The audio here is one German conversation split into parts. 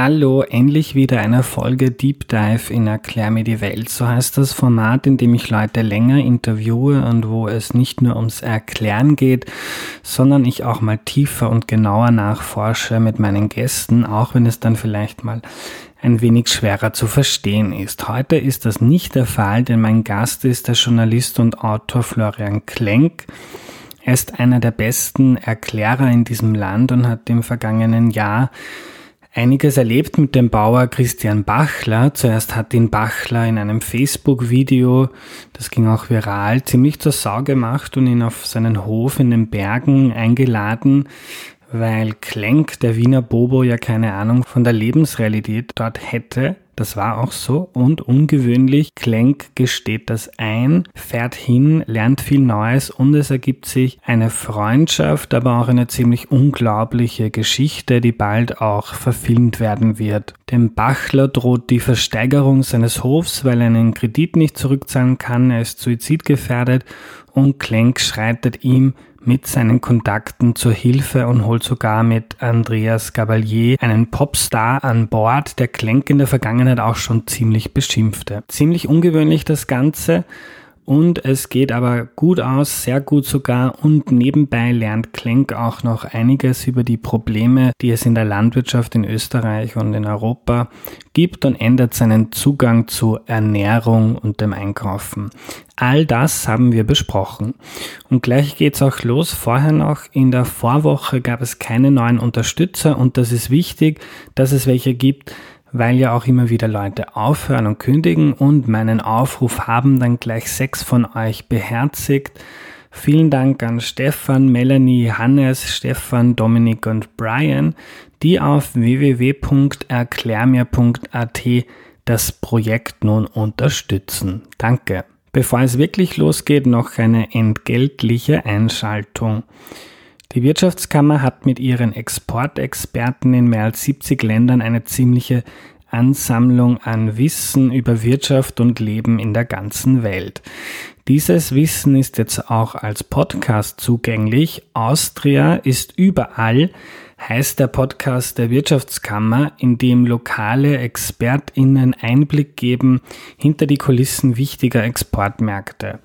Hallo, endlich wieder eine Folge Deep Dive in Erklär mir die Welt. So heißt das Format, in dem ich Leute länger interviewe und wo es nicht nur ums Erklären geht, sondern ich auch mal tiefer und genauer nachforsche mit meinen Gästen, auch wenn es dann vielleicht mal ein wenig schwerer zu verstehen ist. Heute ist das nicht der Fall, denn mein Gast ist der Journalist und Autor Florian Klenk. Er ist einer der besten Erklärer in diesem Land und hat im vergangenen Jahr einiges erlebt mit dem Bauer Christian Bachler. Zuerst hat ihn Bachler in einem Facebook-Video, das ging auch viral, ziemlich zur Sau gemacht und ihn auf seinen Hof in den Bergen eingeladen, weil Klenk, der Wiener Bobo, ja keine Ahnung von der Lebensrealität dort hätte. Das war auch so und ungewöhnlich. Klenk gesteht das ein, fährt hin, lernt viel Neues und es ergibt sich eine Freundschaft, aber auch eine ziemlich unglaubliche Geschichte, die bald auch verfilmt werden wird. Dem Bachler droht die Versteigerung seines Hofs, weil er einen Kredit nicht zurückzahlen kann, er ist suizidgefährdet und Klenk schreitet ihm mit seinen Kontakten zur Hilfe und holt sogar mit Andreas Gabalier einen Popstar an Bord, der Klenk in der Vergangenheit auch schon ziemlich beschimpfte. Ziemlich ungewöhnlich das Ganze und es geht aber gut aus, sehr gut sogar und nebenbei lernt Klenk auch noch einiges über die Probleme, die es in der Landwirtschaft in Österreich und in Europa gibt und ändert seinen Zugang zu Ernährung und dem Einkaufen. All das haben wir besprochen. Und gleich geht's auch los. Vorher noch, in der Vorwoche gab es keine neuen Unterstützer und das ist wichtig, dass es welche gibt, weil ja auch immer wieder Leute aufhören und kündigen und meinen Aufruf haben dann gleich sechs von euch beherzigt. Vielen Dank an Stefan, Melanie, Hannes, Stefan, Dominik und Brian, die auf www.erklärmir.at das Projekt nun unterstützen. Danke. Bevor es wirklich losgeht, noch eine entgeltliche Einschaltung. Die Wirtschaftskammer hat mit ihren Exportexperten in mehr als 70 Ländern eine ziemliche Ansammlung an Wissen über Wirtschaft und Leben in der ganzen Welt. Dieses Wissen ist jetzt auch als Podcast zugänglich. Austria ist überall, heißt der Podcast der Wirtschaftskammer, in dem lokale ExpertInnen Einblick geben hinter die Kulissen wichtiger Exportmärkte.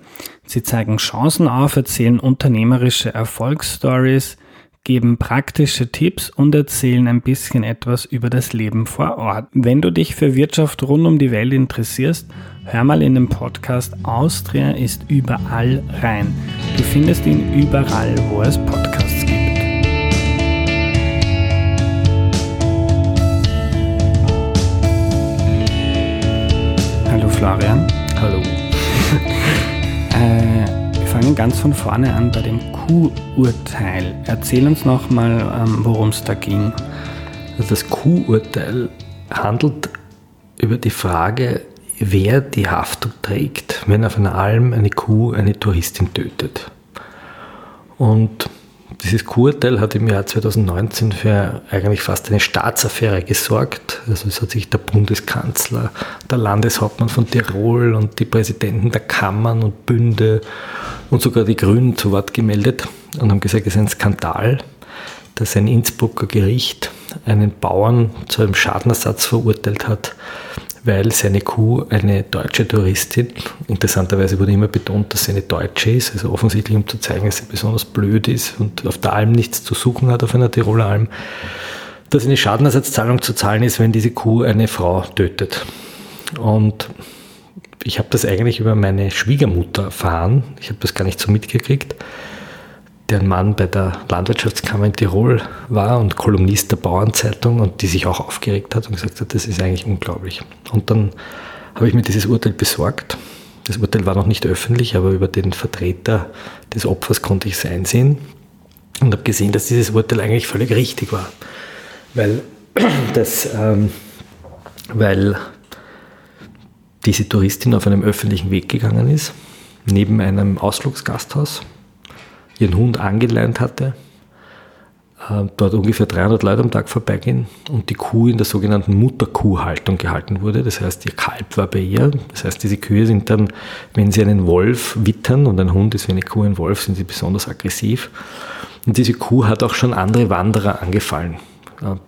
Sie zeigen Chancen auf, erzählen unternehmerische Erfolgsstories, geben praktische Tipps und erzählen ein bisschen etwas über das Leben vor Ort. Wenn du dich für Wirtschaft rund um die Welt interessierst, hör mal in den Podcast Austria ist überall rein. Du findest ihn überall, wo es Podcasts Florian. Hallo. äh, wir fangen ganz von vorne an bei dem Q-Urteil. Erzähl uns nochmal, ähm, worum es da ging. Also das Q-Urteil handelt über die Frage, wer die Haftung trägt, wenn auf einer Alm eine Kuh eine Touristin tötet. Und dieses Kurteil hat im Jahr 2019 für eigentlich fast eine Staatsaffäre gesorgt. Also es hat sich der Bundeskanzler, der Landeshauptmann von Tirol und die Präsidenten der Kammern und Bünde und sogar die Grünen zu Wort gemeldet und haben gesagt, es ist ein Skandal, dass ein Innsbrucker Gericht einen Bauern zu einem Schadenersatz verurteilt hat, weil seine Kuh eine deutsche Touristin, interessanterweise wurde immer betont, dass sie eine Deutsche ist, also offensichtlich um zu zeigen, dass sie besonders blöd ist und auf der Alm nichts zu suchen hat, auf einer Tiroler Alm, dass eine Schadenersatzzahlung zu zahlen ist, wenn diese Kuh eine Frau tötet. Und ich habe das eigentlich über meine Schwiegermutter erfahren, ich habe das gar nicht so mitgekriegt deren Mann bei der Landwirtschaftskammer in Tirol war und Kolumnist der Bauernzeitung und die sich auch aufgeregt hat und gesagt hat, das ist eigentlich unglaublich. Und dann habe ich mir dieses Urteil besorgt, Das Urteil war noch nicht öffentlich, aber über den Vertreter des Opfers konnte ich es einsehen und habe gesehen, dass dieses Urteil eigentlich völlig richtig war. Weil, das, ähm, weil diese Touristin auf einem öffentlichen Weg gegangen ist, neben einem Ausflugsgasthaus, ihren Hund angeleint hatte, äh, dort ungefähr 300 Leute am Tag vorbeigehen und die Kuh in der sogenannten Mutterkuhhaltung gehalten wurde. Das heißt, ihr Kalb war bei ihr. Das heißt, diese Kühe sind dann, wenn sie einen Wolf wittern und ein Hund ist wie eine Kuh ein Wolf, sind sie besonders aggressiv. Und diese Kuh hat auch schon andere Wanderer angefallen.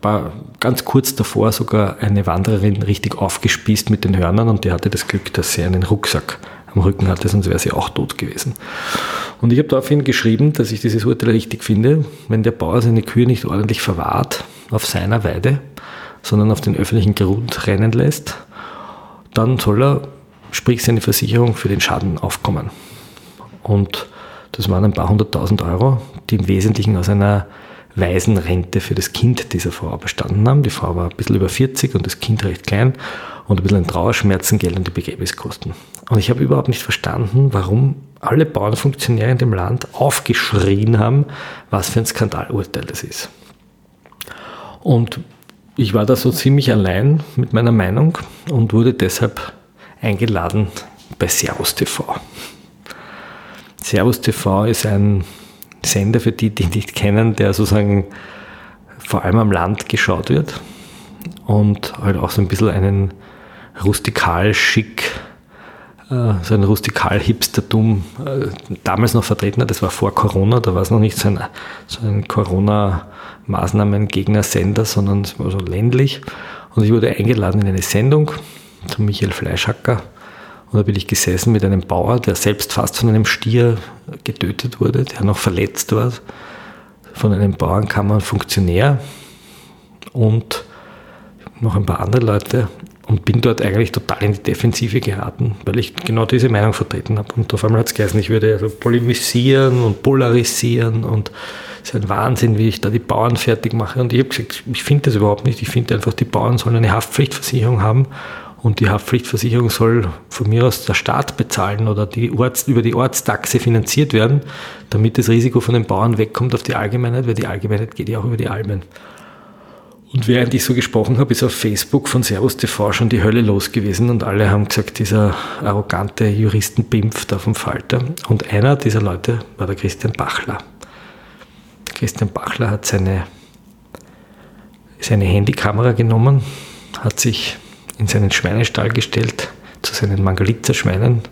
Paar, ganz kurz davor sogar eine Wandererin richtig aufgespießt mit den Hörnern und die hatte das Glück, dass sie einen Rucksack am Rücken hatte, sonst wäre sie auch tot gewesen. Und ich habe daraufhin geschrieben, dass ich dieses Urteil richtig finde, wenn der Bauer seine Kühe nicht ordentlich verwahrt auf seiner Weide, sondern auf den öffentlichen Grund rennen lässt, dann soll er, sprich seine Versicherung, für den Schaden aufkommen. Und das waren ein paar hunderttausend Euro, die im Wesentlichen aus einer Waisenrente für das Kind dieser Frau bestanden haben. Die Frau war ein bisschen über 40 und das Kind recht klein und ein bisschen ein Trauerschmerzengeld und die Begräbniskosten. Und ich habe überhaupt nicht verstanden, warum alle Bauernfunktionäre in dem Land aufgeschrien haben, was für ein Skandalurteil das ist. Und ich war da so ziemlich allein mit meiner Meinung und wurde deshalb eingeladen bei Servus TV. Servus TV ist ein Sender für die, die nicht kennen, der sozusagen vor allem am Land geschaut wird und halt auch so ein bisschen einen rustikal schick, so ein rustikal Hipstertum äh, damals noch vertreten hat. Das war vor Corona, da war es noch nicht so ein, so ein Corona-Maßnahmen-Gegner-Sender, sondern es war so ländlich. Und ich wurde eingeladen in eine Sendung zu Michael Fleischhacker. Und da bin ich gesessen mit einem Bauer, der selbst fast von einem Stier getötet wurde, der noch verletzt war. Von einem Bauern kam ein Funktionär und noch ein paar andere Leute und bin dort eigentlich total in die Defensive geraten, weil ich genau diese Meinung vertreten habe. Und auf einmal hat es geheißen, ich würde also polemisieren und polarisieren und es ist ein Wahnsinn, wie ich da die Bauern fertig mache. Und ich habe gesagt, ich finde das überhaupt nicht. Ich finde einfach, die Bauern sollen eine Haftpflichtversicherung haben und die Haftpflichtversicherung soll von mir aus der Staat bezahlen oder die Orts, über die Ortstaxe finanziert werden, damit das Risiko von den Bauern wegkommt auf die Allgemeinheit, weil die Allgemeinheit geht ja auch über die Almen. Und während ich so gesprochen habe, ist auf Facebook von Servus TV schon die Hölle los gewesen und alle haben gesagt, dieser arrogante Juristenbimpf da vom Falter. Und einer dieser Leute war der Christian Bachler. Christian Bachler hat seine, seine Handykamera genommen, hat sich in seinen Schweinestall gestellt, zu seinen Mangalitzer-Schweinen,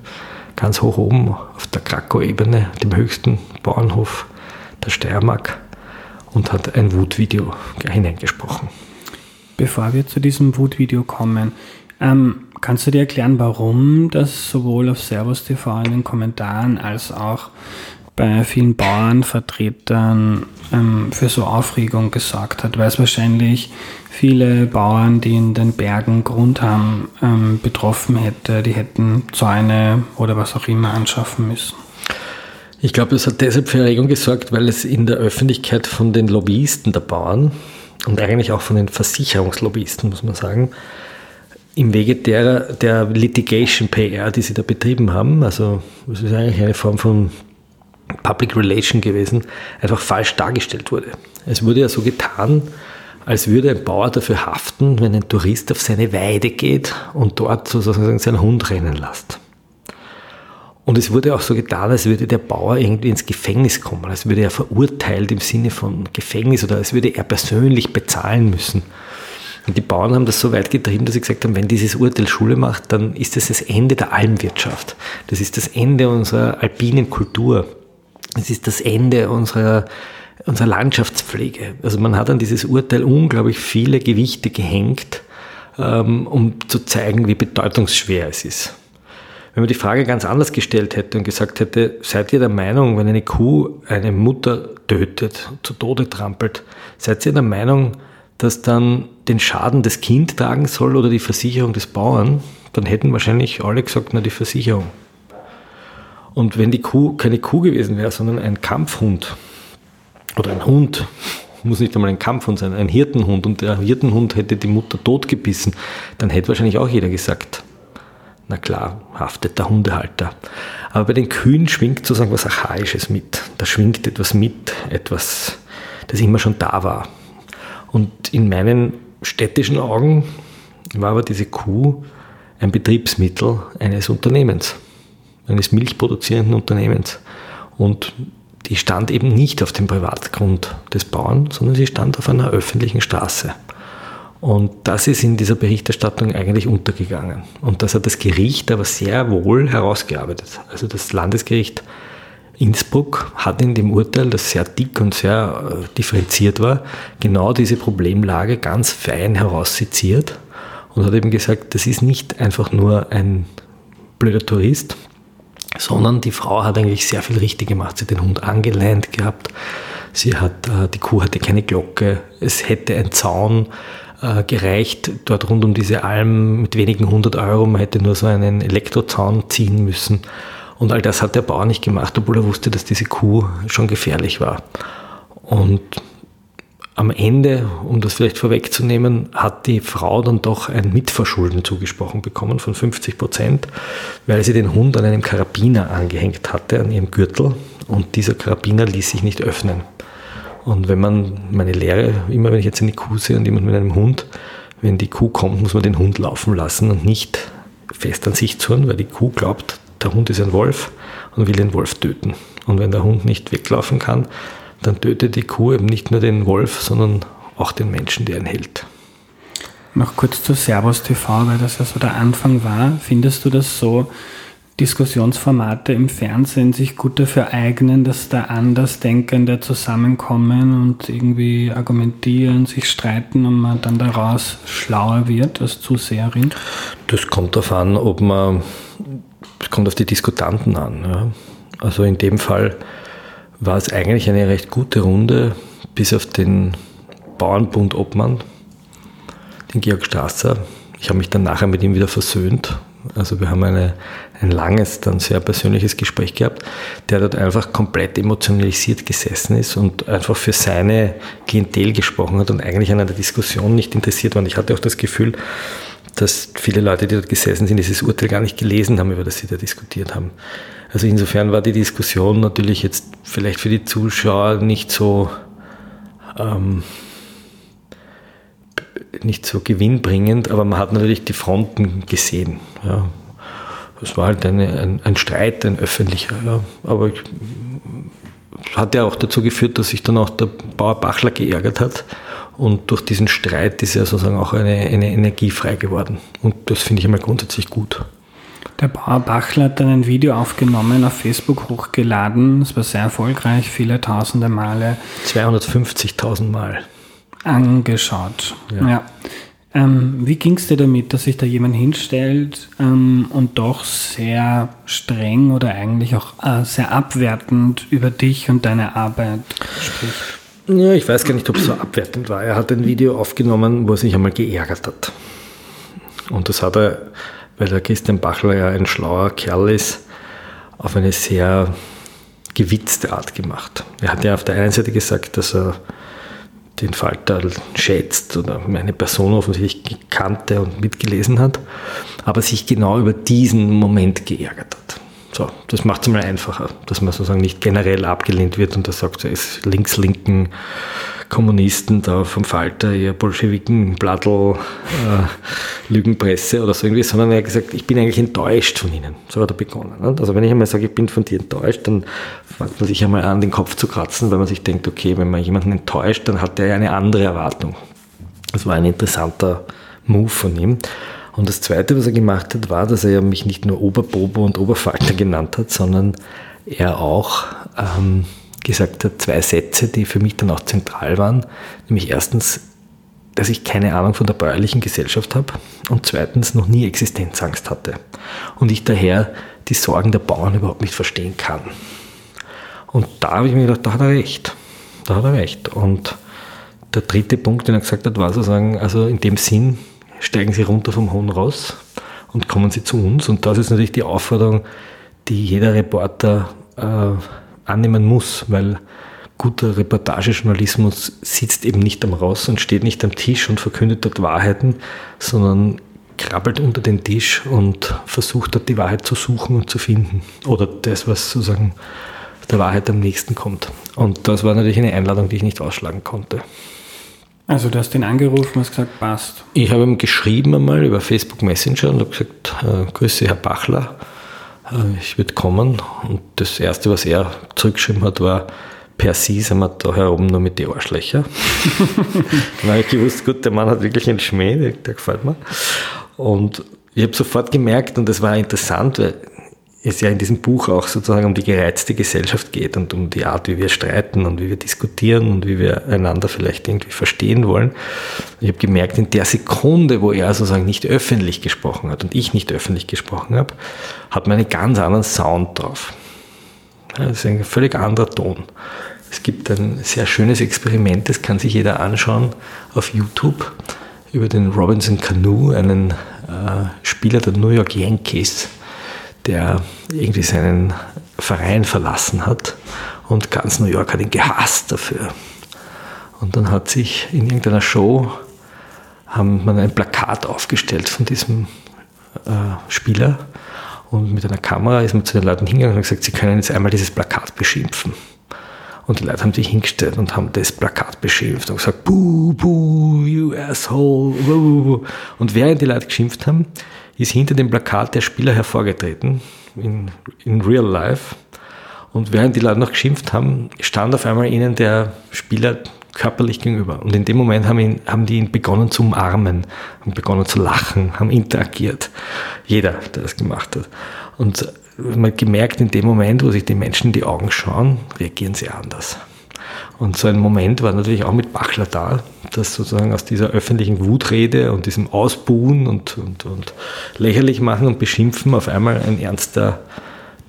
ganz hoch oben auf der Krakow-Ebene, dem höchsten Bauernhof der Steiermark und hat ein Wutvideo hineingesprochen. Bevor wir zu diesem Wutvideo kommen, ähm, kannst du dir erklären, warum das sowohl auf Servus TV in den Kommentaren als auch bei vielen Bauernvertretern ähm, für so Aufregung gesorgt hat, weil es wahrscheinlich viele Bauern, die in den Bergen Grund haben, ähm, betroffen hätte, die hätten Zäune oder was auch immer anschaffen müssen. Ich glaube, das hat deshalb für Erregung gesorgt, weil es in der Öffentlichkeit von den Lobbyisten der Bauern und eigentlich auch von den Versicherungslobbyisten, muss man sagen, im Wege der, der Litigation PR, die sie da betrieben haben, also das ist eigentlich eine Form von Public Relation gewesen, einfach falsch dargestellt wurde. Es wurde ja so getan, als würde ein Bauer dafür haften, wenn ein Tourist auf seine Weide geht und dort sozusagen seinen Hund rennen lässt. Und es wurde auch so getan, als würde der Bauer irgendwie ins Gefängnis kommen, als würde er verurteilt im Sinne von Gefängnis oder als würde er persönlich bezahlen müssen. Und die Bauern haben das so weit getrieben, dass sie gesagt haben, wenn dieses Urteil Schule macht, dann ist das das Ende der Almwirtschaft. Das ist das Ende unserer alpinen Kultur. Es ist das Ende unserer, unserer Landschaftspflege. Also man hat an dieses Urteil unglaublich viele Gewichte gehängt, ähm, um zu zeigen, wie bedeutungsschwer es ist. Wenn man die Frage ganz anders gestellt hätte und gesagt hätte, seid ihr der Meinung, wenn eine Kuh eine Mutter tötet, zu Tode trampelt, seid ihr der Meinung, dass dann den Schaden das Kind tragen soll oder die Versicherung des Bauern, dann hätten wahrscheinlich alle gesagt, na die Versicherung. Und wenn die Kuh keine Kuh gewesen wäre, sondern ein Kampfhund oder ein Hund, muss nicht einmal ein Kampfhund sein, ein Hirtenhund und der Hirtenhund hätte die Mutter totgebissen, dann hätte wahrscheinlich auch jeder gesagt, na klar, haftet der Hundehalter. Aber bei den Kühen schwingt sozusagen was Archaisches mit. Da schwingt etwas mit, etwas, das immer schon da war. Und in meinen städtischen Augen war aber diese Kuh ein Betriebsmittel eines Unternehmens, eines milchproduzierenden Unternehmens. Und die stand eben nicht auf dem Privatgrund des Bauern, sondern sie stand auf einer öffentlichen Straße. Und das ist in dieser Berichterstattung eigentlich untergegangen. Und das hat das Gericht aber sehr wohl herausgearbeitet. Also das Landesgericht Innsbruck hat in dem Urteil, das sehr dick und sehr äh, differenziert war, genau diese Problemlage ganz fein herausseziert und hat eben gesagt, das ist nicht einfach nur ein blöder Tourist, sondern die Frau hat eigentlich sehr viel richtig gemacht. Sie hat den Hund angeleint gehabt, sie hat, äh, die Kuh hatte keine Glocke, es hätte ein Zaun äh, gereicht, dort rund um diese Alm mit wenigen hundert Euro. Man hätte nur so einen Elektrozaun ziehen müssen. Und all das hat der Bauer nicht gemacht, obwohl er wusste, dass diese Kuh schon gefährlich war. Und am Ende, um das vielleicht vorwegzunehmen, hat die Frau dann doch ein Mitverschulden zugesprochen bekommen von 50 Prozent, weil sie den Hund an einem Karabiner angehängt hatte, an ihrem Gürtel. Und dieser Karabiner ließ sich nicht öffnen. Und wenn man, meine Lehre, immer wenn ich jetzt eine Kuh sehe und jemand mit einem Hund, wenn die Kuh kommt, muss man den Hund laufen lassen und nicht fest an sich zurren, weil die Kuh glaubt, der Hund ist ein Wolf und will den Wolf töten. Und wenn der Hund nicht weglaufen kann, dann tötet die Kuh eben nicht nur den Wolf, sondern auch den Menschen, der ihn hält. Noch kurz zu Servus TV, weil das ja so der Anfang war. Findest du das so, Diskussionsformate im Fernsehen sich gut dafür eignen, dass da Andersdenkende zusammenkommen und irgendwie argumentieren, sich streiten und man dann daraus schlauer wird als Zuseherin? Das kommt darauf an, ob man, es kommt auf die Diskutanten an. Ja. Also in dem Fall war es eigentlich eine recht gute Runde, bis auf den Bauernbund Obmann, den Georg Strasser. Ich habe mich dann nachher mit ihm wieder versöhnt also wir haben eine, ein langes, dann sehr persönliches Gespräch gehabt, der dort einfach komplett emotionalisiert gesessen ist und einfach für seine Klientel gesprochen hat und eigentlich an einer Diskussion nicht interessiert war. Und ich hatte auch das Gefühl, dass viele Leute, die dort gesessen sind, dieses Urteil gar nicht gelesen haben, über das sie da diskutiert haben. Also insofern war die Diskussion natürlich jetzt vielleicht für die Zuschauer nicht so ähm, nicht so gewinnbringend, aber man hat natürlich die Fronten gesehen. Ja. Es war halt eine, ein, ein, Streit, ein öffentlicher. Ja. Aber ich, hat ja auch dazu geführt, dass sich dann auch der Bauer Bachler geärgert hat. Und durch diesen Streit ist ja sozusagen auch eine, eine Energie frei geworden. Und das finde ich einmal grundsätzlich gut. Der Bauer Bachler hat dann ein Video aufgenommen, auf Facebook hochgeladen. Es war sehr erfolgreich, viele tausende Male. 250.000 Mal angeschaut. Ja. ja. Ähm, wie ging es dir damit, dass sich da jemand hinstellt ähm, und doch sehr streng oder eigentlich auch äh, sehr abwertend über dich und deine Arbeit spricht? Ja, ich weiß gar nicht, ob es so abwertend war. Er hat ein Video aufgenommen, wo er sich einmal geärgert hat. Und das hat er, weil der Christian Bachler ja ein schlauer Kerl ist, auf eine sehr gewitzte Art gemacht. Er hat ja auf der einen Seite gesagt, dass er den Falter schätzt oder meine Person offensichtlich kannte und mitgelesen hat, aber sich genau über diesen Moment geärgert hat. So, das macht es mal einfacher, dass man sozusagen nicht generell abgelehnt wird und da sagt, ist links-linken Kommunisten da vom Falter, ihr Bolschewiken, Blattl, äh, Lügenpresse oder so irgendwie, sondern er hat gesagt, ich bin eigentlich enttäuscht von ihnen. So hat er begonnen. Ne? Also wenn ich einmal sage, ich bin von dir enttäuscht, dann fängt man sich einmal an, den Kopf zu kratzen, weil man sich denkt, okay, wenn man jemanden enttäuscht, dann hat der ja eine andere Erwartung. Das war ein interessanter Move von ihm. Und das Zweite, was er gemacht hat, war, dass er mich nicht nur Oberbobo und Oberfalter genannt hat, sondern er auch ähm, gesagt hat, zwei Sätze, die für mich dann auch zentral waren. Nämlich erstens, dass ich keine Ahnung von der bäuerlichen Gesellschaft habe und zweitens noch nie Existenzangst hatte und ich daher die Sorgen der Bauern überhaupt nicht verstehen kann. Und da habe ich mir gedacht, da hat er recht. Da hat er recht. Und der dritte Punkt, den er gesagt hat, war sozusagen, also in dem Sinn, steigen Sie runter vom Hohen raus und kommen Sie zu uns. Und das ist natürlich die Aufforderung, die jeder Reporter äh, annehmen muss, weil guter Reportagejournalismus sitzt eben nicht am Raus und steht nicht am Tisch und verkündet dort Wahrheiten, sondern krabbelt unter den Tisch und versucht dort die Wahrheit zu suchen und zu finden. Oder das, was sozusagen der Wahrheit am nächsten kommt. Und das war natürlich eine Einladung, die ich nicht ausschlagen konnte. Also du hast ihn angerufen und hast gesagt, passt. Ich habe ihm geschrieben einmal über Facebook Messenger und habe gesagt, äh, Grüße Herr Bachler, ich würde kommen. Und das Erste, was er zurückgeschrieben hat, war, per se sind wir da herum nur mit den Arschlöcher. Dann habe ich gewusst, gut, der Mann hat wirklich einen Schmäh, der, der gefällt mir. Und ich habe sofort gemerkt, und das war interessant, weil es ja in diesem Buch auch sozusagen um die gereizte Gesellschaft geht und um die Art, wie wir streiten und wie wir diskutieren und wie wir einander vielleicht irgendwie verstehen wollen. Ich habe gemerkt, in der Sekunde, wo er sozusagen nicht öffentlich gesprochen hat und ich nicht öffentlich gesprochen habe, hat man einen ganz anderen Sound drauf. Das ist ein völlig anderer Ton. Es gibt ein sehr schönes Experiment, das kann sich jeder anschauen auf YouTube über den Robinson Canoe, einen äh, Spieler der New York Yankees der irgendwie seinen Verein verlassen hat und ganz New York hat ihn gehasst dafür. Und dann hat sich in irgendeiner Show haben man ein Plakat aufgestellt von diesem äh, Spieler und mit einer Kamera ist man zu den Leuten hingegangen und hat gesagt, sie können jetzt einmal dieses Plakat beschimpfen. Und die Leute haben sich hingestellt und haben das Plakat beschimpft und gesagt, buh, buh, you asshole. Buh. Und während die Leute geschimpft haben, ist hinter dem Plakat der Spieler hervorgetreten, in, in real life. Und während die Leute noch geschimpft haben, stand auf einmal ihnen der Spieler körperlich gegenüber. Und in dem Moment haben, ihn, haben die ihn begonnen zu umarmen, haben begonnen zu lachen, haben interagiert. Jeder, der das gemacht hat. Und man gemerkt, in dem Moment, wo sich die Menschen in die Augen schauen, reagieren sie anders. Und so ein Moment war natürlich auch mit Bachler da, dass sozusagen aus dieser öffentlichen Wutrede und diesem Ausbuhen und, und, und lächerlich machen und beschimpfen auf einmal ein ernster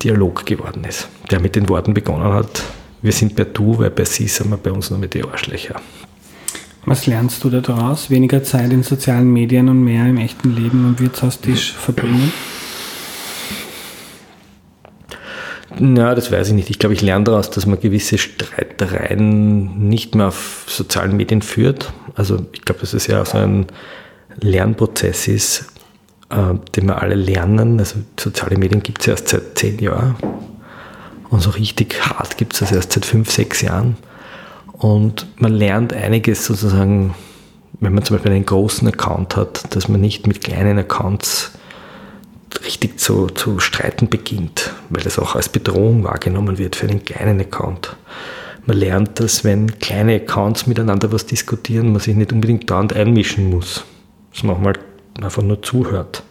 Dialog geworden ist, der mit den Worten begonnen hat, wir sind bei du, weil bei sie sind wir bei uns nur mit den Arschlöcher. Was lernst du daraus? Weniger Zeit in sozialen Medien und mehr im echten Leben am Wirtshaustisch verbringen? Na, das weiß ich nicht. Ich glaube, ich lerne daraus, dass man gewisse Streitereien nicht mehr auf sozialen Medien führt. Also ich glaube, dass es ja so ein Lernprozess ist, äh, den wir alle lernen. Also soziale Medien gibt es erst seit zehn Jahren. Und so richtig hart gibt es das erst seit fünf, sechs Jahren. Und man lernt einiges sozusagen, wenn man zum Beispiel einen großen Account hat, dass man nicht mit kleinen Accounts richtig zu, zu streiten beginnt, weil das auch als Bedrohung wahrgenommen wird für einen kleinen Account. Man lernt, dass wenn kleine Accounts miteinander was diskutieren, man sich nicht unbedingt dauernd einmischen muss, dass man auch mal einfach nur zuhört.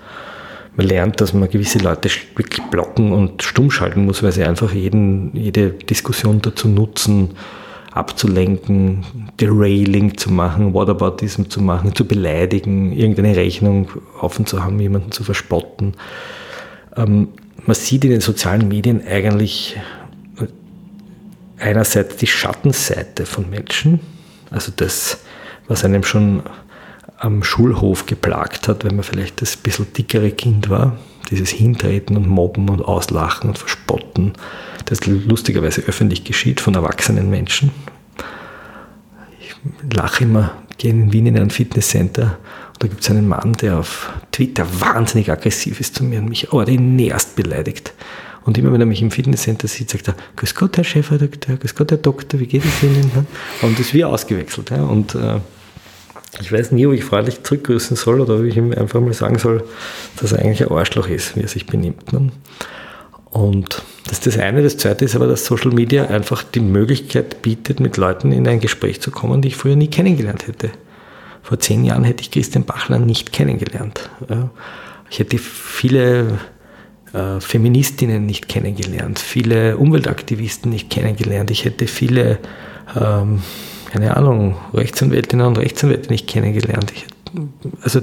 Man lernt, dass man gewisse Leute wirklich blocken und stumm schalten muss, weil sie einfach jeden, jede Diskussion dazu nutzen, abzulenken, Derailing zu machen, Whataboutism zu machen, zu beleidigen, irgendeine Rechnung offen zu haben, jemanden zu verspotten. Ähm, man sieht in den sozialen Medien eigentlich einerseits die Schattenseite von Menschen, also das, was einem schon am Schulhof geplagt hat, wenn man vielleicht das bisschen dickere Kind war, dieses Hintreten und Mobben und Auslachen und Verspotten, das lustigerweise öffentlich geschieht von erwachsenen Menschen. Ich lache immer, gehe in Wien in ein Fitnesscenter und da gibt es einen Mann, der auf Twitter wahnsinnig aggressiv ist zu mir und mich ordinärst beleidigt. Und immer wenn er mich im Fitnesscenter sieht, sagt er, Grüß Gott, Herr Chefredakteur, Grüß Gott, Herr Doktor, wie geht es Ihnen? Und das wird ausgewechselt. Und ich weiß nie, ob ich freundlich zurückgrüßen soll oder ob ich ihm einfach mal sagen soll, dass er eigentlich ein Arschloch ist, wie er sich benimmt. Ne? Und das ist das eine. Das zweite ist aber, dass Social Media einfach die Möglichkeit bietet, mit Leuten in ein Gespräch zu kommen, die ich früher nie kennengelernt hätte. Vor zehn Jahren hätte ich Christian Bachler nicht kennengelernt. Ich hätte viele äh, Feministinnen nicht kennengelernt, viele Umweltaktivisten nicht kennengelernt. Ich hätte viele ähm, keine Ahnung, Rechtsanwältinnen und Rechtsanwälte nicht kennengelernt. Ich, also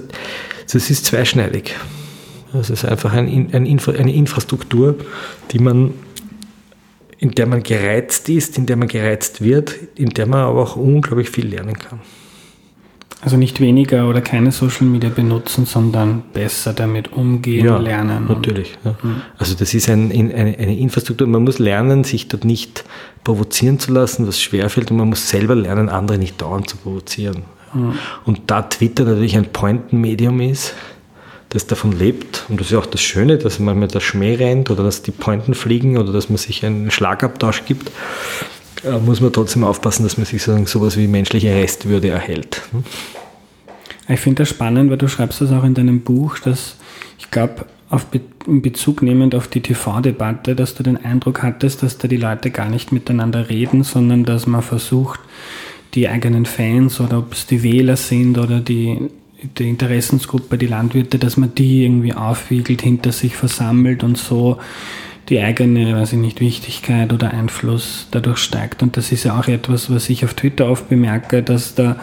das ist zweischneidig. Es ist einfach ein, ein Infra, eine Infrastruktur, die man, in der man gereizt ist, in der man gereizt wird, in der man aber auch unglaublich viel lernen kann. Also nicht weniger oder keine Social Media benutzen, sondern besser damit umgehen, ja, lernen. Natürlich. Ja. Mhm. Also das ist ein, eine, eine, Infrastruktur. Man muss lernen, sich dort nicht provozieren zu lassen, was schwerfällt, und man muss selber lernen, andere nicht dauernd zu provozieren. Mhm. Und da Twitter natürlich ein Pointen-Medium ist, das davon lebt. Und das ist ja auch das Schöne, dass man mit der Schmäh rennt oder dass die Pointen fliegen oder dass man sich einen Schlagabtausch gibt. Äh, muss man trotzdem aufpassen, dass man sich so sowas wie menschliche Restwürde erhält. Hm? Ich finde das spannend, weil du schreibst das auch in deinem Buch, dass ich glaube, Be in Bezug nehmend auf die TV-Debatte, dass du den Eindruck hattest, dass da die Leute gar nicht miteinander reden, sondern dass man versucht, die eigenen Fans oder ob es die Wähler sind oder die, die Interessensgruppe, die Landwirte, dass man die irgendwie aufwiegelt, hinter sich versammelt und so die eigene, weiß ich nicht, Wichtigkeit oder Einfluss dadurch steigt. Und das ist ja auch etwas, was ich auf Twitter oft bemerke, dass da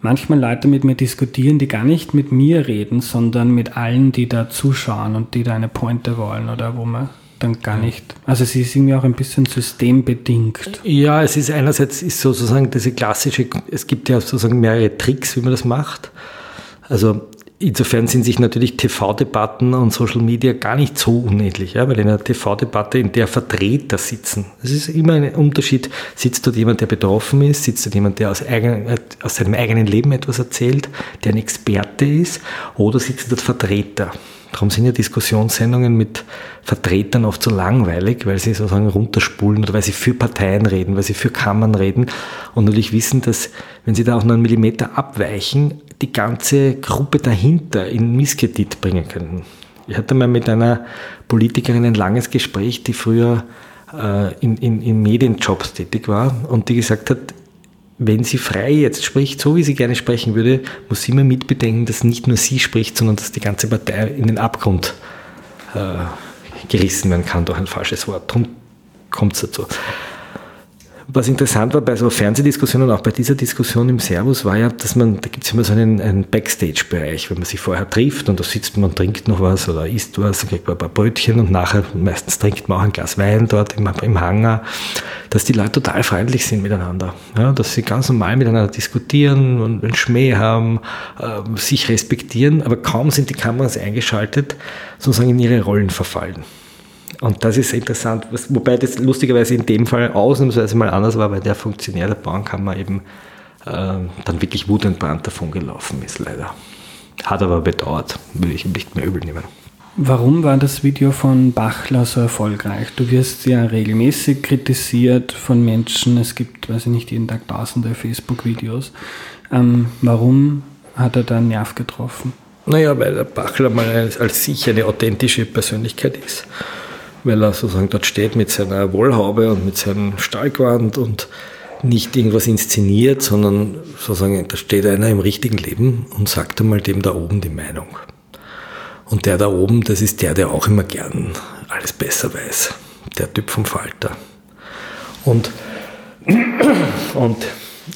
manchmal Leute mit mir diskutieren, die gar nicht mit mir reden, sondern mit allen, die da zuschauen und die da eine Pointe wollen oder wo man dann gar nicht. Also es ist irgendwie auch ein bisschen systembedingt. Ja, es ist einerseits ist sozusagen diese klassische, es gibt ja sozusagen mehrere Tricks, wie man das macht. Also Insofern sind sich natürlich TV-Debatten und Social Media gar nicht so unähnlich, ja, weil in einer TV-Debatte, in der Vertreter sitzen, es ist immer ein Unterschied, sitzt dort jemand, der betroffen ist, sitzt dort jemand, der aus, eigen, aus seinem eigenen Leben etwas erzählt, der ein Experte ist, oder sitzen dort Vertreter. Darum sind ja Diskussionssendungen mit Vertretern oft so langweilig, weil sie sozusagen runterspulen oder weil sie für Parteien reden, weil sie für Kammern reden und natürlich wissen, dass wenn sie da auch nur einen Millimeter abweichen, die ganze Gruppe dahinter in Misskredit bringen könnten. Ich hatte mal mit einer Politikerin ein langes Gespräch, die früher äh, in, in, in Medienjobs tätig war und die gesagt hat, wenn sie frei jetzt spricht, so wie sie gerne sprechen würde, muss sie immer mitbedenken, dass nicht nur sie spricht, sondern dass die ganze Partei in den Abgrund äh, gerissen werden kann durch ein falsches Wort. Darum kommt es dazu. Was interessant war bei so Fernsehdiskussionen, auch bei dieser Diskussion im Servus, war ja, dass man, da gibt es immer so einen, einen Backstage-Bereich, wenn man sich vorher trifft und da sitzt man, trinkt noch was oder isst was, kriegt man ein paar Brötchen und nachher, meistens trinkt man auch ein Glas Wein dort im, im Hangar, dass die Leute total freundlich sind miteinander, ja, dass sie ganz normal miteinander diskutieren und einen Schmäh haben, äh, sich respektieren, aber kaum sind die Kameras eingeschaltet, sozusagen in ihre Rollen verfallen. Und das ist interessant, wobei das lustigerweise in dem Fall ausnahmsweise mal anders war, weil der Funktionär der Bauernkammer eben äh, dann wirklich wutentbrannt davon gelaufen ist, leider. Hat aber bedauert, würde ich ihm nicht mehr übel nehmen. Warum war das Video von Bachler so erfolgreich? Du wirst ja regelmäßig kritisiert von Menschen. Es gibt, weiß ich nicht, jeden Tag tausende Facebook-Videos. Ähm, warum hat er da einen Nerv getroffen? Naja, weil der Bachler mal als, als sich eine authentische Persönlichkeit ist weil er sozusagen dort steht mit seiner Wollhaube und mit seinem Stahlquant und nicht irgendwas inszeniert, sondern sozusagen, da steht einer im richtigen Leben und sagt einmal dem da oben die Meinung. Und der da oben, das ist der, der auch immer gern alles besser weiß. Der Typ vom Falter. Und, und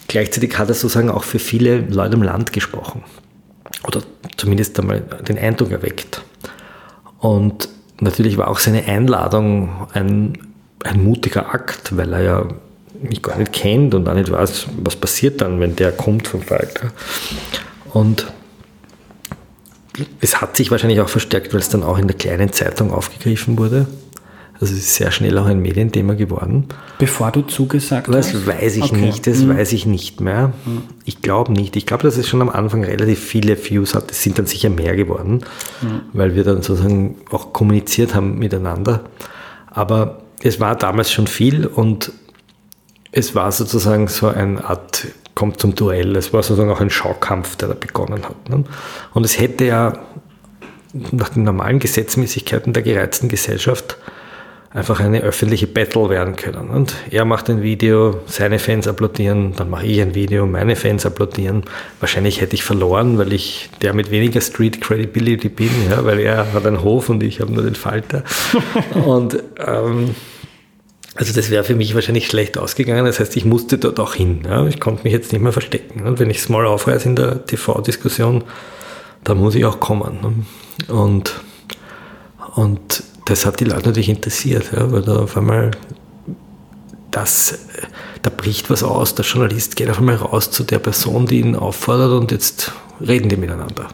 gleichzeitig hat er sozusagen auch für viele Leute im Land gesprochen. Oder zumindest einmal den Eindruck erweckt. Und natürlich war auch seine Einladung ein, ein mutiger Akt, weil er ja mich gar nicht kennt und auch nicht weiß, was passiert dann, wenn der kommt vom Falter. Und es hat sich wahrscheinlich auch verstärkt, weil es dann auch in der kleinen Zeitung aufgegriffen wurde. Also es ist sehr schnell auch ein Medienthema geworden. Bevor du zugesagt das hast? Das weiß ich okay. nicht, das mhm. weiß ich nicht mehr. Mhm. Ich glaube nicht. Ich glaube, dass es schon am Anfang relativ viele Views hat. Es sind dann sicher mehr geworden, mhm. weil wir dann sozusagen auch kommuniziert haben miteinander. Aber es war damals schon viel und es war sozusagen so eine Art, kommt zum Duell. Es war sozusagen auch ein Schaukampf, der da begonnen hat. Ne? Und es hätte ja nach den normalen Gesetzmäßigkeiten der gereizten Gesellschaft einfach eine öffentliche Battle werden können. Und er macht ein Video, seine Fans applaudieren, dann mache ich ein Video, meine Fans applaudieren. Wahrscheinlich hätte ich verloren, weil ich der mit weniger Street Credibility bin, ja, weil er hat einen Hof und ich habe nur den Falter. und ähm, also das wäre für mich wahrscheinlich schlecht ausgegangen. Das heißt, ich musste dort auch hin. Ja. Ich konnte mich jetzt nicht mehr verstecken. Und wenn ich es mal aufreiße in der TV-Diskussion, dann muss ich auch kommen. Ne. Und, und das hat die Leute natürlich interessiert, ja, weil da auf einmal das, da bricht was aus. Der Journalist geht auf einmal raus zu der Person, die ihn auffordert und jetzt reden die miteinander.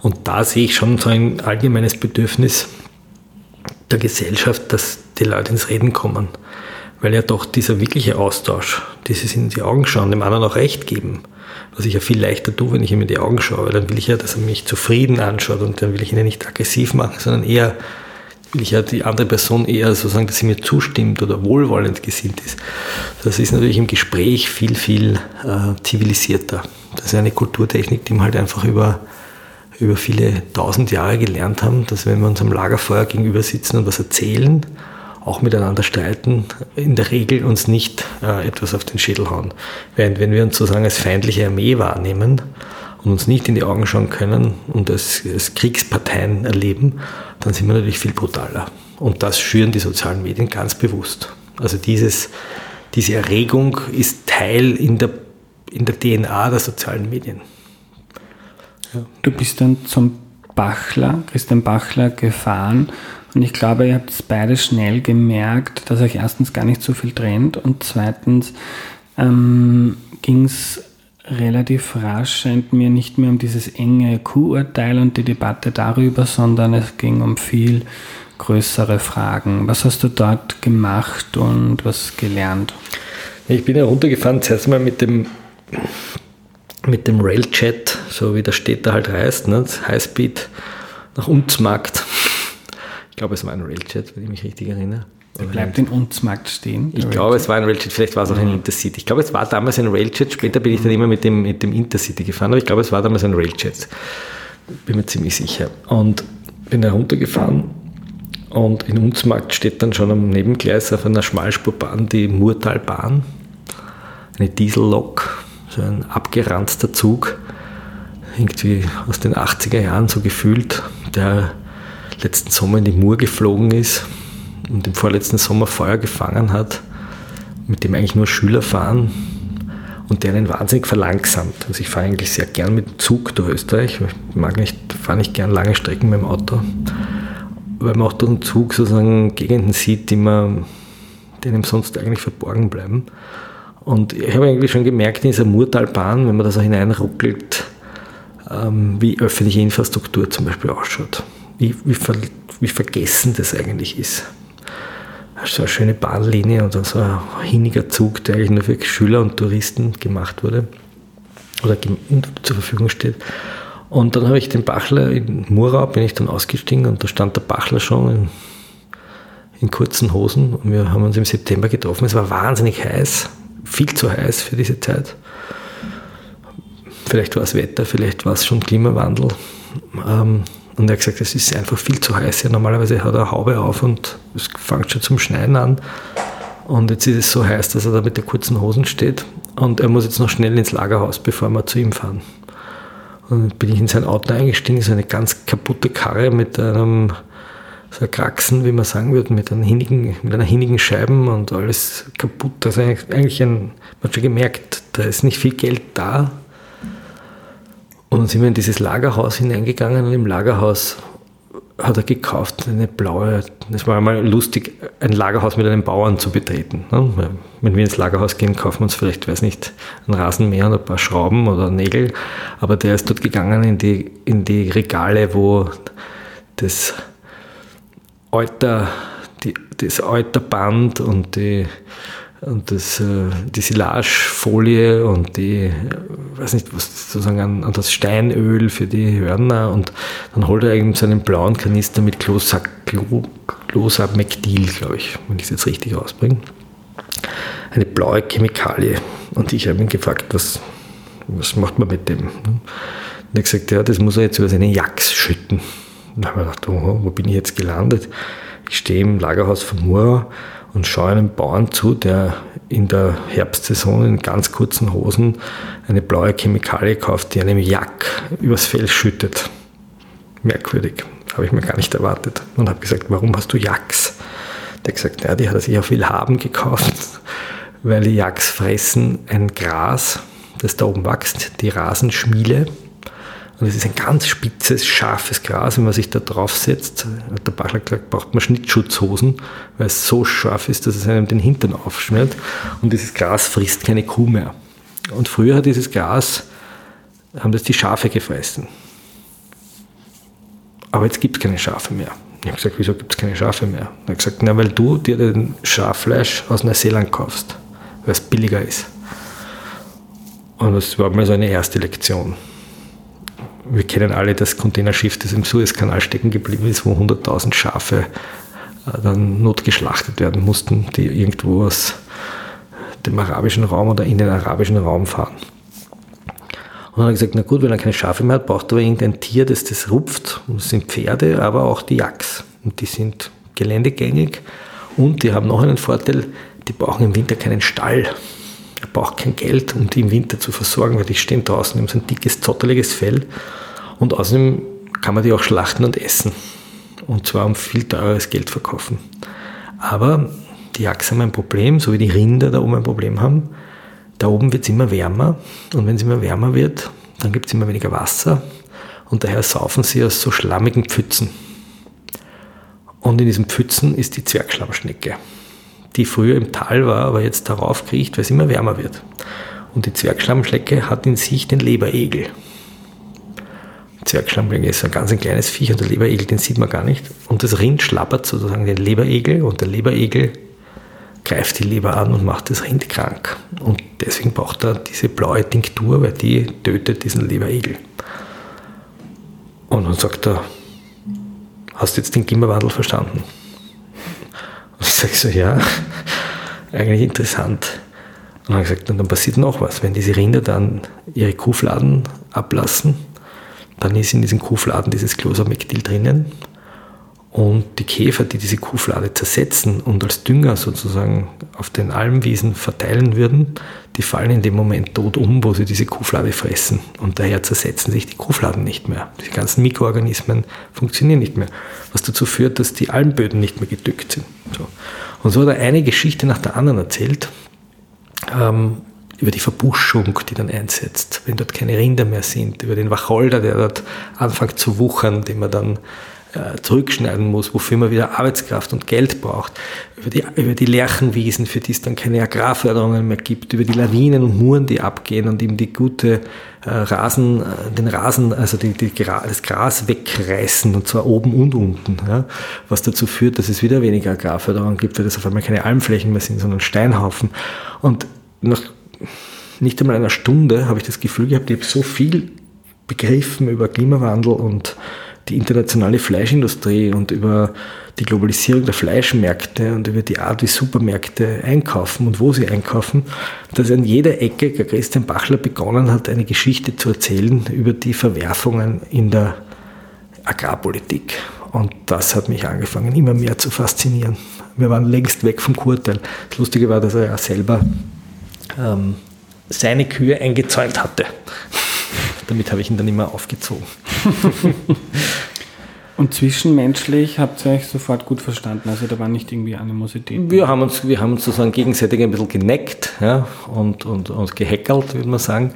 Und da sehe ich schon so ein allgemeines Bedürfnis der Gesellschaft, dass die Leute ins Reden kommen. weil ja doch dieser wirkliche Austausch, dieses in die Augen schauen, dem anderen auch Recht geben, was ich ja viel leichter tue, wenn ich ihm in die Augen schaue, weil dann will ich ja, dass er mich zufrieden anschaut und dann will ich ihn ja nicht aggressiv machen, sondern eher ich ja die andere Person eher so sagen, dass sie mir zustimmt oder wohlwollend gesinnt ist. Das ist natürlich im Gespräch viel, viel äh, zivilisierter. Das ist eine Kulturtechnik, die wir halt einfach über, über viele tausend Jahre gelernt haben, dass wenn wir uns am Lagerfeuer gegenüber sitzen und was erzählen, auch miteinander streiten, in der Regel uns nicht äh, etwas auf den Schädel hauen. Während wenn wir uns sozusagen als feindliche Armee wahrnehmen und uns nicht in die Augen schauen können und als, als Kriegsparteien erleben, dann sind wir natürlich viel brutaler. Und das schüren die sozialen Medien ganz bewusst. Also dieses, diese Erregung ist Teil in der, in der DNA der sozialen Medien. Ja. Du bist dann zum Bachler, Christian Bachler, gefahren und ich glaube, ihr habt es beide schnell gemerkt, dass euch erstens gar nicht so viel trennt und zweitens ähm, ging es relativ rasch, scheint mir nicht mehr um dieses enge Q-Urteil und die Debatte darüber, sondern es ging um viel größere Fragen. Was hast du dort gemacht und was gelernt? Ich bin ja runtergefahren, zuerst mal mit dem, mit dem Railjet, so wie der Städter halt reist, ne? Highspeed nach Umzmarkt glaube, es war ein Railjet, wenn ich mich richtig erinnere. Der bleibt in Unzmarkt stehen. Ich glaube, es war ein Railjet, vielleicht war es auch ein Intercity. Ich glaube, es war damals ein Railjet, später bin ich dann immer mit dem, mit dem Intercity gefahren, aber ich glaube, es war damals ein Railjet. Bin mir ziemlich sicher. Und bin da runtergefahren. Und in Unzmarkt steht dann schon am Nebengleis auf einer Schmalspurbahn die Murtalbahn, eine Diesellok, so ein abgeranzter Zug, irgendwie aus den 80er Jahren so gefühlt, der letzten Sommer in die Mur geflogen ist und im vorletzten Sommer Feuer gefangen hat, mit dem eigentlich nur Schüler fahren und der einen wahnsinnig verlangsamt. Also ich fahre eigentlich sehr gern mit dem Zug durch Österreich. Ich mag nicht, fahre nicht gern lange Strecken mit dem Auto, weil man auch durch den Zug sozusagen Gegenden sieht, die man, denen sonst eigentlich verborgen bleiben. Und ich habe eigentlich schon gemerkt in dieser Murtalbahn, wenn man da so hineinruckelt, ähm, wie öffentliche Infrastruktur zum Beispiel ausschaut wie, wie, ver, wie vergessen das eigentlich ist. So eine schöne Bahnlinie und so ein hinniger Zug, der eigentlich nur für Schüler und Touristen gemacht wurde oder zur Verfügung steht. Und dann habe ich den Bachler in Murau, bin ich dann ausgestiegen und da stand der Bachler schon in, in kurzen Hosen und wir haben uns im September getroffen. Es war wahnsinnig heiß, viel zu heiß für diese Zeit. Vielleicht war es Wetter, vielleicht war es schon Klimawandel. Ähm, und er hat gesagt, es ist einfach viel zu heiß. Ja, normalerweise hat er eine Haube auf und es fängt schon zum Schneien an. Und jetzt ist es so heiß, dass er da mit der kurzen Hosen steht. Und er muss jetzt noch schnell ins Lagerhaus, bevor wir zu ihm fahren. Und dann bin ich in sein Auto eingestiegen, so eine ganz kaputte Karre mit einem so ein Kraxen, wie man sagen würde, mit, einem hinnigen, mit einer hinnigen Scheiben und alles kaputt. Also eigentlich ein, man hat schon gemerkt, da ist nicht viel Geld da und dann sind wir in dieses Lagerhaus hineingegangen und im Lagerhaus hat er gekauft eine blaue, das war einmal lustig, ein Lagerhaus mit einem Bauern zu betreten. Ne? Wenn wir ins Lagerhaus gehen, kaufen wir uns vielleicht, weiß nicht, ein Rasenmäher und ein paar Schrauben oder Nägel, aber der ist dort gegangen in die, in die Regale, wo das Euter, die, das Euterband und die und das, äh, die Silagefolie und die, äh, weiß nicht, was sozusagen an, an, das Steinöl für die Hörner und dann holt er eben so einen blauen Kanister mit Closapmectil, glaube ich, wenn ich es jetzt richtig ausbringe. Eine blaue Chemikalie. Und ich habe ihn gefragt, was, was macht man mit dem? Und er hat gesagt, ja, das muss er jetzt über seine Jacks schütten. Und dann habe ich gedacht, oh, wo bin ich jetzt gelandet? Ich stehe im Lagerhaus von Mura und schaue einem Bauern zu, der in der Herbstsaison in ganz kurzen Hosen eine blaue Chemikalie kauft, die einem Jack übers Fell schüttet. Merkwürdig, habe ich mir gar nicht erwartet. Und habe gesagt, warum hast du Jacks? Der hat gesagt, ja, die hat er sich auf Willhaben gekauft, weil die Jacks fressen ein Gras, das da oben wächst, die Rasenschmiele. Und es ist ein ganz spitzes, scharfes Gras. Wenn man sich da drauf setzt, hat der Bachler gesagt, braucht man Schnittschutzhosen, weil es so scharf ist, dass es einem den Hintern aufschneidet. Und dieses Gras frisst keine Kuh mehr. Und früher hat dieses Gras, haben das die Schafe gefressen. Aber jetzt gibt es keine Schafe mehr. Ich habe gesagt, wieso gibt es keine Schafe mehr? Er hat gesagt, na, weil du dir den Schaffleisch aus Neuseeland kaufst, weil es billiger ist. Und das war mal so eine erste Lektion. Wir kennen alle das Containerschiff, das im Suezkanal stecken geblieben ist, wo 100.000 Schafe äh, dann notgeschlachtet werden mussten, die irgendwo aus dem arabischen Raum oder in den arabischen Raum fahren. Und dann hat er gesagt, na gut, wenn er keine Schafe mehr hat, braucht er aber irgendein Tier, das das rupft. Und das sind Pferde, aber auch die Yaks. Und die sind geländegängig und die haben noch einen Vorteil, die brauchen im Winter keinen Stall. Er braucht kein Geld, um die im Winter zu versorgen, weil die stehen draußen, haben so ein dickes, zotteliges Fell. Und außerdem kann man die auch schlachten und essen. Und zwar um viel teures Geld verkaufen. Aber die Yaks haben ein Problem, so wie die Rinder da oben ein Problem haben. Da oben wird es immer wärmer und wenn es immer wärmer wird, dann gibt es immer weniger Wasser und daher saufen sie aus so schlammigen Pfützen. Und in diesen Pfützen ist die Zwergschlammschnecke, die früher im Tal war, aber jetzt darauf kriecht, weil es immer wärmer wird. Und die Zwergschlammschnecke hat in sich den Leberegel. Zwergschlammschnecke ist ein ganz ein kleines Viech und der Leberegel, den sieht man gar nicht. Und das Rind schlappert sozusagen den Leberegel und der Leberegel greift die Leber an und macht das Rind krank. Und deswegen braucht er diese blaue Tinktur, weil die tötet diesen Leberegel. Und dann sagt er, hast du jetzt den Klimawandel verstanden? Und ich sage so, ja, eigentlich interessant. Und dann gesagt, dann passiert noch was. Wenn diese Rinder dann ihre Kuhfladen ablassen, dann ist in diesen Kuhfladen dieses Closamectil drinnen und die Käfer, die diese Kuhflade zersetzen und als Dünger sozusagen auf den Almwiesen verteilen würden, die fallen in dem Moment tot um, wo sie diese Kuhflade fressen. Und daher zersetzen sich die Kuhfladen nicht mehr. Die ganzen Mikroorganismen funktionieren nicht mehr. Was dazu führt, dass die Almböden nicht mehr gedückt sind. So. Und so hat er eine Geschichte nach der anderen erzählt. Ähm, über die Verbuschung, die dann einsetzt, wenn dort keine Rinder mehr sind, über den Wacholder, der dort anfängt zu wuchern, den man dann äh, zurückschneiden muss, wofür man wieder Arbeitskraft und Geld braucht, über die, über die Lärchenwiesen, für die es dann keine Agrarförderungen mehr gibt, über die Lawinen und Muren, die abgehen und ihm die gute äh, Rasen, äh, den Rasen, also die, die, das Gras wegreißen und zwar oben und unten, ja, was dazu führt, dass es wieder weniger Agrarförderung gibt, weil das auf einmal keine Almflächen mehr sind, sondern Steinhaufen. Und nach nicht einmal einer Stunde habe ich das Gefühl gehabt, ich habe so viel begriffen über Klimawandel und die internationale Fleischindustrie und über die Globalisierung der Fleischmärkte und über die Art, wie Supermärkte einkaufen und wo sie einkaufen, dass an jeder Ecke Christian Bachler begonnen hat, eine Geschichte zu erzählen über die Verwerfungen in der Agrarpolitik. Und das hat mich angefangen, immer mehr zu faszinieren. Wir waren längst weg vom Kurteil. Das Lustige war, dass er ja selber ähm, seine Kühe eingezäunt hatte. Damit habe ich ihn dann immer aufgezogen. Und zwischenmenschlich habt ihr euch sofort gut verstanden, also da war nicht irgendwie Animosität? Wir haben uns, wir haben uns sozusagen gegenseitig ein bisschen geneckt ja, und, und, und gehackelt, würde man sagen.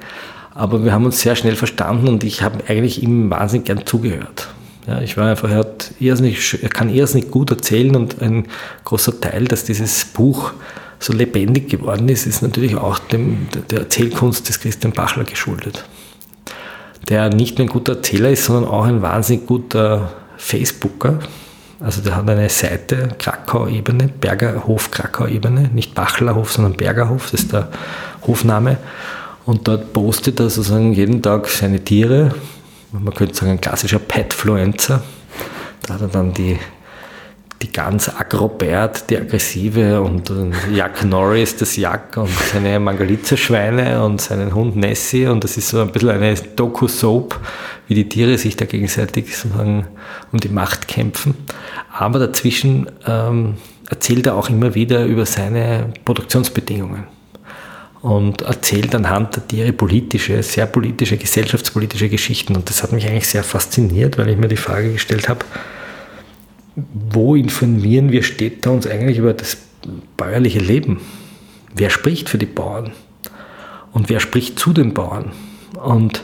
Aber wir haben uns sehr schnell verstanden und ich habe eigentlich ihm wahnsinnig gern zugehört. Ja, ich war einfach, er, hat irrsinnig, er kann irrsinnig gut erzählen und ein großer Teil, dass dieses Buch so lebendig geworden ist, ist natürlich auch dem, der Erzählkunst des Christian Bachler geschuldet der nicht nur ein guter Erzähler ist, sondern auch ein wahnsinnig guter Facebooker. Also der hat eine Seite, Krakau-Ebene, Bergerhof Krakau-Ebene, nicht Bachlerhof, sondern Bergerhof, das ist der Hofname. Und dort postet er sozusagen jeden Tag seine Tiere. Man könnte sagen, ein klassischer Petfluencer. Da hat er dann die die ganz Agrobert, die aggressive und, Jack Norris, das Jack und seine Mangalitzer-Schweine und seinen Hund Nessie und das ist so ein bisschen eine Doku-Soap, wie die Tiere sich da gegenseitig sozusagen um die Macht kämpfen. Aber dazwischen ähm, erzählt er auch immer wieder über seine Produktionsbedingungen und erzählt anhand der Tiere politische, sehr politische, gesellschaftspolitische Geschichten. Und das hat mich eigentlich sehr fasziniert, weil ich mir die Frage gestellt habe, wo informieren wir Städter uns eigentlich über das bäuerliche Leben? Wer spricht für die Bauern? Und wer spricht zu den Bauern? Und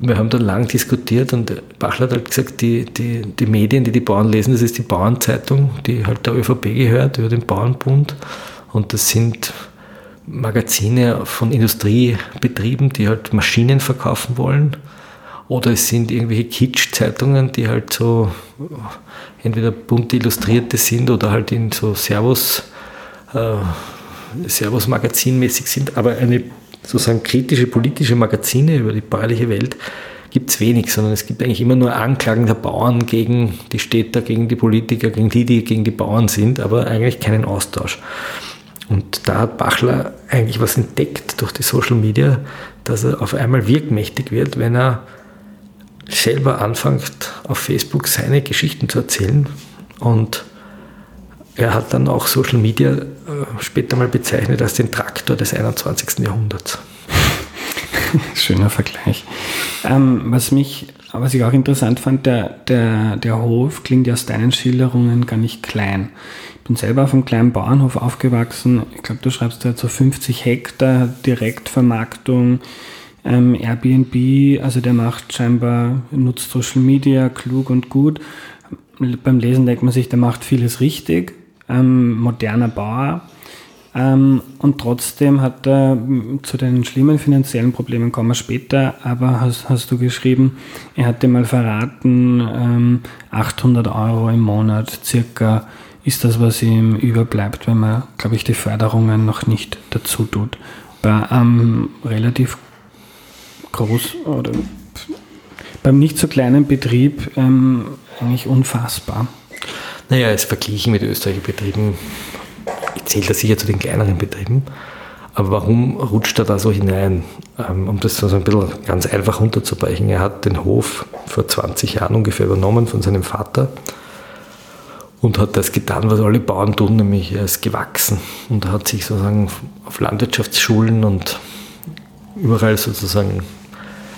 wir haben da lang diskutiert und Bachler hat halt gesagt, die, die, die Medien, die die Bauern lesen, das ist die Bauernzeitung, die halt der ÖVP gehört, über den Bauernbund. Und das sind Magazine von Industriebetrieben, die halt Maschinen verkaufen wollen oder es sind irgendwelche Kitsch-Zeitungen, die halt so entweder bunt illustrierte sind oder halt in so Servus, äh, Servus-Magazinmäßig sind, aber eine sozusagen kritische politische Magazine über die bäuerliche Welt gibt es wenig, sondern es gibt eigentlich immer nur Anklagen der Bauern gegen die Städter, gegen die Politiker, gegen die, die gegen die Bauern sind, aber eigentlich keinen Austausch. Und da hat Bachler eigentlich was entdeckt durch die Social Media, dass er auf einmal wirkmächtig wird, wenn er selber anfängt, auf Facebook seine Geschichten zu erzählen. Und er hat dann auch Social Media äh, später mal bezeichnet als den Traktor des 21. Jahrhunderts. Schöner Vergleich. Ähm, was mich, was ich auch interessant fand, der, der, der Hof klingt ja aus deinen Schilderungen gar nicht klein. Ich bin selber auf einem kleinen Bauernhof aufgewachsen. Ich glaube, du schreibst da so 50 Hektar Direktvermarktung, ähm, Airbnb, also der macht scheinbar, nutzt Social Media klug und gut. Beim Lesen denkt man sich, der macht vieles richtig. Ähm, moderner Bauer. Ähm, und trotzdem hat er zu den schlimmen finanziellen Problemen kommen wir später, aber hast, hast du geschrieben, er hat dir mal verraten, ähm, 800 Euro im Monat circa ist das, was ihm überbleibt, wenn man, glaube ich, die Förderungen noch nicht dazu tut. Bei einem relativ groß oder beim nicht so kleinen Betrieb ähm, eigentlich unfassbar. Naja, es verglichen mit österreichischen Betrieben, ich zähle das sicher zu den kleineren Betrieben, aber warum rutscht er da so hinein? Ähm, um das so ein bisschen ganz einfach runterzubrechen. Er hat den Hof vor 20 Jahren ungefähr übernommen von seinem Vater und hat das getan, was alle Bauern tun, nämlich er ist gewachsen und hat sich sozusagen auf Landwirtschaftsschulen und überall sozusagen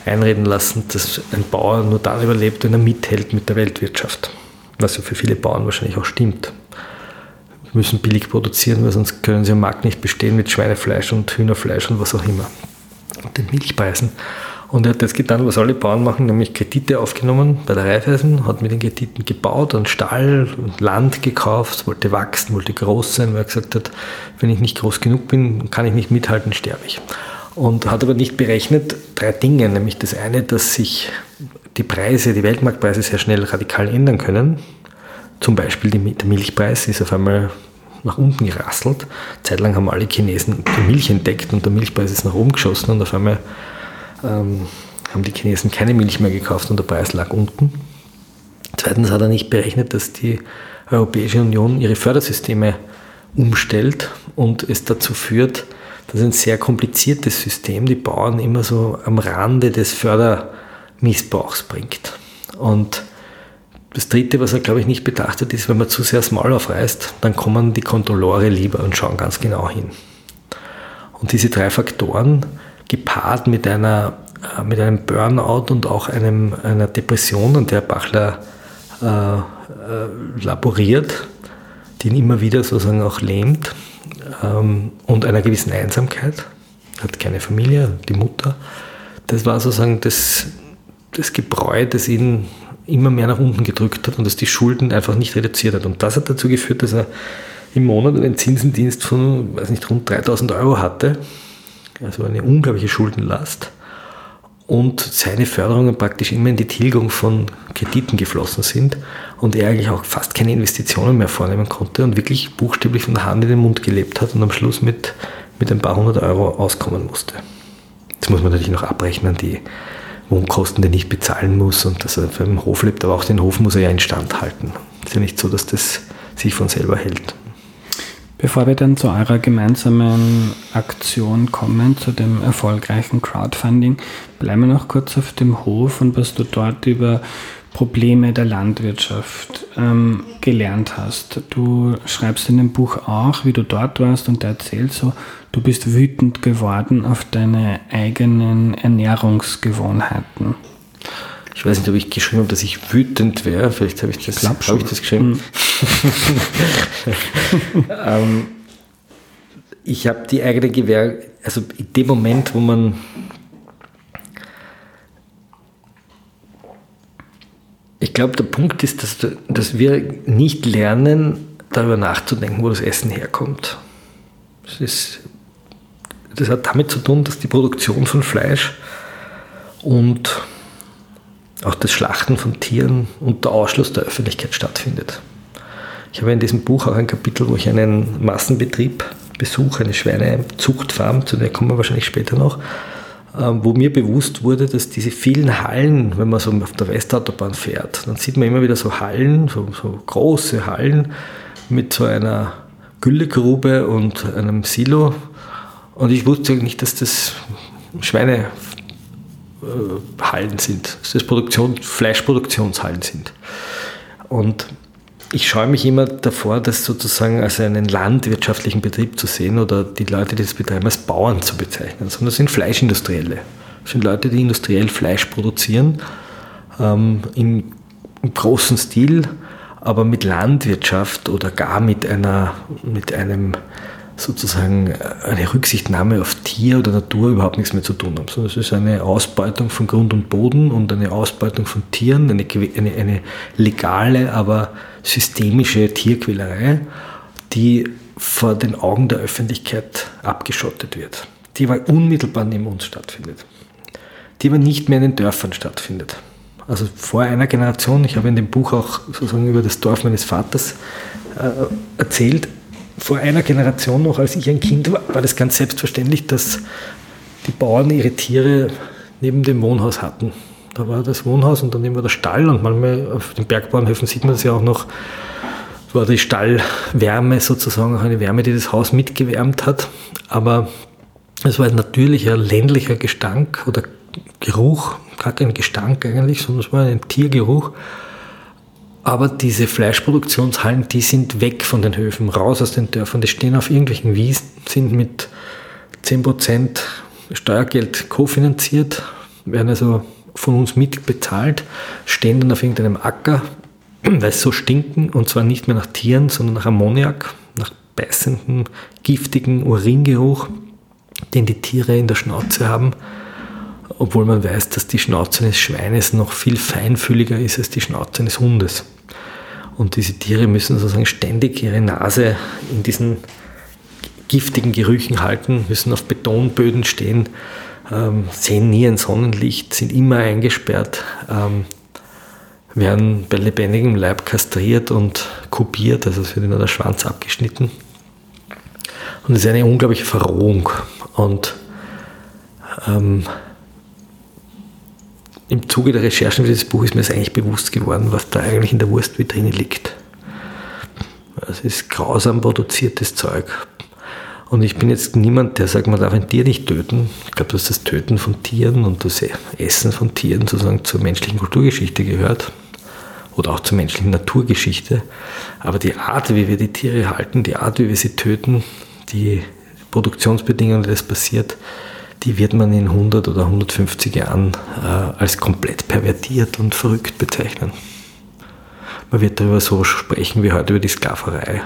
einreden lassen, dass ein Bauer nur dann überlebt, wenn er mithält mit der Weltwirtschaft. Was ja für viele Bauern wahrscheinlich auch stimmt. Wir müssen billig produzieren, weil sonst können sie am Markt nicht bestehen mit Schweinefleisch und Hühnerfleisch und was auch immer. Und den Milchpreisen. Und er hat das getan, was alle Bauern machen, nämlich Kredite aufgenommen bei der Raiffeisen, hat mit den Krediten gebaut, einen Stall und Land gekauft, wollte wachsen, wollte groß sein, weil er gesagt hat, wenn ich nicht groß genug bin, kann ich nicht mithalten, sterbe ich und hat aber nicht berechnet drei Dinge, nämlich das eine, dass sich die Preise, die Weltmarktpreise sehr schnell radikal ändern können. Zum Beispiel der Milchpreis ist auf einmal nach unten gerasselt. Zeitlang haben alle Chinesen die Milch entdeckt und der Milchpreis ist nach oben geschossen und auf einmal ähm, haben die Chinesen keine Milch mehr gekauft und der Preis lag unten. Zweitens hat er nicht berechnet, dass die Europäische Union ihre Fördersysteme umstellt und es dazu führt, das ist ein sehr kompliziertes System, die Bauern immer so am Rande des Fördermissbrauchs bringt. Und das Dritte, was er, glaube ich, nicht bedacht hat, ist, wenn man zu sehr das Maul aufreißt, dann kommen die Kontrolleure lieber und schauen ganz genau hin. Und diese drei Faktoren, gepaart mit, einer, äh, mit einem Burnout und auch einem, einer Depression, an der Bachler äh, äh, laboriert, die ihn immer wieder sozusagen auch lähmt, ähm, und einer gewissen Einsamkeit. Hat keine Familie, die Mutter. Das war sozusagen das, das Gebräu, das ihn immer mehr nach unten gedrückt hat und das die Schulden einfach nicht reduziert hat. Und das hat dazu geführt, dass er im Monat einen Zinsendienst von, weiß nicht, rund 3000 Euro hatte. Also eine unglaubliche Schuldenlast und seine Förderungen praktisch immer in die Tilgung von Krediten geflossen sind und er eigentlich auch fast keine Investitionen mehr vornehmen konnte und wirklich buchstäblich von der Hand in den Mund gelebt hat und am Schluss mit, mit ein paar hundert Euro auskommen musste. Jetzt muss man natürlich noch abrechnen, die Wohnkosten, die nicht bezahlen muss und dass er für den Hof lebt, aber auch den Hof muss er ja instand halten. Es ist ja nicht so, dass das sich von selber hält. Bevor wir dann zu eurer gemeinsamen Aktion kommen, zu dem erfolgreichen Crowdfunding, bleiben wir noch kurz auf dem Hof und was du dort über Probleme der Landwirtschaft ähm, gelernt hast. Du schreibst in dem Buch auch, wie du dort warst und erzählst so, du bist wütend geworden auf deine eigenen Ernährungsgewohnheiten. Ich weiß nicht, ob ich geschrieben habe, dass ich wütend wäre. Vielleicht habe ich das, habe ich das geschrieben. Mhm. ähm, ich habe die eigene Gewehr, also in dem Moment, wo man Ich glaube, der Punkt ist, dass, dass wir nicht lernen, darüber nachzudenken, wo das Essen herkommt. Das, ist, das hat damit zu tun, dass die Produktion von Fleisch und auch das Schlachten von Tieren unter Ausschluss der Öffentlichkeit stattfindet. Ich habe in diesem Buch auch ein Kapitel, wo ich einen Massenbetrieb besuche, eine Schweinezuchtfarm, zu der kommen wir wahrscheinlich später noch, ähm, wo mir bewusst wurde, dass diese vielen Hallen, wenn man so auf der Westautobahn fährt, dann sieht man immer wieder so Hallen, so, so große Hallen mit so einer Güllegrube und einem Silo. Und ich wusste nicht, dass das Schweinehallen sind, dass das Produktion, Fleischproduktionshallen sind. Und ich scheue mich immer davor, das sozusagen als einen landwirtschaftlichen Betrieb zu sehen oder die Leute, die das betreiben, als Bauern zu bezeichnen, sondern das sind Fleischindustrielle. Das sind Leute, die industriell Fleisch produzieren, ähm, im, im, großen Stil, aber mit Landwirtschaft oder gar mit, einer, mit einem sozusagen eine Rücksichtnahme auf Tier oder Natur überhaupt nichts mehr zu tun haben. Sondern es ist eine Ausbeutung von Grund und Boden und eine Ausbeutung von Tieren, eine, eine, eine legale, aber systemische Tierquälerei, die vor den Augen der Öffentlichkeit abgeschottet wird, die aber unmittelbar neben uns stattfindet, die aber nicht mehr in den Dörfern stattfindet. Also vor einer Generation, ich habe in dem Buch auch sozusagen über das Dorf meines Vaters äh, erzählt, vor einer Generation noch, als ich ein Kind war, war das ganz selbstverständlich, dass die Bauern ihre Tiere neben dem Wohnhaus hatten. Da war das Wohnhaus und daneben war der Stall und manchmal auf den Bergbauernhöfen sieht man das ja auch noch, war die Stallwärme sozusagen auch eine Wärme, die das Haus mitgewärmt hat. Aber es war ein natürlicher ländlicher Gestank oder Geruch, gar kein Gestank eigentlich, sondern es war ein Tiergeruch. Aber diese Fleischproduktionshallen, die sind weg von den Höfen, raus aus den Dörfern. Die stehen auf irgendwelchen Wiesen, sind mit 10% Steuergeld kofinanziert, werden also von uns mitbezahlt, stehen dann auf irgendeinem Acker, weil sie so stinken und zwar nicht mehr nach Tieren, sondern nach Ammoniak, nach beißendem, giftigen Uringeruch, den die Tiere in der Schnauze haben, obwohl man weiß, dass die Schnauze eines Schweines noch viel feinfühliger ist als die Schnauze eines Hundes. Und diese Tiere müssen sozusagen ständig ihre Nase in diesen giftigen Gerüchen halten, müssen auf Betonböden stehen, ähm, sehen nie ein Sonnenlicht, sind immer eingesperrt, ähm, werden bei lebendigem Leib kastriert und kopiert, also es wird ihnen der Schwanz abgeschnitten. Und es ist eine unglaubliche Verrohung. Und ähm, im Zuge der Recherchen für dieses Buch ist mir das eigentlich bewusst geworden, was da eigentlich in der Wurstvitrine liegt. Es ist grausam produziertes Zeug. Und ich bin jetzt niemand, der sagt, man darf ein Tier nicht töten. Ich glaube, dass das Töten von Tieren und das Essen von Tieren sozusagen zur menschlichen Kulturgeschichte gehört oder auch zur menschlichen Naturgeschichte. Aber die Art, wie wir die Tiere halten, die Art, wie wir sie töten, die Produktionsbedingungen, wie das passiert, die wird man in 100 oder 150 Jahren äh, als komplett pervertiert und verrückt bezeichnen. Man wird darüber so sprechen wie heute über die Sklaverei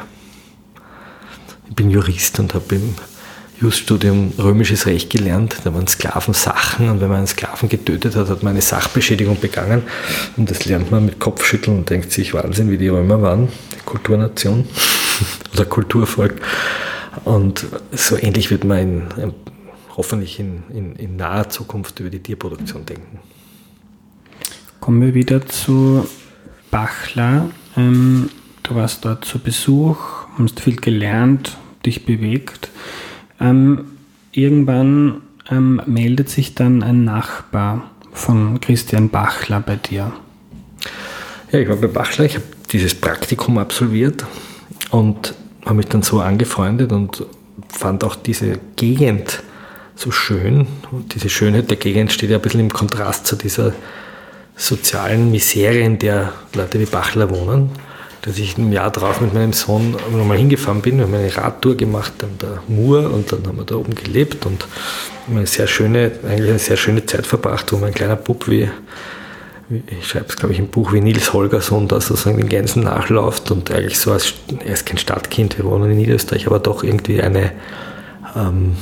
ich bin Jurist und habe im Juststudium römisches Recht gelernt. Da waren Sklaven Sachen und wenn man einen Sklaven getötet hat, hat man eine Sachbeschädigung begangen. Und das lernt man mit Kopfschütteln und denkt sich, Wahnsinn, wie die Römer waren, Kulturnation oder Kulturvolk. Und so ähnlich wird man in, hoffentlich in, in, in naher Zukunft über die Tierproduktion denken. Kommen wir wieder zu Bachler. Ähm, du warst dort zu Besuch hast viel gelernt, dich bewegt. Ähm, irgendwann ähm, meldet sich dann ein Nachbar von Christian Bachler bei dir. Ja, ich war bei Bachler, ich habe dieses Praktikum absolviert und habe mich dann so angefreundet und fand auch diese Gegend so schön. Und diese Schönheit der Gegend steht ja ein bisschen im Kontrast zu dieser sozialen Misere, in der Leute wie Bachler wohnen dass ich im Jahr drauf mit meinem Sohn nochmal hingefahren bin. Wir haben eine Radtour gemacht an der Mur und dann haben wir da oben gelebt und eine sehr schöne, eigentlich eine sehr schöne Zeit verbracht, wo mein kleiner Bub wie, ich schreibe es glaube ich im Buch, wie Nils Holgersson da sozusagen den Gänsen nachläuft und eigentlich so als, er ist kein Stadtkind, wir wohnen in Niederösterreich, aber doch irgendwie eine, ähm,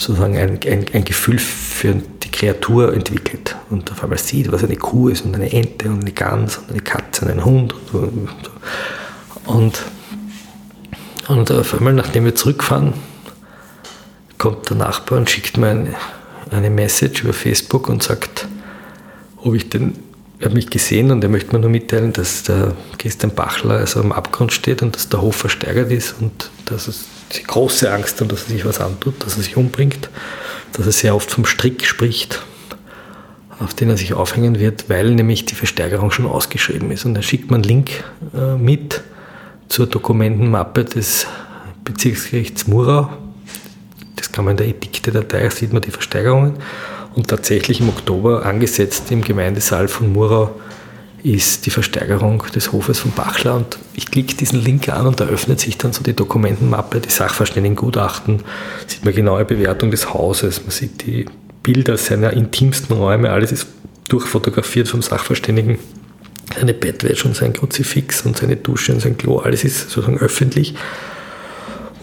sozusagen ein, ein, ein Gefühl für die Kreatur entwickelt und auf einmal sieht, was eine Kuh ist und eine Ente und eine Gans und eine Katze und ein Hund und, und, und auf einmal, nachdem wir zurückfahren, kommt der Nachbar und schickt mir eine, eine Message über Facebook und sagt, ob ich den, er hat mich gesehen und er möchte mir nur mitteilen, dass der Christian Bachler also am Abgrund steht und dass der Hof versteigert ist und dass es die große Angst hat, dass er sich was antut, dass er sich umbringt, dass er sehr oft vom Strick spricht, auf den er sich aufhängen wird, weil nämlich die Versteigerung schon ausgeschrieben ist. Und da schickt man einen Link äh, mit zur Dokumentenmappe des Bezirksgerichts Murau. Das kann man in der Edikte-Datei, sieht man die Versteigerungen. Und tatsächlich im Oktober angesetzt im Gemeindesaal von Murau ist die Versteigerung des Hofes von Bachler. Und ich klicke diesen Link an und da öffnet sich dann so die Dokumentenmappe, die Sachverständigengutachten, sieht man genaue Bewertung des Hauses, man sieht die Bilder seiner intimsten Räume, alles ist durchfotografiert vom Sachverständigen. Seine Bettwäsche und sein Kruzifix und seine Dusche und sein Klo, alles ist sozusagen öffentlich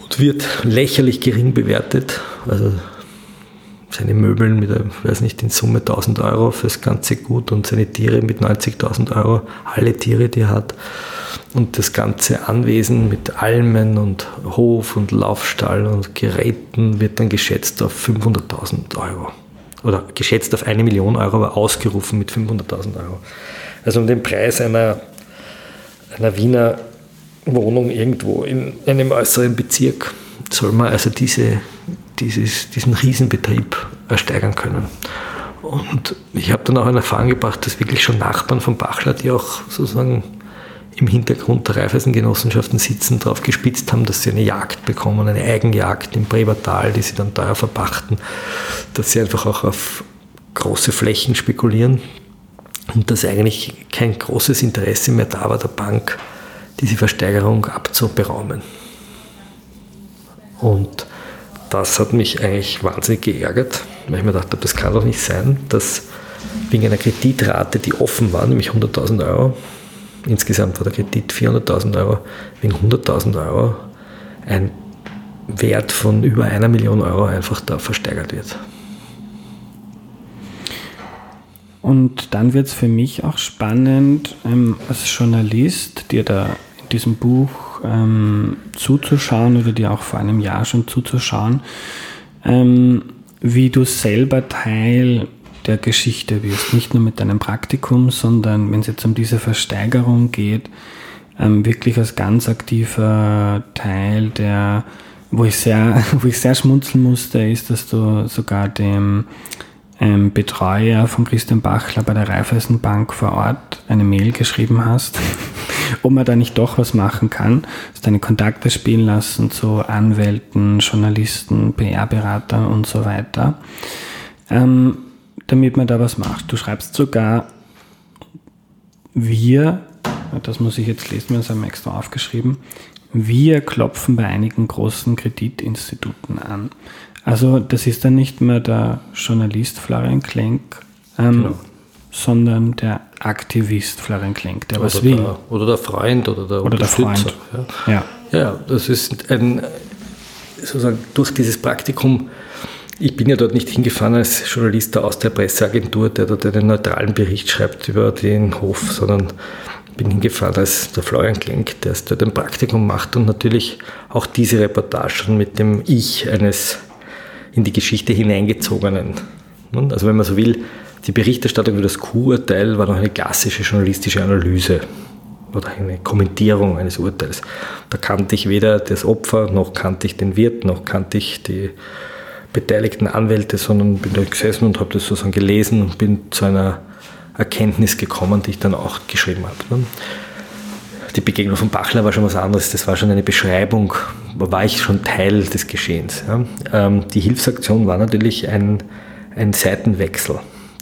und wird lächerlich gering bewertet. Also seine Möbel mit, weiß nicht, in Summe 1000 Euro fürs ganze Gut und seine Tiere mit 90.000 Euro, alle Tiere, die er hat. Und das ganze Anwesen mit Almen und Hof und Laufstall und Geräten wird dann geschätzt auf 500.000 Euro. Oder geschätzt auf eine Million Euro, aber ausgerufen mit 500.000 Euro. Also um den Preis einer, einer Wiener Wohnung irgendwo in einem äußeren Bezirk soll man also diese dieses, diesen Riesenbetrieb ersteigern können. Und ich habe dann auch in Erfahrung gebracht, dass wirklich schon Nachbarn von Bachler, die auch sozusagen im Hintergrund der Reifeisengenossenschaften sitzen, darauf gespitzt haben, dass sie eine Jagd bekommen, eine Eigenjagd im Brebertal, die sie dann teuer verpachten, dass sie einfach auch auf große Flächen spekulieren und dass eigentlich kein großes Interesse mehr da war, der Bank diese Versteigerung abzuberaumen. Und das hat mich eigentlich wahnsinnig geärgert, weil ich mir dachte, das kann doch nicht sein, dass wegen einer Kreditrate, die offen war, nämlich 100.000 Euro, insgesamt war der Kredit 400.000 Euro, wegen 100.000 Euro ein Wert von über einer Million Euro einfach da versteigert wird. Und dann wird es für mich auch spannend, ähm, als Journalist, dir da diesem Buch ähm, zuzuschauen oder dir auch vor einem Jahr schon zuzuschauen, ähm, wie du selber Teil der Geschichte wirst. Nicht nur mit deinem Praktikum, sondern wenn es jetzt um diese Versteigerung geht, ähm, wirklich als ganz aktiver Teil der, wo ich sehr, wo ich sehr schmunzeln musste, ist, dass du sogar dem ähm, Betreuer von Christian Bachler bei der Raiffeisenbank vor Ort eine Mail geschrieben hast, ob man da nicht doch was machen kann, dass deine Kontakte spielen lassen zu Anwälten, Journalisten, PR-Beratern und so weiter, ähm, damit man da was macht. Du schreibst sogar, wir, das muss ich jetzt lesen, wir haben extra aufgeschrieben, wir klopfen bei einigen großen Kreditinstituten an. Also das ist dann nicht mehr der Journalist Florian Klenk, ähm, genau. sondern der Aktivist Florian Klenk, der oder was will. Der, oder der Freund oder der oder Unterstützer. Der Freund. Ja. ja. ja, das ist ein, sozusagen durch dieses Praktikum, ich bin ja dort nicht hingefahren als Journalist aus der Presseagentur, der dort einen neutralen Bericht schreibt über den Hof, sondern bin hingefahren als der Florian Klenk, der dort ein Praktikum macht und natürlich auch diese Reportagen mit dem Ich eines in die Geschichte hineingezogenen. Also wenn man so will, die Berichterstattung über das Q-Urteil war noch eine klassische journalistische Analyse oder eine Kommentierung eines Urteils. Da kannte ich weder das Opfer, noch kannte ich den Wirt, noch kannte ich die beteiligten Anwälte, sondern bin da gesessen und habe das sozusagen gelesen und bin zu einer Erkenntnis gekommen, die ich dann auch geschrieben habe die Begegnung von Bachler war schon was anderes. Das war schon eine Beschreibung, war ich schon Teil des Geschehens. Ähm, die Hilfsaktion war natürlich ein, ein Seitenwechsel,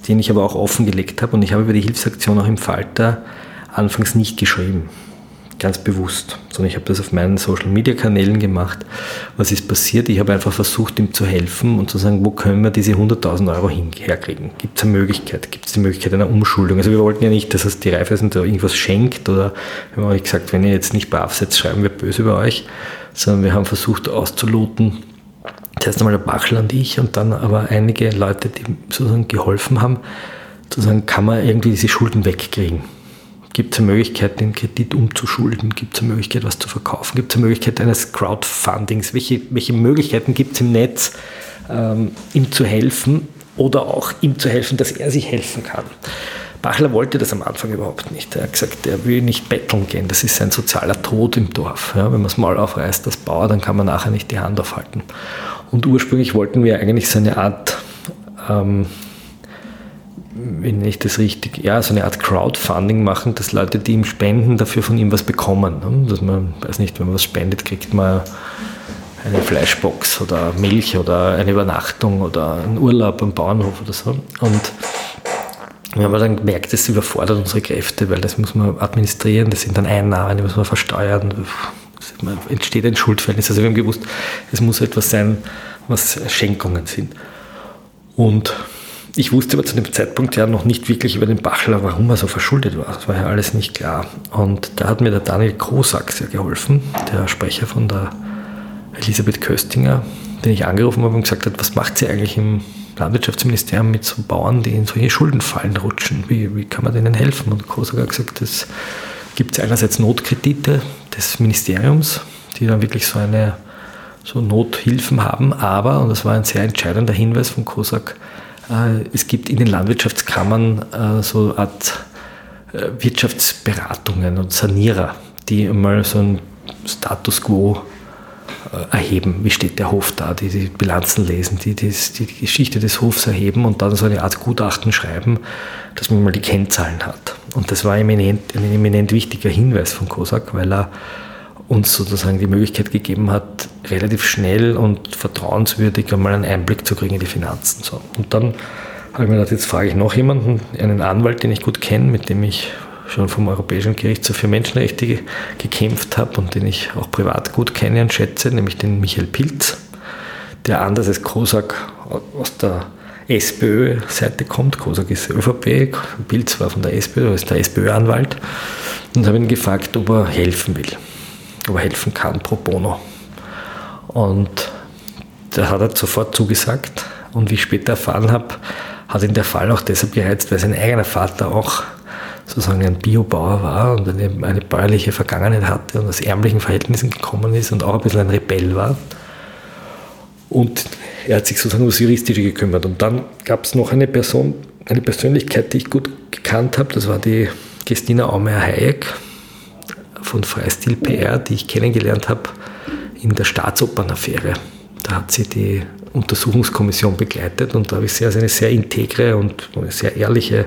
den ich aber auch offengelegt habe. Und ich habe über die Hilfsaktion auch im Falter anfangs nicht geschrieben ganz bewusst, sondern ich habe das auf meinen Social-Media-Kanälen gemacht. Was ist passiert? Ich habe einfach versucht, ihm zu helfen und zu sagen, wo können wir diese 100.000 Euro herkriegen? Gibt es eine Möglichkeit? Gibt es die Möglichkeit einer Umschuldung? Also wir wollten ja nicht, dass es die Raiffeisen da irgendwas schenkt oder wir haben euch gesagt, wenn ihr jetzt nicht brav seid, schreiben wir böse über euch, sondern wir haben versucht auszuloten, zuerst einmal der Bachler und ich und dann aber einige Leute, die sozusagen geholfen haben, zu sagen, kann man irgendwie diese Schulden wegkriegen? Gibt es eine Möglichkeit, den Kredit umzuschulden? Gibt es eine Möglichkeit, was zu verkaufen? Gibt es eine Möglichkeit eines Crowdfundings? Welche, welche Möglichkeiten gibt es im Netz, ähm, ihm zu helfen oder auch ihm zu helfen, dass er sich helfen kann? Bachler wollte das am Anfang überhaupt nicht. Er hat gesagt, er will nicht betteln gehen. Das ist ein sozialer Tod im Dorf. Ja, wenn man das Maul aufreißt als Bauer, dann kann man nachher nicht die Hand aufhalten. Und ursprünglich wollten wir eigentlich so eine Art, ähm, wie nenne ich das richtig, ja, so eine Art Crowdfunding machen, dass Leute, die ihm spenden, dafür von ihm was bekommen. Ne? Dass man, weiß nicht, wenn man was spendet, kriegt man eine Fleischbox oder Milch oder eine Übernachtung oder einen Urlaub am Bauernhof oder so. Und wir haben dann gemerkt, das überfordert unsere Kräfte, weil das muss man administrieren, das sind dann Einnahmen, die muss man versteuern, entsteht ein Schuldverhältnis. Also wir haben gewusst, es muss etwas sein, was Schenkungen sind. Und ich wusste aber zu dem Zeitpunkt ja noch nicht wirklich über den Bachler, warum er so verschuldet war. Das war ja alles nicht klar. Und da hat mir der Daniel Kosak sehr geholfen, der Sprecher von der Elisabeth Köstinger, den ich angerufen habe und gesagt habe, was macht sie eigentlich im Landwirtschaftsministerium mit so Bauern, die in solche Schuldenfallen rutschen? Wie, wie kann man denen helfen? Und Kosak hat gesagt, es gibt einerseits Notkredite des Ministeriums, die dann wirklich so eine so Nothilfen haben, aber, und das war ein sehr entscheidender Hinweis von Kosak, es gibt in den Landwirtschaftskammern äh, so eine Art äh, Wirtschaftsberatungen und Sanierer, die einmal so ein Status quo äh, erheben, wie steht der Hof da, die die Bilanzen lesen, die, die Geschichte des Hofs erheben und dann so eine Art Gutachten schreiben, dass man mal die Kennzahlen hat. Und das war eminent, ein eminent wichtiger Hinweis von Kosak, weil er uns sozusagen die Möglichkeit gegeben hat, relativ schnell und vertrauenswürdig einmal einen Einblick zu kriegen in die Finanzen. So. Und dann habe ich mir gedacht, jetzt frage ich noch jemanden, einen Anwalt, den ich gut kenne, mit dem ich schon vom Europäischen Gerichtshof für Menschenrechte gekämpft habe und den ich auch privat gut kenne und schätze, nämlich den Michael Pilz, der anders als Kosak aus der SPÖ-Seite kommt. Kosak ist ÖVP, Pilz war von der SPÖ, ist der SPÖ-Anwalt und habe ihn gefragt, ob er helfen will, ob er helfen kann pro bono. Und da hat er sofort zugesagt und wie ich später erfahren habe, hat ihn der Fall auch deshalb gereizt, weil sein eigener Vater auch sozusagen ein Biobauer war und eine, eine bäuerliche Vergangenheit hatte und aus ärmlichen Verhältnissen gekommen ist und auch ein bisschen ein Rebell war. Und er hat sich sozusagen um das Juristische gekümmert. Und dann gab es noch eine Person, eine Persönlichkeit, die ich gut gekannt habe, das war die Christina Aumeier-Hayek von Freistil PR, die ich kennengelernt habe in der Staatsopern-Affäre. Da hat sie die Untersuchungskommission begleitet und da habe ich sehr, eine sehr integre und sehr ehrliche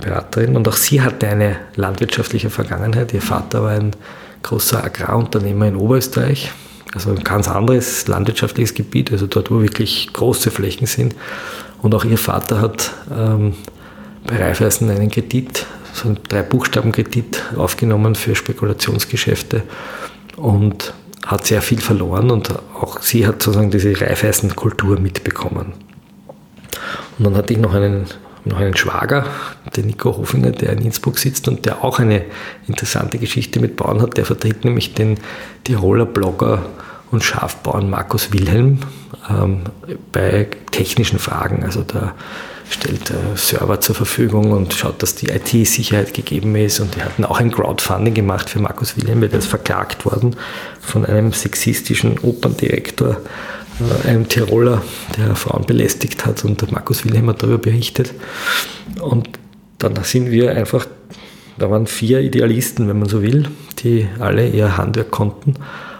Beraterin und auch sie hatte eine landwirtschaftliche Vergangenheit. Ihr Vater war ein großer Agrarunternehmer in Oberösterreich, also ein ganz anderes landwirtschaftliches Gebiet, also dort, wo wirklich große Flächen sind. Und auch ihr Vater hat ähm, bei Raiffeisen einen Kredit, so einen Drei-Buchstaben-Kredit aufgenommen für Spekulationsgeschäfte und hat sehr viel verloren und auch sie hat sozusagen diese Raiffeisen-Kultur mitbekommen. Und dann hatte ich noch einen noch einen Schwager, den Nico Hofinger, der in Innsbruck sitzt und der auch eine interessante Geschichte mit Bauern hat. Der vertritt nämlich den Tiroler Blogger und Schafbauern Markus Wilhelm ähm, bei technischen Fragen. Also da stellt er Server zur Verfügung und schaut, dass die IT-Sicherheit gegeben ist. Und die hatten auch ein Crowdfunding gemacht für Markus Wilhelm, der ist verklagt worden von einem sexistischen Operndirektor einem Tiroler, der Frauen belästigt hat und Markus Wilhelm hat darüber berichtet. Und dann sind wir einfach, da waren vier Idealisten, wenn man so will, die alle ihr Handwerk konnten.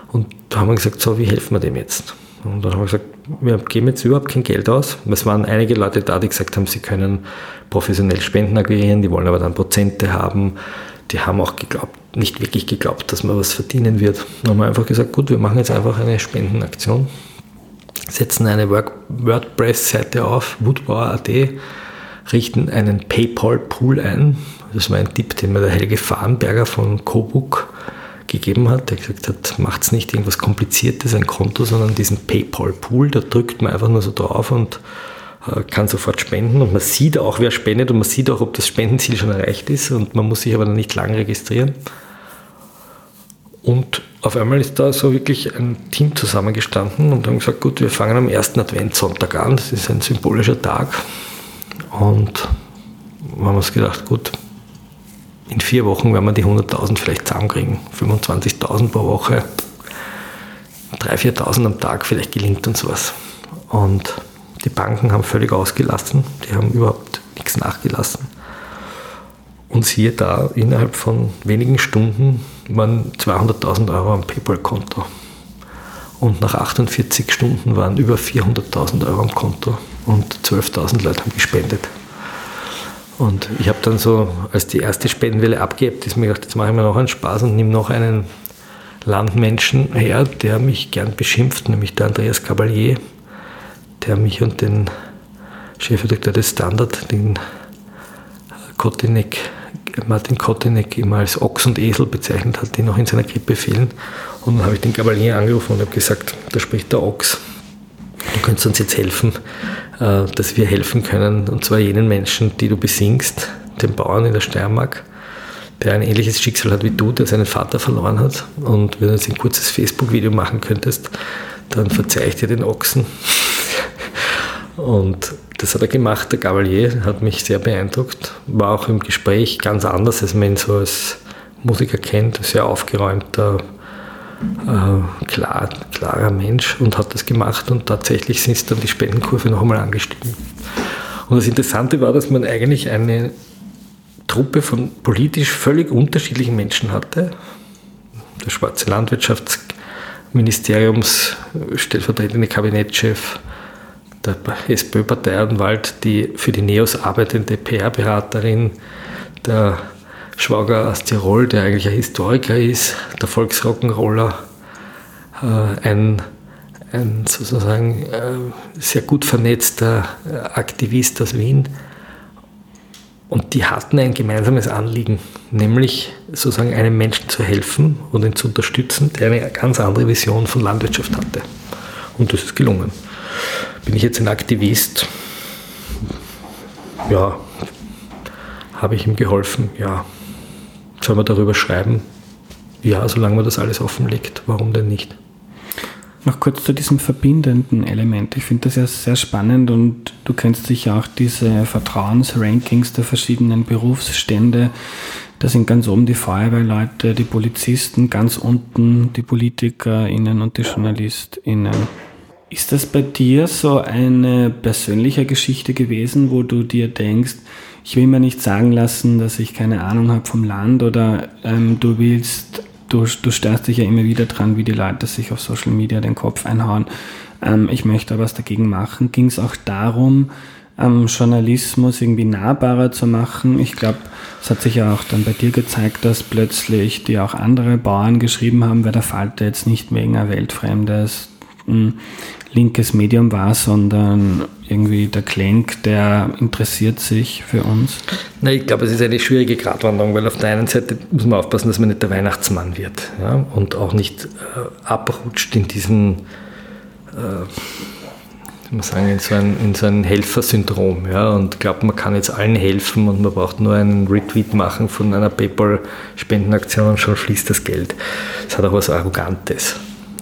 Und da haben wir gesagt, so, wie helfen wir dem jetzt? Und dann haben wir gesagt, wir geben jetzt überhaupt kein Geld aus. Es waren einige Leute da, die gesagt haben, sie können professionell Spenden aggregieren, die wollen aber dann Prozente haben. Die haben auch geglaubt, nicht wirklich geglaubt, dass man was verdienen wird. Dann haben wir einfach gesagt, gut, wir machen jetzt einfach eine Spendenaktion setzen eine WordPress-Seite auf, woodbauer.at, richten einen PayPal-Pool ein. Das war ein Tipp, den mir der Helge Farnberger von Cobook gegeben hat, der gesagt hat, macht es nicht irgendwas Kompliziertes, ein Konto, sondern diesen PayPal-Pool, da drückt man einfach nur so drauf und äh, kann sofort spenden und man sieht auch, wer spendet und man sieht auch, ob das Spendenziel schon erreicht ist und man muss sich aber dann nicht lang registrieren. Und auf einmal ist da so wirklich ein Team zusammengestanden und haben gesagt, gut, wir fangen am ersten Adventssonntag an, das ist ein symbolischer Tag. Und haben uns gedacht, gut, in vier Wochen werden wir die 100.000 vielleicht zusammenkriegen. 25.000 pro Woche, 3.000, 4.000 am Tag, vielleicht gelingt uns was. Und die Banken haben völlig ausgelassen, die haben überhaupt nichts nachgelassen. Und siehe da, innerhalb von wenigen Stunden waren 200.000 Euro am PayPal-Konto. Und nach 48 Stunden waren über 400.000 Euro am Konto und 12.000 Leute haben gespendet. Und ich habe dann so, als die erste Spendenwelle abgehebt ist, mir gedacht, jetzt mache ich mir noch einen Spaß und nehme noch einen Landmenschen her, der mich gern beschimpft, nämlich der Andreas Cavalier, der mich und den Chefredakteur des Standard, den Kotinek, Martin Kotinek immer als Ochs und Esel bezeichnet hat, die noch in seiner Grippe fehlen. Und dann habe ich den Cavalier angerufen und habe gesagt, da spricht der Ochs. Du könntest uns jetzt helfen, äh, dass wir helfen können, und zwar jenen Menschen, die du besingst, den Bauern in der Steiermark, der ein ähnliches Schicksal hat wie du, der seinen Vater verloren hat. Und wenn du jetzt ein kurzes Facebook-Video machen könntest, dann verzeih ich dir den Ochsen. Und das hat er gemacht, der Gavalier, hat mich sehr beeindruckt. War auch im Gespräch ganz anders, als man ihn so als Musiker kennt, sehr aufgeräumter, äh, klar, klarer Mensch und hat das gemacht und tatsächlich sind dann die Spendenkurve noch einmal angestiegen. Und das Interessante war, dass man eigentlich eine Truppe von politisch völlig unterschiedlichen Menschen hatte. Der schwarze Landwirtschaftsministeriums stellvertretende Kabinettschef, der SPÖ-Parteianwalt, die für die NEOS arbeitende PR-Beraterin, der Schwager aus Tirol, der eigentlich ein Historiker ist, der Volksrock'n'Roller, äh, ein, ein sozusagen äh, sehr gut vernetzter Aktivist aus Wien und die hatten ein gemeinsames Anliegen, nämlich sozusagen einem Menschen zu helfen und ihn zu unterstützen, der eine ganz andere Vision von Landwirtschaft hatte. Und das ist gelungen. Bin ich jetzt ein Aktivist? Ja. Habe ich ihm geholfen? Ja. Sollen wir darüber schreiben? Ja, solange man das alles offenlegt. Warum denn nicht? Noch kurz zu diesem verbindenden Element. Ich finde das ja sehr spannend und du kennst sicher auch diese Vertrauensrankings der verschiedenen Berufsstände. Da sind ganz oben die Feuerwehrleute, die Polizisten, ganz unten die PolitikerInnen und die JournalistInnen. Ist das bei dir so eine persönliche Geschichte gewesen, wo du dir denkst, ich will mir nicht sagen lassen, dass ich keine Ahnung habe vom Land oder ähm, du willst du, du störst dich ja immer wieder dran, wie die Leute sich auf Social Media den Kopf einhauen. Ähm, ich möchte was dagegen machen. Ging es auch darum, ähm, Journalismus irgendwie nahbarer zu machen? Ich glaube, es hat sich ja auch dann bei dir gezeigt, dass plötzlich die auch andere Bauern geschrieben haben, weil der Falter jetzt nicht wegen ein weltfremdes hm, linkes Medium war, sondern irgendwie der Klenk, der interessiert sich für uns? Na, ich glaube, es ist eine schwierige Gratwanderung, weil auf der einen Seite muss man aufpassen, dass man nicht der Weihnachtsmann wird ja, und auch nicht äh, abrutscht in diesen, äh, man sagen, in so ein, in so ein Helfersyndrom ja, und glaubt, man kann jetzt allen helfen und man braucht nur einen Retweet machen von einer PayPal-Spendenaktion und schon fließt das Geld. Das hat auch was Arrogantes.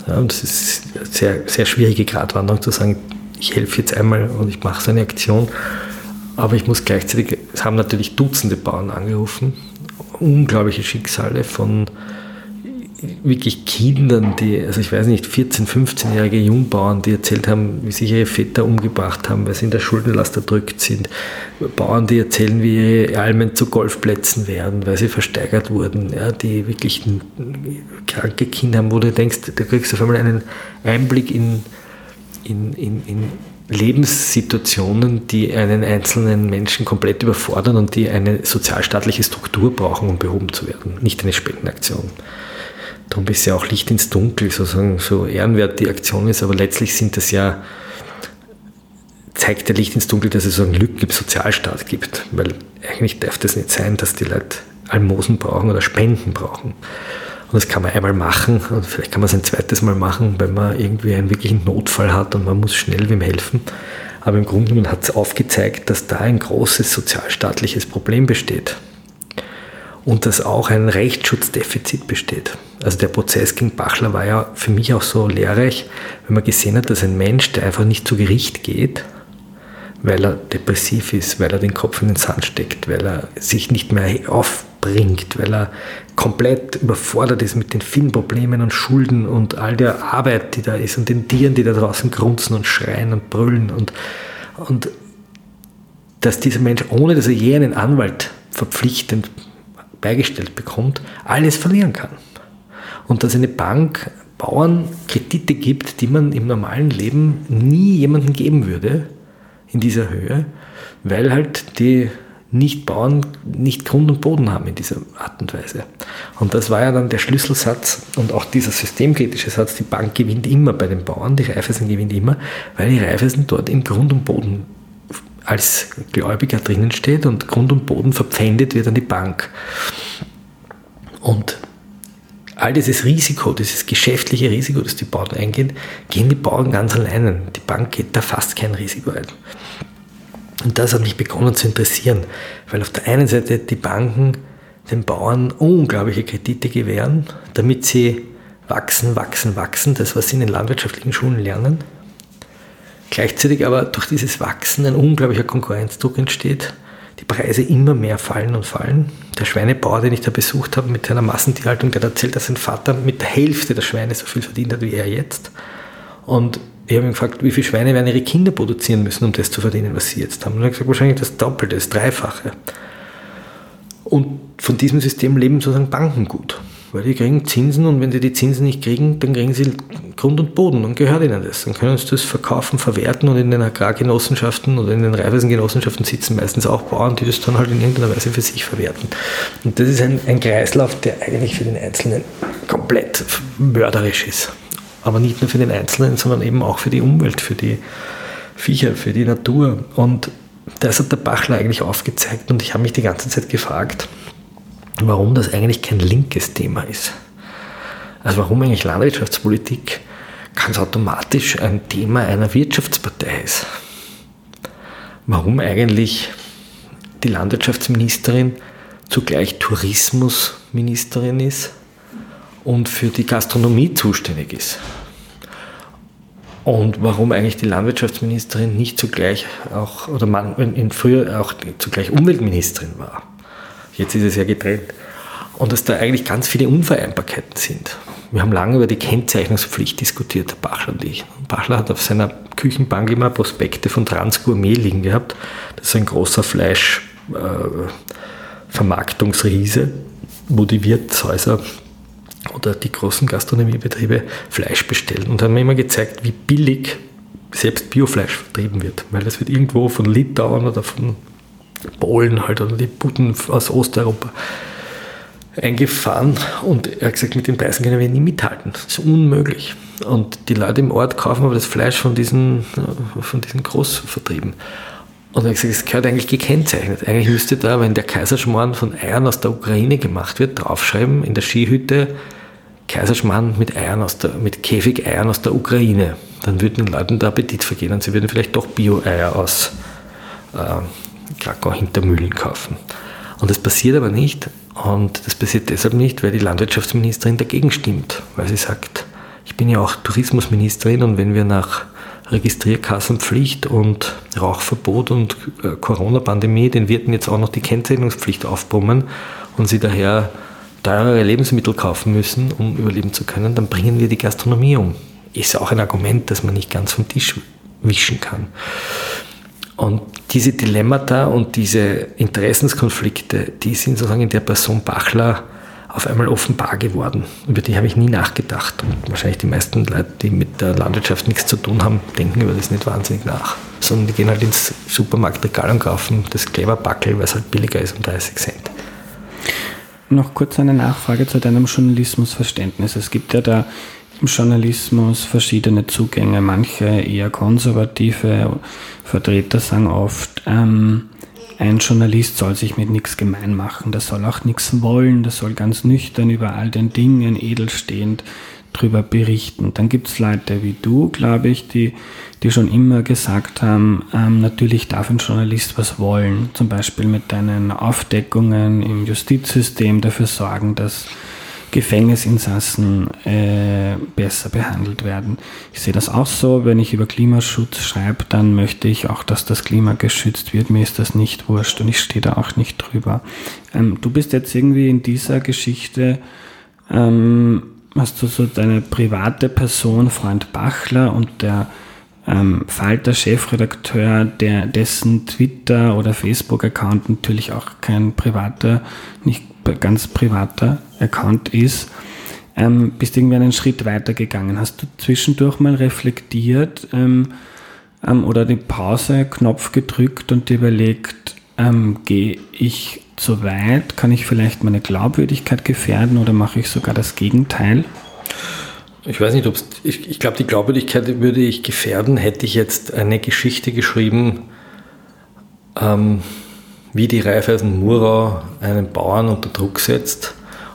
Ja, und es ist eine sehr, sehr schwierige Gratwanderung zu sagen, ich helfe jetzt einmal und ich mache so eine Aktion. Aber ich muss gleichzeitig, es haben natürlich Dutzende Bauern angerufen, unglaubliche Schicksale von wirklich Kindern, die, also ich weiß nicht, 14-, 15-jährige Jungbauern, die erzählt haben, wie sich ihre Väter umgebracht haben, weil sie in der Schuldenlast erdrückt sind. Bauern, die erzählen, wie ihre Almen zu Golfplätzen werden, weil sie versteigert wurden, ja, die wirklich kranke Kinder haben, wo du denkst, da kriegst du auf einmal einen Einblick in in, in, in Lebenssituationen, die einen einzelnen Menschen komplett überfordern und die eine sozialstaatliche Struktur brauchen, um behoben zu werden, nicht eine Spendenaktion. Darum ist ja auch Licht ins Dunkel, sozusagen so ehrenwert die Aktion ist, aber letztlich sind das ja, zeigt der Licht ins Dunkel, dass es so einen Lücken im Sozialstaat gibt, weil eigentlich darf das nicht sein, dass die Leute Almosen brauchen oder Spenden brauchen. Und das kann man einmal machen und vielleicht kann man es ein zweites Mal machen, wenn man irgendwie einen wirklichen Notfall hat und man muss schnell wem helfen. Aber im Grunde genommen hat es aufgezeigt, dass da ein großes sozialstaatliches Problem besteht und dass auch ein Rechtsschutzdefizit besteht. Also der Prozess gegen Bachler war ja für mich auch so lehrreich, wenn man gesehen hat, dass ein Mensch, der einfach nicht zu Gericht geht, weil er depressiv ist, weil er den Kopf in den Sand steckt, weil er sich nicht mehr aufbringt, weil er komplett überfordert ist mit den vielen Problemen und Schulden und all der Arbeit, die da ist und den Tieren, die da draußen grunzen und schreien und brüllen und, und dass dieser Mensch, ohne dass er je einen Anwalt verpflichtend beigestellt bekommt, alles verlieren kann. Und dass eine Bank Bauern Kredite gibt, die man im normalen Leben nie jemandem geben würde in dieser Höhe, weil halt die Nicht-Bauern nicht Grund und Boden haben in dieser Art und Weise. Und das war ja dann der Schlüsselsatz und auch dieser systemkritische Satz, die Bank gewinnt immer bei den Bauern, die Raiffeisen gewinnt immer, weil die Raiffeisen dort im Grund und Boden als Gläubiger drinnen steht und Grund und Boden verpfändet wird an die Bank. Und all dieses Risiko, dieses geschäftliche Risiko, das die Bauern eingehen, gehen die Bauern ganz alleine. Die Bank geht da fast kein Risiko ein. Und das hat mich begonnen zu interessieren, weil auf der einen Seite die Banken den Bauern unglaubliche Kredite gewähren, damit sie wachsen, wachsen, wachsen, das, was sie in den landwirtschaftlichen Schulen lernen. Gleichzeitig aber durch dieses Wachsen ein unglaublicher Konkurrenzdruck entsteht, die Preise immer mehr fallen und fallen. Der Schweinebauer, den ich da besucht habe mit seiner Massentierhaltung, der hat erzählt, dass sein Vater mit der Hälfte der Schweine so viel verdient hat wie er jetzt. Und ich habe ihn gefragt, wie viele Schweine werden ihre Kinder produzieren müssen, um das zu verdienen, was sie jetzt haben. Und er hat gesagt, wahrscheinlich das Doppelte, das Dreifache. Und von diesem System leben sozusagen Banken gut. Weil die kriegen Zinsen und wenn sie die Zinsen nicht kriegen, dann kriegen sie Grund und Boden und gehört ihnen das. Dann können sie das verkaufen, verwerten und in den Agrargenossenschaften oder in den Reifeisengenossenschaften sitzen meistens auch Bauern, die das dann halt in irgendeiner Weise für sich verwerten. Und das ist ein, ein Kreislauf, der eigentlich für den Einzelnen komplett mörderisch ist. Aber nicht nur für den Einzelnen, sondern eben auch für die Umwelt, für die Viecher, für die Natur. Und das hat der Bachler eigentlich aufgezeigt und ich habe mich die ganze Zeit gefragt, warum das eigentlich kein linkes Thema ist. Also warum eigentlich Landwirtschaftspolitik ganz automatisch ein Thema einer Wirtschaftspartei ist. Warum eigentlich die Landwirtschaftsministerin zugleich Tourismusministerin ist und für die Gastronomie zuständig ist. Und warum eigentlich die Landwirtschaftsministerin nicht zugleich auch, oder man in früher auch zugleich Umweltministerin war. Jetzt ist es ja getrennt. Und dass da eigentlich ganz viele Unvereinbarkeiten sind. Wir haben lange über die Kennzeichnungspflicht diskutiert, Bachler und ich. Bachler hat auf seiner Küchenbank immer Prospekte von Transgourmet liegen gehabt. Das ist ein großer Fleischvermarktungsriese, äh, wo die Wirtshäuser oder die großen Gastronomiebetriebe Fleisch bestellen. Und haben mir immer gezeigt, wie billig selbst Biofleisch vertrieben wird. Weil das wird irgendwo von Litauen oder von Polen halt oder die Buden aus Osteuropa eingefahren und er hat gesagt, mit den Preisen können wir nie mithalten. Das ist unmöglich. Und die Leute im Ort kaufen aber das Fleisch von diesen, von diesen Großvertrieben. Und er hat gesagt, es gehört eigentlich gekennzeichnet. Eigentlich müsste da, wenn der Kaiserschmarrn von Eiern aus der Ukraine gemacht wird, draufschreiben in der Skihütte Kaiserschmarrn mit Eiern aus der, mit Käfigeiern aus der Ukraine. Dann würden den Leuten der Appetit vergehen und sie würden vielleicht doch Bio-Eier aus äh, Krakau Hintermühlen kaufen. Und das passiert aber nicht. Und das passiert deshalb nicht, weil die Landwirtschaftsministerin dagegen stimmt, weil sie sagt, ich bin ja auch Tourismusministerin und wenn wir nach Registrierkassenpflicht und Rauchverbot und äh, Corona-Pandemie den Wirten jetzt auch noch die Kennzeichnungspflicht aufbrummen und sie daher teurere Lebensmittel kaufen müssen, um überleben zu können, dann bringen wir die Gastronomie um. Ist auch ein Argument, das man nicht ganz vom Tisch wischen kann. Und diese Dilemmata und diese Interessenskonflikte, die sind sozusagen in der Person Bachler auf einmal offenbar geworden. Über die habe ich nie nachgedacht. Und wahrscheinlich die meisten Leute, die mit der Landwirtschaft nichts zu tun haben, denken über das nicht wahnsinnig nach. Sondern die gehen halt ins Supermarktregal und kaufen das Kleberbackel, weil es halt billiger ist um 30 Cent. Noch kurz eine Nachfrage zu deinem Journalismusverständnis. Es gibt ja da Journalismus verschiedene Zugänge. Manche eher konservative Vertreter sagen oft, ähm, ein Journalist soll sich mit nichts gemein machen, der soll auch nichts wollen, der soll ganz nüchtern über all den Dingen edelstehend drüber berichten. Dann gibt es Leute wie du, glaube ich, die, die schon immer gesagt haben, ähm, natürlich darf ein Journalist was wollen, zum Beispiel mit deinen Aufdeckungen im Justizsystem dafür sorgen, dass Gefängnisinsassen äh, besser behandelt werden. Ich sehe das auch so, wenn ich über Klimaschutz schreibe, dann möchte ich auch, dass das Klima geschützt wird. Mir ist das nicht wurscht und ich stehe da auch nicht drüber. Ähm, du bist jetzt irgendwie in dieser Geschichte, ähm, hast du so deine private Person, Freund Bachler und der ähm, Falter-Chefredakteur, der dessen Twitter- oder Facebook-Account natürlich auch kein privater, nicht ganz privater Account ist, ähm, bist irgendwie einen Schritt weiter gegangen. Hast du zwischendurch mal reflektiert ähm, ähm, oder die Pause-Knopf gedrückt und überlegt, ähm, gehe ich zu weit? Kann ich vielleicht meine Glaubwürdigkeit gefährden oder mache ich sogar das Gegenteil? Ich weiß nicht, ob ich, ich glaube, die Glaubwürdigkeit würde ich gefährden, hätte ich jetzt eine Geschichte geschrieben, ähm, wie die Raiffeisen Murau einen Bauern unter Druck setzt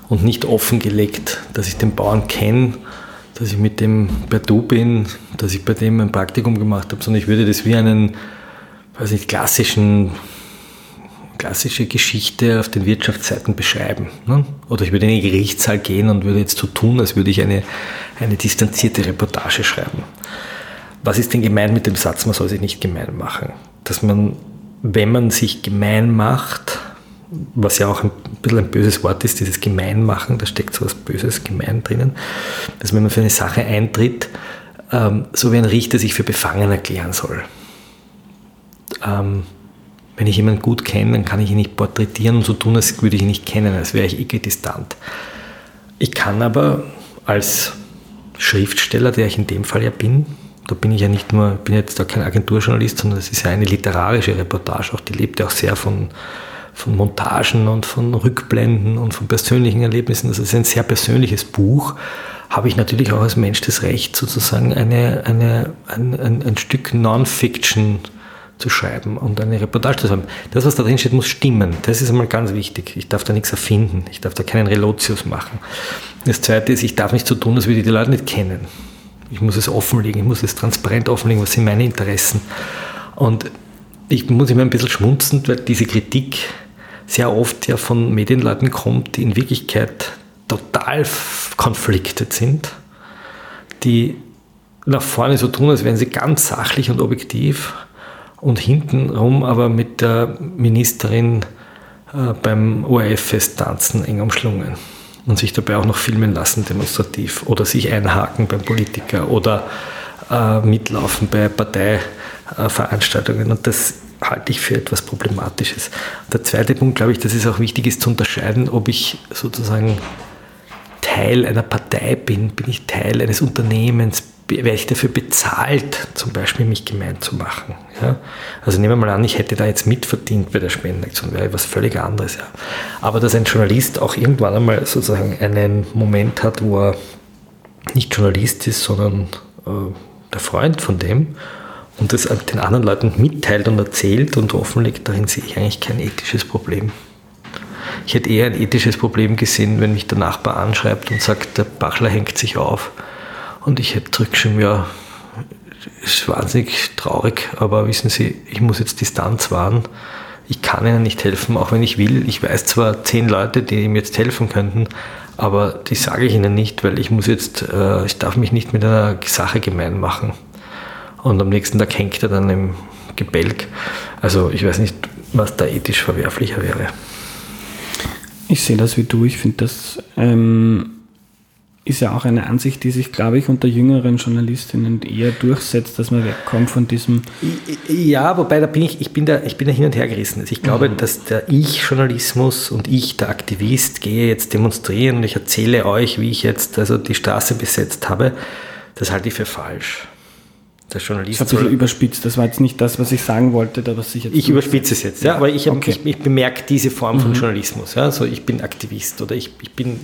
und nicht offengelegt, dass ich den Bauern kenne, dass ich mit dem per Du bin, dass ich bei dem ein Praktikum gemacht habe, sondern ich würde das wie einen, weiß nicht, klassischen klassische Geschichte auf den Wirtschaftsseiten beschreiben. Ne? Oder ich würde in den Gerichtssaal gehen und würde jetzt so tun, als würde ich eine, eine distanzierte Reportage schreiben. Was ist denn gemeint mit dem Satz, man soll sich nicht gemein machen? Dass man, wenn man sich gemein macht, was ja auch ein bisschen ein böses Wort ist, dieses Gemeinmachen, da steckt so was Böses, gemein drinnen, dass wenn man für eine Sache eintritt, ähm, so wie ein Richter sich für befangen erklären soll. Ähm, wenn ich jemanden gut kenne, dann kann ich ihn nicht porträtieren und so tun, als würde ich ihn nicht kennen, als wäre ich äquidistant. Ich kann aber als Schriftsteller, der ich in dem Fall ja bin, da bin ich ja nicht nur, bin jetzt da kein Agenturjournalist, sondern das ist ja eine literarische Reportage, auch die lebt ja auch sehr von, von Montagen und von Rückblenden und von persönlichen Erlebnissen. Das ist ein sehr persönliches Buch. Habe ich natürlich auch als Mensch das Recht, sozusagen eine, eine, ein, ein, ein Stück Non-Fiction zu schreiben und eine Reportage zu haben. Das, was da drin steht, muss stimmen. Das ist einmal ganz wichtig. Ich darf da nichts erfinden. Ich darf da keinen Relotius machen. Das Zweite ist, ich darf nicht so tun, als würde ich die Leute nicht kennen. Ich muss es offenlegen. Ich muss es transparent offenlegen. Was sind meine Interessen? Und ich muss immer ein bisschen schmunzen, weil diese Kritik sehr oft ja von Medienleuten kommt, die in Wirklichkeit total konfliktet sind, die nach vorne so tun, als wären sie ganz sachlich und objektiv und hintenrum aber mit der Ministerin äh, beim ORF-Fest tanzen, eng umschlungen und sich dabei auch noch filmen lassen demonstrativ oder sich einhaken beim Politiker oder äh, mitlaufen bei Parteiveranstaltungen. Und das halte ich für etwas Problematisches. Der zweite Punkt, glaube ich, dass es auch wichtig ist zu unterscheiden, ob ich sozusagen Teil einer Partei bin, bin ich Teil eines Unternehmens, werde ich dafür bezahlt, zum Beispiel mich gemein zu machen. Ja? Also nehmen wir mal an, ich hätte da jetzt mitverdient bei der Spendenaktion, wäre was völlig anderes. Ja? Aber dass ein Journalist auch irgendwann einmal sozusagen einen Moment hat, wo er nicht Journalist ist, sondern äh, der Freund von dem und das den anderen Leuten mitteilt und erzählt und offenlegt, darin sehe ich eigentlich kein ethisches Problem. Ich hätte eher ein ethisches Problem gesehen, wenn mich der Nachbar anschreibt und sagt, der Bachler hängt sich auf und ich hätte zurückgeschrieben, ja, ist wahnsinnig traurig, aber wissen Sie, ich muss jetzt Distanz wahren. Ich kann Ihnen nicht helfen, auch wenn ich will. Ich weiß zwar zehn Leute, die ihm jetzt helfen könnten, aber die sage ich Ihnen nicht, weil ich muss jetzt, äh, ich darf mich nicht mit einer Sache gemein machen. Und am nächsten Tag hängt er dann im Gebälk. Also ich weiß nicht, was da ethisch verwerflicher wäre. Ich sehe das wie du. Ich finde das ähm, ist ja auch eine Ansicht, die sich, glaube ich, unter jüngeren Journalistinnen eher durchsetzt, dass man wegkommt von diesem. Ja, wobei da bin ich, ich bin da, ich bin da hin und her gerissen. Also ich glaube, mhm. dass der Ich-Journalismus und ich, der Aktivist, gehe jetzt demonstrieren und ich erzähle euch, wie ich jetzt also die Straße besetzt habe. Das halte ich für falsch der Journalist. Das hat sich überspitzt, das war jetzt nicht das, was ich sagen wollte, da was ich jetzt. Ich überspitze es jetzt, ja, aber ich, okay. ich, ich, bemerke diese Form von mhm. Journalismus. Ja, so ich bin Aktivist oder ich, ich bin,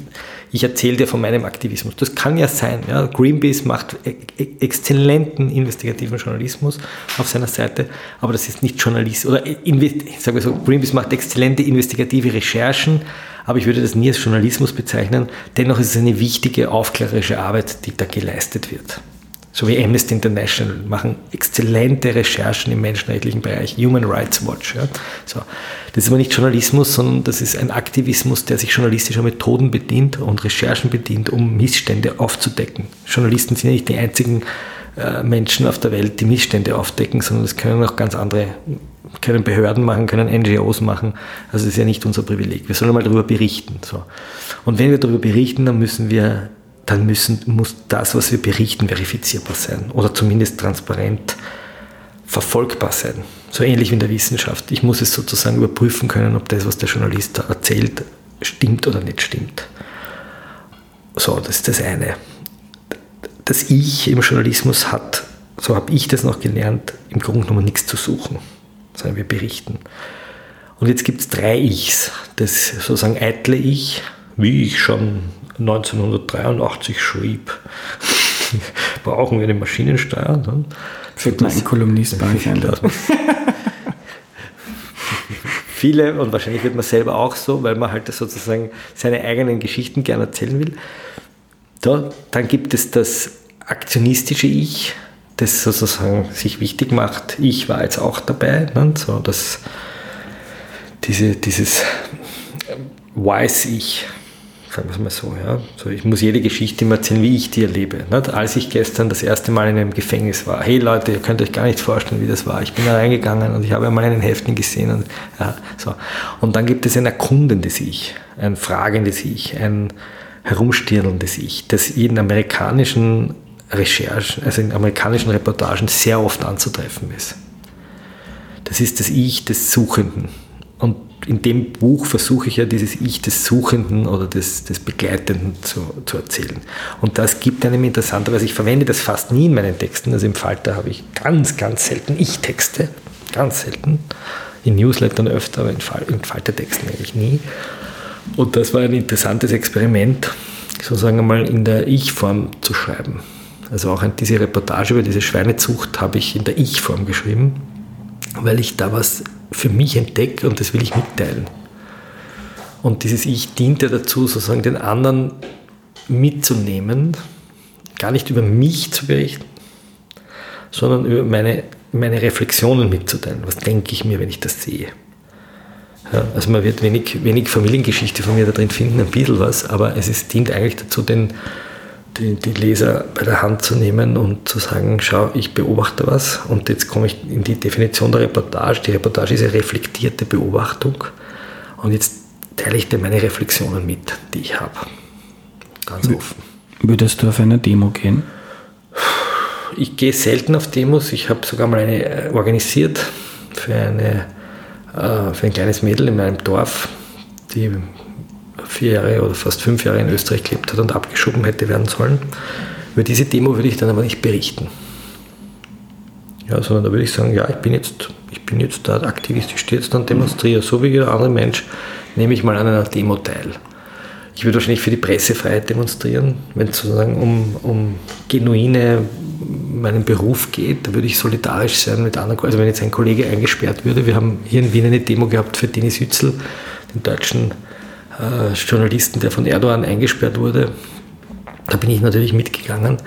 ich erzähle dir von meinem Aktivismus. Das kann ja sein. Ja. Greenpeace macht e e exzellenten investigativen Journalismus auf seiner Seite, aber das ist nicht Journalist oder sagen wir so, Greenpeace macht exzellente investigative Recherchen, aber ich würde das nie als Journalismus bezeichnen. Dennoch ist es eine wichtige aufklärerische Arbeit, die da geleistet wird so wie Amnesty International, machen exzellente Recherchen im menschenrechtlichen Bereich, Human Rights Watch. Ja. So. Das ist aber nicht Journalismus, sondern das ist ein Aktivismus, der sich journalistischer Methoden bedient und Recherchen bedient, um Missstände aufzudecken. Journalisten sind ja nicht die einzigen äh, Menschen auf der Welt, die Missstände aufdecken, sondern das können auch ganz andere, können Behörden machen, können NGOs machen. Also das ist ja nicht unser Privileg. Wir sollen mal darüber berichten. So. Und wenn wir darüber berichten, dann müssen wir dann müssen, muss das, was wir berichten, verifizierbar sein oder zumindest transparent verfolgbar sein. So ähnlich wie in der Wissenschaft. Ich muss es sozusagen überprüfen können, ob das, was der Journalist da erzählt, stimmt oder nicht stimmt. So, das ist das eine. Das Ich im Journalismus hat, so habe ich das noch gelernt, im Grunde genommen nichts zu suchen, sondern wir berichten. Und jetzt gibt es drei Ichs. Das sozusagen eitle Ich, wie ich schon 1983 schrieb. Brauchen wir eine Maschinensteuer? Dann wird man ein Kolumnist bei euch Viele, und wahrscheinlich wird man selber auch so, weil man halt sozusagen seine eigenen Geschichten gerne erzählen will. So, dann gibt es das aktionistische Ich, das sozusagen sich wichtig macht. Ich war jetzt auch dabei. Ne? So, das, diese, dieses Weiß-Ich, sagen wir es mal so. Ja. so. Ich muss jede Geschichte immer erzählen, wie ich die erlebe. Nicht? Als ich gestern das erste Mal in einem Gefängnis war, hey Leute, ihr könnt euch gar nicht vorstellen, wie das war. Ich bin da reingegangen und ich habe einmal einen Häftling gesehen. Und, ja, so. und dann gibt es ein erkundendes Ich, ein fragendes Ich, ein herumstirnendes Ich, das in amerikanischen Recherchen, also in amerikanischen Reportagen sehr oft anzutreffen ist. Das ist das Ich des Suchenden. Und in dem Buch versuche ich ja dieses Ich des Suchenden oder des, des Begleitenden zu, zu erzählen. Und das gibt einem interessanterweise, ich verwende das fast nie in meinen Texten, also im Falter habe ich ganz, ganz selten Ich-Texte, ganz selten. In Newslettern öfter, aber in, Fall, in Faltertexten eigentlich nie. Und das war ein interessantes Experiment, sozusagen einmal in der Ich-Form zu schreiben. Also auch diese Reportage über diese Schweinezucht habe ich in der Ich-Form geschrieben, weil ich da was für mich entdecke und das will ich mitteilen. Und dieses Ich dient ja dazu, sozusagen den anderen mitzunehmen, gar nicht über mich zu berichten, sondern über meine, meine Reflexionen mitzuteilen. Was denke ich mir, wenn ich das sehe? Ja, also man wird wenig, wenig Familiengeschichte von mir da drin finden, ein bisschen was, aber es ist, dient eigentlich dazu, den, die, die Leser bei der Hand zu nehmen und zu sagen, schau, ich beobachte was und jetzt komme ich in die Definition der Reportage. Die Reportage ist eine reflektierte Beobachtung und jetzt teile ich dir meine Reflexionen mit, die ich habe. Ganz offen. Würdest du auf eine Demo gehen? Ich gehe selten auf Demos. Ich habe sogar mal eine äh, organisiert für, eine, äh, für ein kleines Mädel in meinem Dorf, die vier Jahre oder fast fünf Jahre in Österreich gelebt hat und abgeschoben hätte werden sollen. Über diese Demo würde ich dann aber nicht berichten. Ja, sondern da würde ich sagen, ja, ich bin jetzt, ich bin jetzt da Aktivist, ich stehe jetzt und demonstriere. So wie jeder andere Mensch nehme ich mal an einer Demo teil. Ich würde wahrscheinlich für die Pressefreiheit demonstrieren, wenn es sozusagen um, um genuine meinen Beruf geht, da würde ich solidarisch sein mit anderen. Also wenn jetzt ein Kollege eingesperrt würde, wir haben hier in Wien eine Demo gehabt für Denis Yücel, den deutschen äh, Journalisten, der von Erdogan eingesperrt wurde. Da bin ich natürlich mitgegangen,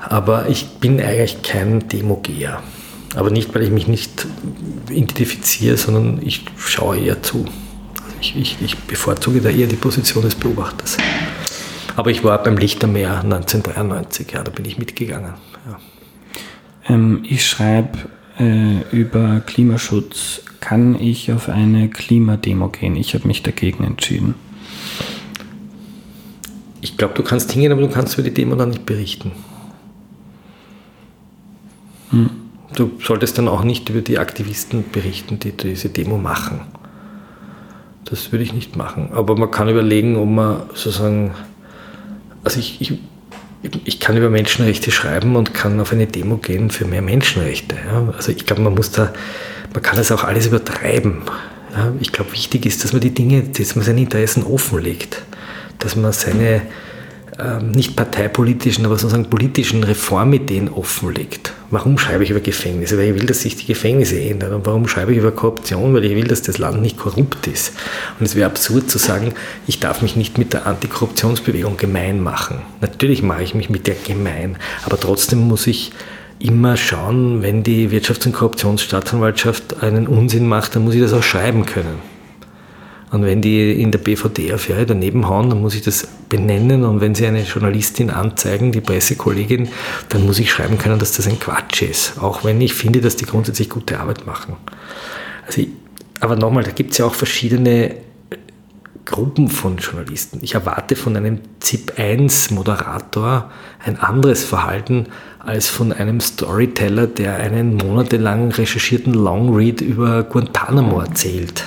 aber ich bin eigentlich kein Demogeher. Aber nicht, weil ich mich nicht identifiziere, sondern ich schaue eher zu. Also ich, ich, ich bevorzuge da eher die Position des Beobachters. Aber ich war beim Lichtermeer 1993, ja, da bin ich mitgegangen. Ja. Ähm, ich schreibe äh, über Klimaschutz. Kann ich auf eine Klimademo gehen? Ich habe mich dagegen entschieden ich glaube, du kannst hingehen, aber du kannst über die Demo dann nicht berichten. Hm. Du solltest dann auch nicht über die Aktivisten berichten, die diese Demo machen. Das würde ich nicht machen. Aber man kann überlegen, ob man sozusagen, also ich, ich, ich kann über Menschenrechte schreiben und kann auf eine Demo gehen für mehr Menschenrechte. Ja? Also ich glaube, man muss da, man kann das auch alles übertreiben. Ja? Ich glaube, wichtig ist, dass man die Dinge, dass man seine Interessen offenlegt dass man seine ähm, nicht parteipolitischen, aber sozusagen politischen Reformideen offenlegt. Warum schreibe ich über Gefängnisse? Weil ich will, dass sich die Gefängnisse ändern. Und warum schreibe ich über Korruption? Weil ich will, dass das Land nicht korrupt ist. Und es wäre absurd zu sagen, ich darf mich nicht mit der Antikorruptionsbewegung gemein machen. Natürlich mache ich mich mit der gemein, aber trotzdem muss ich immer schauen, wenn die Wirtschafts- und Korruptionsstaatsanwaltschaft einen Unsinn macht, dann muss ich das auch schreiben können. Und wenn die in der BVD-Affäre daneben hauen, dann muss ich das benennen. Und wenn sie eine Journalistin anzeigen, die Pressekollegin, dann muss ich schreiben können, dass das ein Quatsch ist. Auch wenn ich finde, dass die grundsätzlich gute Arbeit machen. Also ich, aber nochmal, da gibt es ja auch verschiedene Gruppen von Journalisten. Ich erwarte von einem ZIP-1-Moderator ein anderes Verhalten als von einem Storyteller, der einen monatelang recherchierten Longread über Guantanamo erzählt.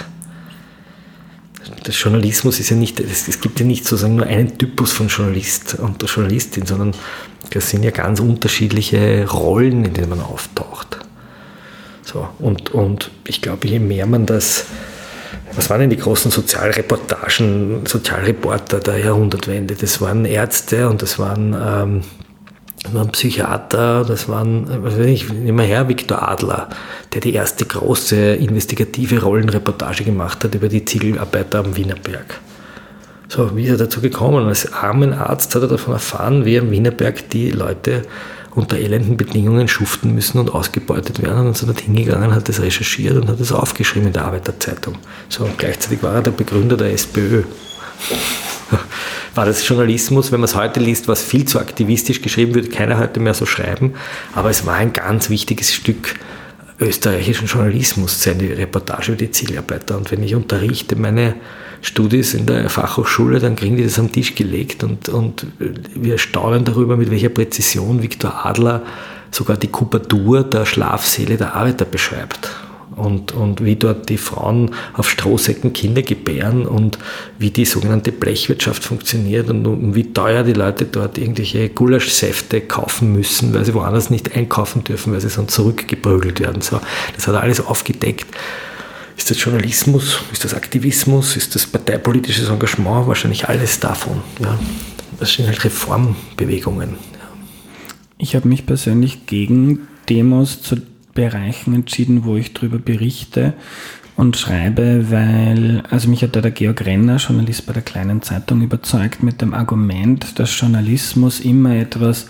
Der Journalismus ist ja nicht, es gibt ja nicht sozusagen nur einen Typus von Journalist und Journalistin, sondern das sind ja ganz unterschiedliche Rollen, in denen man auftaucht. So, und, und ich glaube, je mehr man das was waren denn die großen Sozialreportagen, Sozialreporter der Jahrhundertwende? Das waren Ärzte und das waren, ähm, waren Psychiater, das waren, weiß ich, nehmen wir her, Viktor Adler, der die erste große investigative Rollenreportage gemacht hat über die Ziegelarbeiter am Wienerberg. So, wie ist er dazu gekommen? Als armen Arzt hat er davon erfahren, wie am Wienerberg die Leute unter elenden Bedingungen schuften müssen und ausgebeutet werden. Und so dort hingegangen, hat das recherchiert und hat das aufgeschrieben in der Arbeiterzeitung. So, und gleichzeitig war er der Begründer der SPÖ. War das Journalismus, wenn man es heute liest, was viel zu aktivistisch geschrieben wird, keiner heute mehr so schreiben, aber es war ein ganz wichtiges Stück österreichischen Journalismus, seine Reportage über die Zielarbeiter. Und wenn ich unterrichte meine Studis in der Fachhochschule, dann kriegen die das am Tisch gelegt und, und wir staunen darüber, mit welcher Präzision Viktor Adler sogar die Kubatur der Schlafsäle der Arbeiter beschreibt. Und, und wie dort die Frauen auf Strohsäcken Kinder gebären und wie die sogenannte Blechwirtschaft funktioniert und, und wie teuer die Leute dort irgendwelche Gulaschsäfte kaufen müssen, weil sie woanders nicht einkaufen dürfen, weil sie sonst zurückgeprügelt werden. So, das hat alles aufgedeckt. Ist das Journalismus? Ist das Aktivismus? Ist das parteipolitisches Engagement? Wahrscheinlich alles davon. Ja. Das sind halt Reformbewegungen. Ja. Ich habe mich persönlich gegen Demos zu Bereichen entschieden, wo ich darüber berichte und schreibe, weil, also mich hat da der Georg Renner, Journalist bei der kleinen Zeitung, überzeugt mit dem Argument, dass Journalismus immer etwas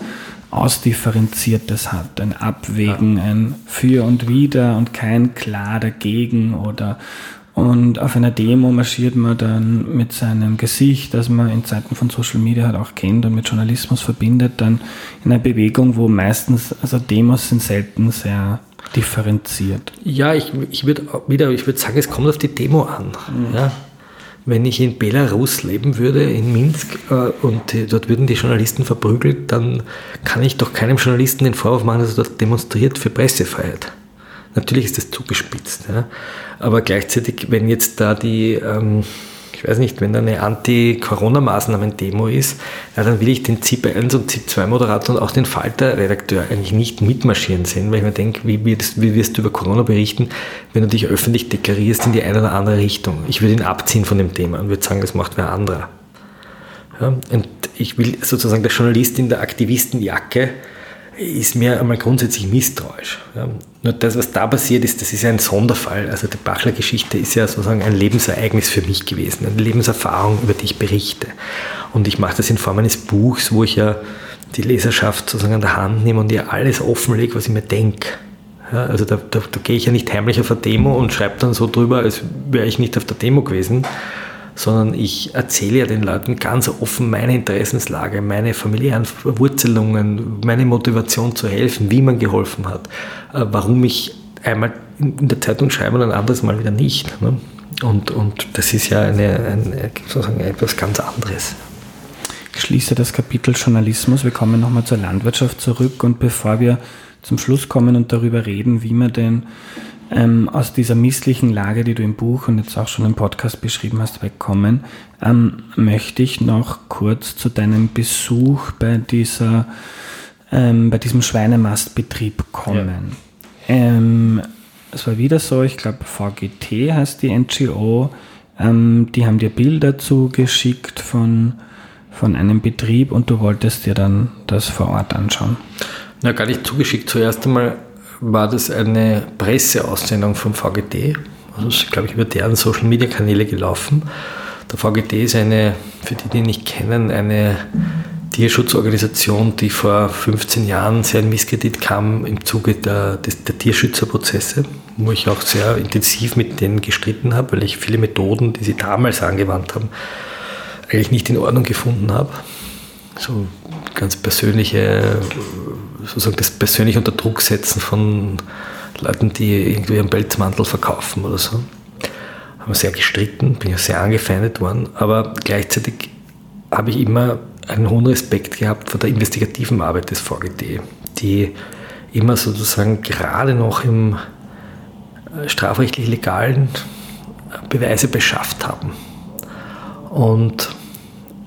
Ausdifferenziertes hat, ein Abwägen, ein Für und Wider und kein klar dagegen oder und auf einer Demo marschiert man dann mit seinem Gesicht, das man in Zeiten von Social Media halt auch kennt und mit Journalismus verbindet, dann in einer Bewegung, wo meistens, also Demos sind selten sehr differenziert. Ja, ich, ich würde wieder, ich würde sagen, es kommt auf die Demo an. Mhm. Ja wenn ich in Belarus leben würde, in Minsk, äh, und die, dort würden die Journalisten verprügelt, dann kann ich doch keinem Journalisten den Vorwurf machen, dass er dort demonstriert für Pressefreiheit. Natürlich ist das zugespitzt, ja. aber gleichzeitig, wenn jetzt da die ähm, ich weiß nicht, wenn da eine Anti-Corona-Maßnahmen-Demo ist, ja, dann will ich den ZIP1 und ZIP2-Moderator und auch den Falter-Redakteur eigentlich nicht mitmarschieren sehen, weil ich mir denke, wie, wirst, wie wirst du über Corona berichten, wenn du dich öffentlich deklarierst in die eine oder andere Richtung? Ich würde ihn abziehen von dem Thema und würde sagen, das macht wer anderer. Ja, und ich will sozusagen der Journalist in der Aktivistenjacke ist mir einmal grundsätzlich misstrauisch. Ja. Nur das, was da passiert ist, das ist ja ein Sonderfall. Also die Bachler-Geschichte ist ja sozusagen ein Lebensereignis für mich gewesen, eine Lebenserfahrung, über die ich berichte. Und ich mache das in Form eines Buchs, wo ich ja die Leserschaft sozusagen an der Hand nehme und ihr alles offenlege, was ich mir denke. Ja, also da, da, da gehe ich ja nicht heimlich auf eine Demo und schreibe dann so drüber, als wäre ich nicht auf der Demo gewesen, sondern ich erzähle ja den Leuten ganz offen meine Interessenslage, meine familiären Verwurzelungen, meine Motivation zu helfen, wie man geholfen hat, äh, warum ich einmal in der Zeitung schreibe und ein anderes Mal wieder nicht. Ne? Und, und das ist ja eine, eine, sozusagen etwas ganz anderes. Ich schließe das Kapitel Journalismus. Wir kommen nochmal zur Landwirtschaft zurück und bevor wir zum Schluss kommen und darüber reden, wie man denn ähm, aus dieser misslichen Lage, die du im Buch und jetzt auch schon im Podcast beschrieben hast, wegkommen, ähm, möchte ich noch kurz zu deinem Besuch bei dieser, ähm, bei diesem Schweinemastbetrieb kommen. Ja. Ähm, es war wieder so, ich glaube VGT heißt die NGO, ähm, die haben dir Bilder zugeschickt von, von einem Betrieb und du wolltest dir dann das vor Ort anschauen. Na, gar nicht zugeschickt. Zuerst einmal war das eine Presseaussendung vom VGT. Also ist, glaube ich, über deren Social Media Kanäle gelaufen. Der VGT ist eine, für die, die nicht kennen, eine Tierschutzorganisation, die vor 15 Jahren sehr in Misskredit kam im Zuge der, des, der Tierschützerprozesse, wo ich auch sehr intensiv mit denen gestritten habe, weil ich viele Methoden, die sie damals angewandt haben, eigentlich nicht in Ordnung gefunden habe. So ganz persönliche sozusagen das persönlich unter Druck setzen von Leuten, die irgendwie einen Pelzmantel verkaufen oder so. haben sehr gestritten, bin ja sehr angefeindet worden, aber gleichzeitig habe ich immer einen hohen Respekt gehabt vor der investigativen Arbeit des VGT, die immer sozusagen gerade noch im äh, strafrechtlich legalen Beweise beschafft haben. Und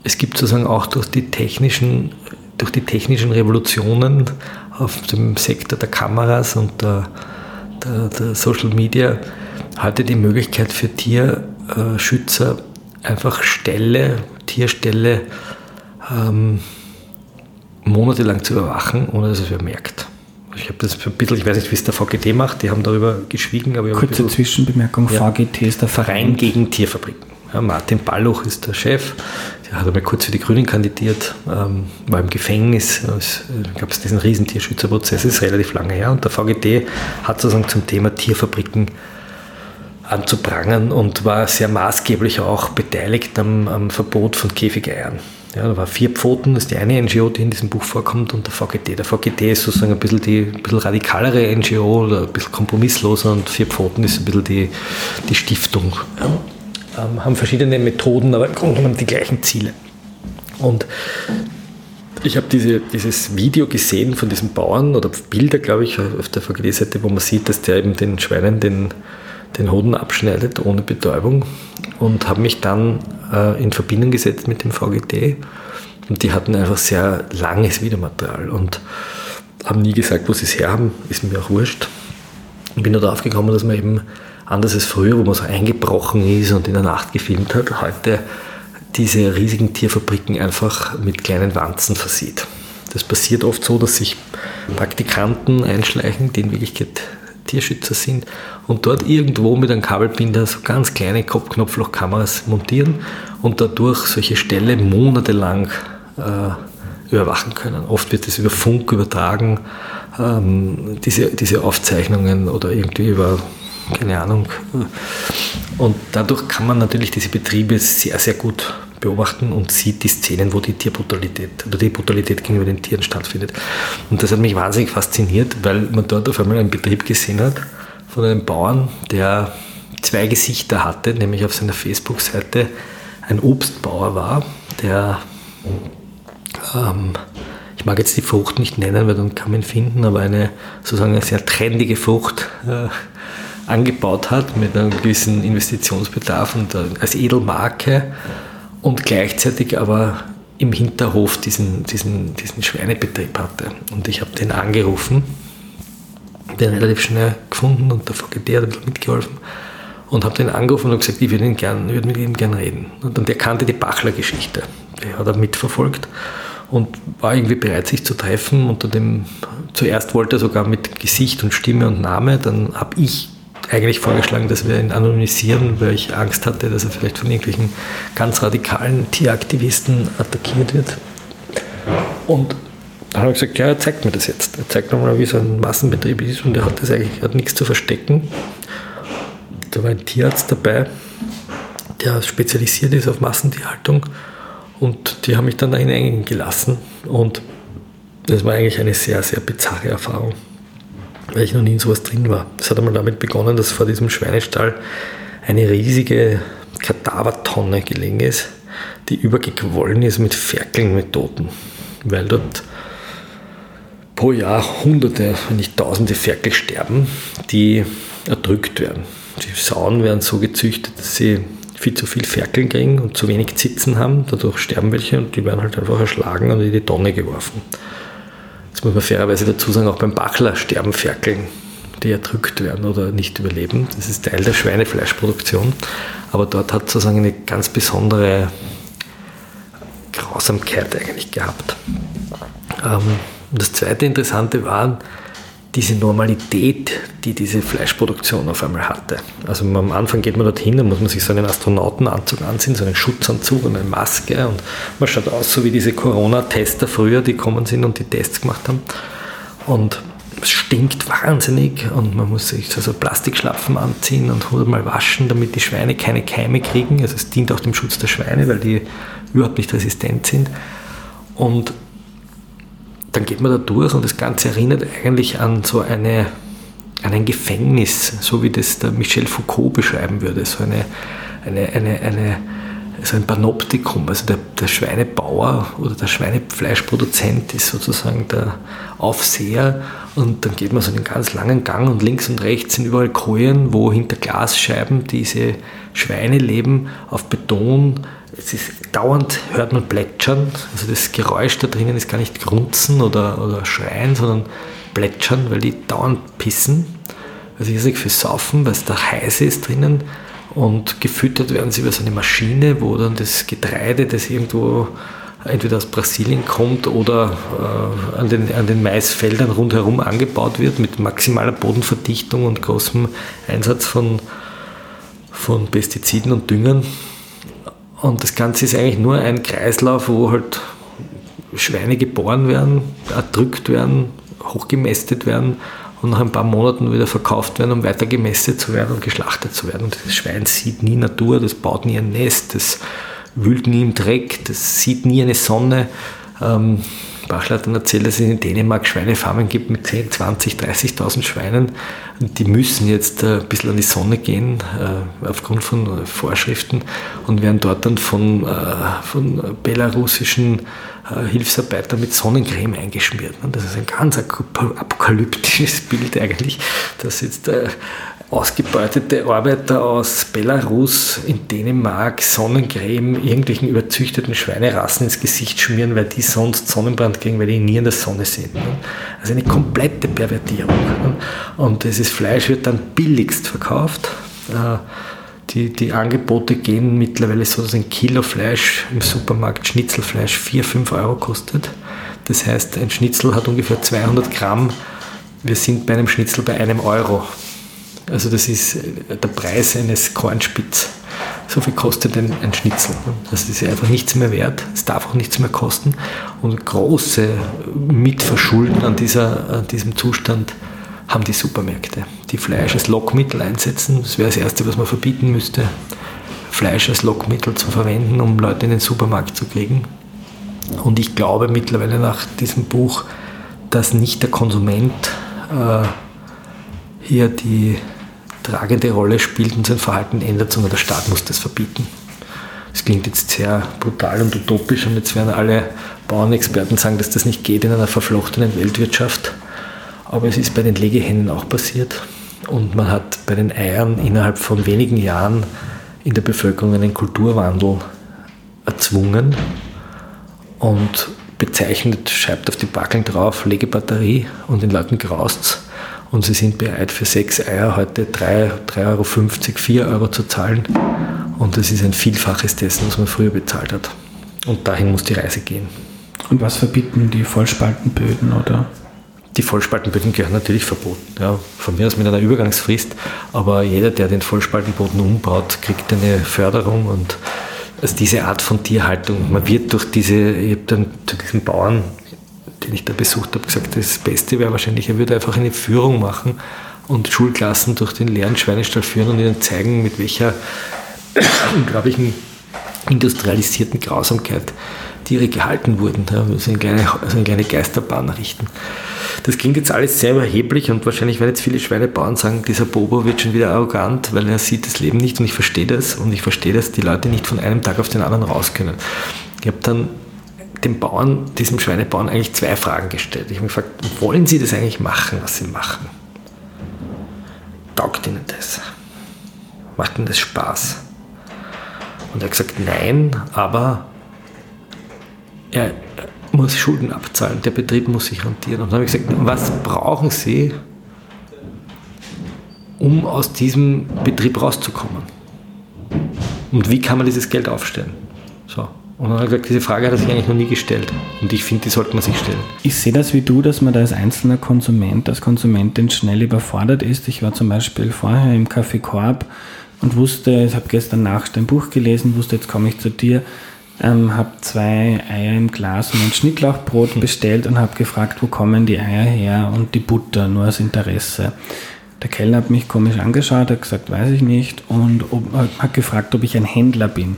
es gibt sozusagen auch durch die technischen, durch die technischen Revolutionen auf dem Sektor der Kameras und der, der, der Social Media heute die Möglichkeit für Tierschützer einfach Ställe, Tierställe ähm, monatelang zu überwachen, ohne dass es wer merkt. Ich habe das ein bisschen, ich weiß nicht, wie es der VGT macht, die haben darüber geschwiegen. Aber Kurze Zwischenbemerkung, ja, VGT ist der Verein gegen Tierfabriken. Ja, Martin Balluch ist der Chef, der hat einmal kurz für die Grünen kandidiert, ähm, war im Gefängnis, es gab es diesen riesen Tierschützerprozess, ist relativ lange her und der VGT hat sozusagen zum Thema Tierfabriken anzuprangern und war sehr maßgeblich auch beteiligt am, am Verbot von Käfigeiern. Ja, da war Vier Pfoten, das ist die eine NGO, die in diesem Buch vorkommt, und der VGT. Der VGT ist sozusagen ein bisschen die ein bisschen radikalere NGO oder ein bisschen kompromissloser und Vier Pfoten ist ein bisschen die, die Stiftung. Ja, ähm, haben verschiedene Methoden, aber im Grunde genommen die gleichen Ziele. Und ich habe diese, dieses Video gesehen von diesem Bauern oder Bilder, glaube ich, auf der VGT-Seite, wo man sieht, dass der eben den Schweinen den den Hoden abschneidet ohne Betäubung und habe mich dann äh, in Verbindung gesetzt mit dem VGT und die hatten einfach sehr langes Videomaterial und haben nie gesagt, wo sie es herhaben, ist mir auch wurscht. Und bin nur darauf gekommen, dass man eben anders als früher, wo man so eingebrochen ist und in der Nacht gefilmt hat, heute diese riesigen Tierfabriken einfach mit kleinen Wanzen versieht. Das passiert oft so, dass sich Praktikanten einschleichen, die in Wirklichkeit Tierschützer sind und dort irgendwo mit einem Kabelbinder so ganz kleine Kopfknopflochkameras montieren und dadurch solche Ställe monatelang äh, überwachen können. Oft wird das über Funk übertragen, ähm, diese, diese Aufzeichnungen oder irgendwie über, keine Ahnung. Und dadurch kann man natürlich diese Betriebe sehr, sehr gut beobachten und sieht die Szenen, wo die Tierbrutalität oder die Brutalität gegenüber den Tieren stattfindet. Und das hat mich wahnsinnig fasziniert, weil man dort auf einmal einen Betrieb gesehen hat von einem Bauern, der zwei Gesichter hatte, nämlich auf seiner Facebook-Seite ein Obstbauer war, der, ähm, ich mag jetzt die Frucht nicht nennen, weil dann kann man ihn finden, aber eine sozusagen eine sehr trendige Frucht äh, angebaut hat mit einem gewissen Investitionsbedarf und äh, als Edelmarke und gleichzeitig aber im Hinterhof diesen, diesen, diesen Schweinebetrieb hatte. Und ich habe den angerufen, den relativ schnell gefunden und der VGT hat ein bisschen mitgeholfen und habe den angerufen und gesagt, ich würde, gern, würde mit ihm gerne reden. Und, und der kannte die Bachler-Geschichte, die hat er mitverfolgt und war irgendwie bereit, sich zu treffen. Unter dem, zuerst wollte er sogar mit Gesicht und Stimme und Name, dann habe ich eigentlich vorgeschlagen, dass wir ihn anonymisieren, weil ich Angst hatte, dass er vielleicht von irgendwelchen ganz radikalen Tieraktivisten attackiert wird. Und dann habe ich gesagt, ja, er zeigt mir das jetzt. Er zeigt nochmal, wie so ein Massenbetrieb ist und er hat das eigentlich hat nichts zu verstecken. Da war ein Tierarzt dabei, der spezialisiert ist auf Massentierhaltung und die haben mich dann da hineingelassen und das war eigentlich eine sehr, sehr bizarre Erfahrung weil ich noch nie in sowas drin war. Es hat einmal damit begonnen, dass vor diesem Schweinestall eine riesige Kadavertonne gelegen ist, die übergequollen ist mit Toten. Weil dort pro Jahr Hunderte, wenn nicht Tausende Ferkel sterben, die erdrückt werden. Die Sauen werden so gezüchtet, dass sie viel zu viel Ferkeln kriegen und zu wenig Zitzen haben. Dadurch sterben welche und die werden halt einfach erschlagen und in die Tonne geworfen. Jetzt muss man fairerweise dazu sagen, auch beim Bachler sterben Ferkeln, die erdrückt werden oder nicht überleben. Das ist Teil der Schweinefleischproduktion. Aber dort hat sozusagen eine ganz besondere Grausamkeit eigentlich gehabt. Ähm, das zweite Interessante war, diese Normalität, die diese Fleischproduktion auf einmal hatte. Also am Anfang geht man dorthin, dann muss man sich so einen Astronautenanzug anziehen, so einen Schutzanzug und eine Maske und man schaut aus so wie diese Corona-Tester früher, die kommen sind und die Tests gemacht haben. Und es stinkt wahnsinnig und man muss sich so, so anziehen und hundertmal waschen, damit die Schweine keine Keime kriegen. Also es dient auch dem Schutz der Schweine, weil die überhaupt nicht resistent sind. Und dann geht man da durch und das Ganze erinnert eigentlich an so eine, an ein Gefängnis, so wie das der Michel Foucault beschreiben würde, so eine, eine, eine, eine so ein Panoptikum. Also der, der Schweinebauer oder der Schweinefleischproduzent ist sozusagen der Aufseher und dann geht man so einen ganz langen Gang und links und rechts sind überall Kojen, wo hinter Glasscheiben diese Schweine leben auf Beton. Es ist dauernd hört man plätschern. Also das Geräusch da drinnen ist gar nicht grunzen oder, oder schreien, sondern plätschern, weil die dauernd pissen. Also ich sage für Saufen, weil es da heiß ist drinnen und gefüttert werden sie über so eine Maschine, wo dann das Getreide, das irgendwo entweder aus Brasilien kommt oder äh, an, den, an den Maisfeldern rundherum angebaut wird mit maximaler Bodenverdichtung und großem Einsatz von, von Pestiziden und Düngern. Und das Ganze ist eigentlich nur ein Kreislauf, wo halt Schweine geboren werden, erdrückt werden, hochgemästet werden und nach ein paar Monaten wieder verkauft werden, um weiter gemästet zu werden und geschlachtet zu werden. Und das Schwein sieht nie Natur, das baut nie ein Nest, das wühlt nie im Dreck, das sieht nie eine Sonne. Ähm, Bachler hat dann erzählt, dass es in Dänemark Schweinefarmen gibt mit 10, 20, 30.000 Schweinen. Und die müssen jetzt äh, ein bisschen an die Sonne gehen, äh, aufgrund von Vorschriften, und werden dort dann von, äh, von belarussischen äh, Hilfsarbeiter mit Sonnencreme eingeschmiert. Das ist ein ganz apokalyptisches Bild eigentlich, dass jetzt äh, ausgebeutete Arbeiter aus Belarus in Dänemark Sonnencreme irgendwelchen überzüchteten Schweinerassen ins Gesicht schmieren, weil die sonst Sonnenbrand kriegen, weil die nie in der Sonne sind. Also eine komplette Pervertierung. Und dieses Fleisch wird dann billigst verkauft. Äh, die, die Angebote gehen mittlerweile so, dass ein Kilo Fleisch im Supermarkt Schnitzelfleisch 4, 5 Euro kostet. Das heißt, ein Schnitzel hat ungefähr 200 Gramm. Wir sind bei einem Schnitzel bei einem Euro. Also das ist der Preis eines Kornspitz. So viel kostet ein, ein Schnitzel. Das ist einfach nichts mehr wert. Es darf auch nichts mehr kosten. Und große Mitverschulden an, dieser, an diesem Zustand haben die Supermärkte, die Fleisch als Lockmittel einsetzen. Das wäre das Erste, was man verbieten müsste, Fleisch als Lockmittel zu verwenden, um Leute in den Supermarkt zu kriegen. Und ich glaube mittlerweile nach diesem Buch, dass nicht der Konsument äh, hier die tragende Rolle spielt und sein Verhalten ändert, sondern der Staat muss das verbieten. Das klingt jetzt sehr brutal und utopisch und jetzt werden alle Bauernexperten sagen, dass das nicht geht in einer verflochtenen Weltwirtschaft. Aber es ist bei den Legehennen auch passiert. Und man hat bei den Eiern innerhalb von wenigen Jahren in der Bevölkerung einen Kulturwandel erzwungen und bezeichnet, schreibt auf die Backeln drauf, Legebatterie und den Leuten graust und sie sind bereit für sechs Eier heute 3,50 Euro, 4 Euro zu zahlen und das ist ein Vielfaches dessen, was man früher bezahlt hat. Und dahin muss die Reise gehen. Und was verbieten die Vollspaltenböden oder? Die Vollspaltenböden gehören natürlich verboten. Ja, von mir aus mit einer Übergangsfrist, aber jeder, der den Vollspaltenboden umbaut, kriegt eine Förderung und also diese Art von Tierhaltung, man wird durch diese, ich habe dann zu diesen Bauern, den ich da besucht habe, gesagt, das Beste wäre wahrscheinlich, er würde einfach eine Führung machen und Schulklassen durch den leeren Schweinestall führen und ihnen zeigen, mit welcher unglaublichen industrialisierten Grausamkeit Tiere gehalten wurden. Ja, so eine kleine, so eine kleine Geisterbahn errichten. Das klingt jetzt alles sehr überheblich und wahrscheinlich werden jetzt viele Schweinebauern sagen, dieser Bobo wird schon wieder arrogant, weil er sieht das Leben nicht und ich verstehe das und ich verstehe, dass die Leute nicht von einem Tag auf den anderen raus können. Ich habe dann dem Bauern, diesem Schweinebauern eigentlich zwei Fragen gestellt. Ich habe mich gefragt, wollen Sie das eigentlich machen, was Sie machen? Taugt Ihnen das? Macht Ihnen das Spaß? Und er hat gesagt, nein, aber er muss Schulden abzahlen, der Betrieb muss sich rentieren. Und dann habe ich gesagt, was brauchen Sie, um aus diesem Betrieb rauszukommen? Und wie kann man dieses Geld aufstellen? So. Und dann habe ich gesagt, diese Frage hat er sich eigentlich noch nie gestellt. Und ich finde, die sollte man sich stellen. Ich sehe das wie du, dass man da als einzelner Konsument, als Konsumentin schnell überfordert ist. Ich war zum Beispiel vorher im Café Korb und wusste, ich habe gestern Nacht ein Buch gelesen, wusste, jetzt komme ich zu dir ähm, habe zwei Eier im Glas und ein Schnittlauchbrot hm. bestellt und habe gefragt, wo kommen die Eier her und die Butter, nur aus Interesse. Der Kellner hat mich komisch angeschaut, hat gesagt, weiß ich nicht und ob, hat gefragt, ob ich ein Händler bin.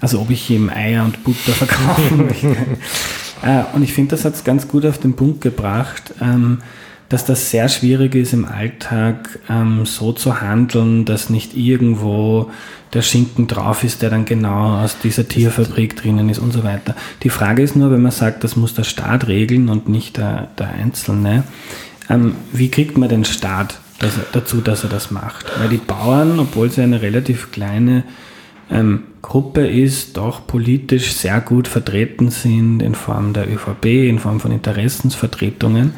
Also ob ich ihm Eier und Butter verkaufen möchte. äh, und ich finde, das hat es ganz gut auf den Punkt gebracht. Ähm, dass das sehr schwierig ist im Alltag ähm, so zu handeln, dass nicht irgendwo der Schinken drauf ist, der dann genau aus dieser Tierfabrik drinnen ist und so weiter. Die Frage ist nur, wenn man sagt, das muss der Staat regeln und nicht der, der Einzelne, ähm, wie kriegt man den Staat dass er, dazu, dass er das macht? Weil die Bauern, obwohl sie eine relativ kleine ähm, Gruppe ist, doch politisch sehr gut vertreten sind in Form der ÖVP, in Form von Interessensvertretungen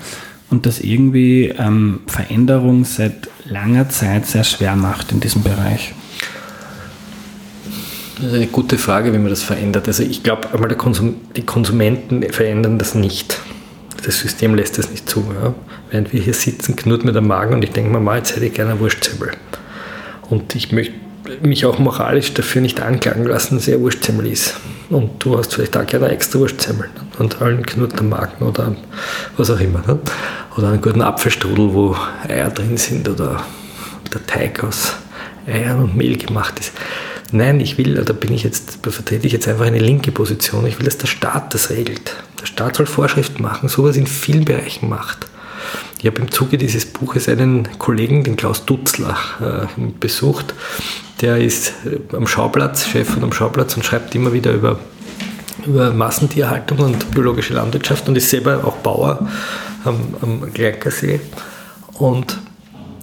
und das irgendwie ähm, Veränderung seit langer Zeit sehr schwer macht in diesem Bereich. Das ist eine gute Frage, wie man das verändert. Also ich glaube einmal, Konsum, die Konsumenten verändern das nicht. Das System lässt das nicht zu. Ja. Während wir hier sitzen, knurrt mir der Magen und ich denke mir mal, jetzt hätte ich gerne einen Wurstzimmel. Und ich möchte mich auch moralisch dafür nicht anklagen lassen, dass er Wurstsemmel ist. Und du hast vielleicht auch gerne extra Wurstsemmel und allen Magen oder was auch immer. Ne? Oder einen guten Apfelstrudel, wo Eier drin sind oder der Teig aus Eiern und Mehl gemacht ist. Nein, ich will, da bin ich jetzt, vertrete ich jetzt einfach eine linke Position. Ich will, dass der Staat das regelt. Der Staat soll Vorschriften machen, so was in vielen Bereichen macht. Ich habe im Zuge dieses Buches einen Kollegen, den Klaus Dutzler, äh, besucht. Der ist äh, am Schauplatz, Chef von einem Schauplatz und schreibt immer wieder über, über Massentierhaltung und biologische Landwirtschaft und ist selber auch Bauer am, am Gleichersee. Und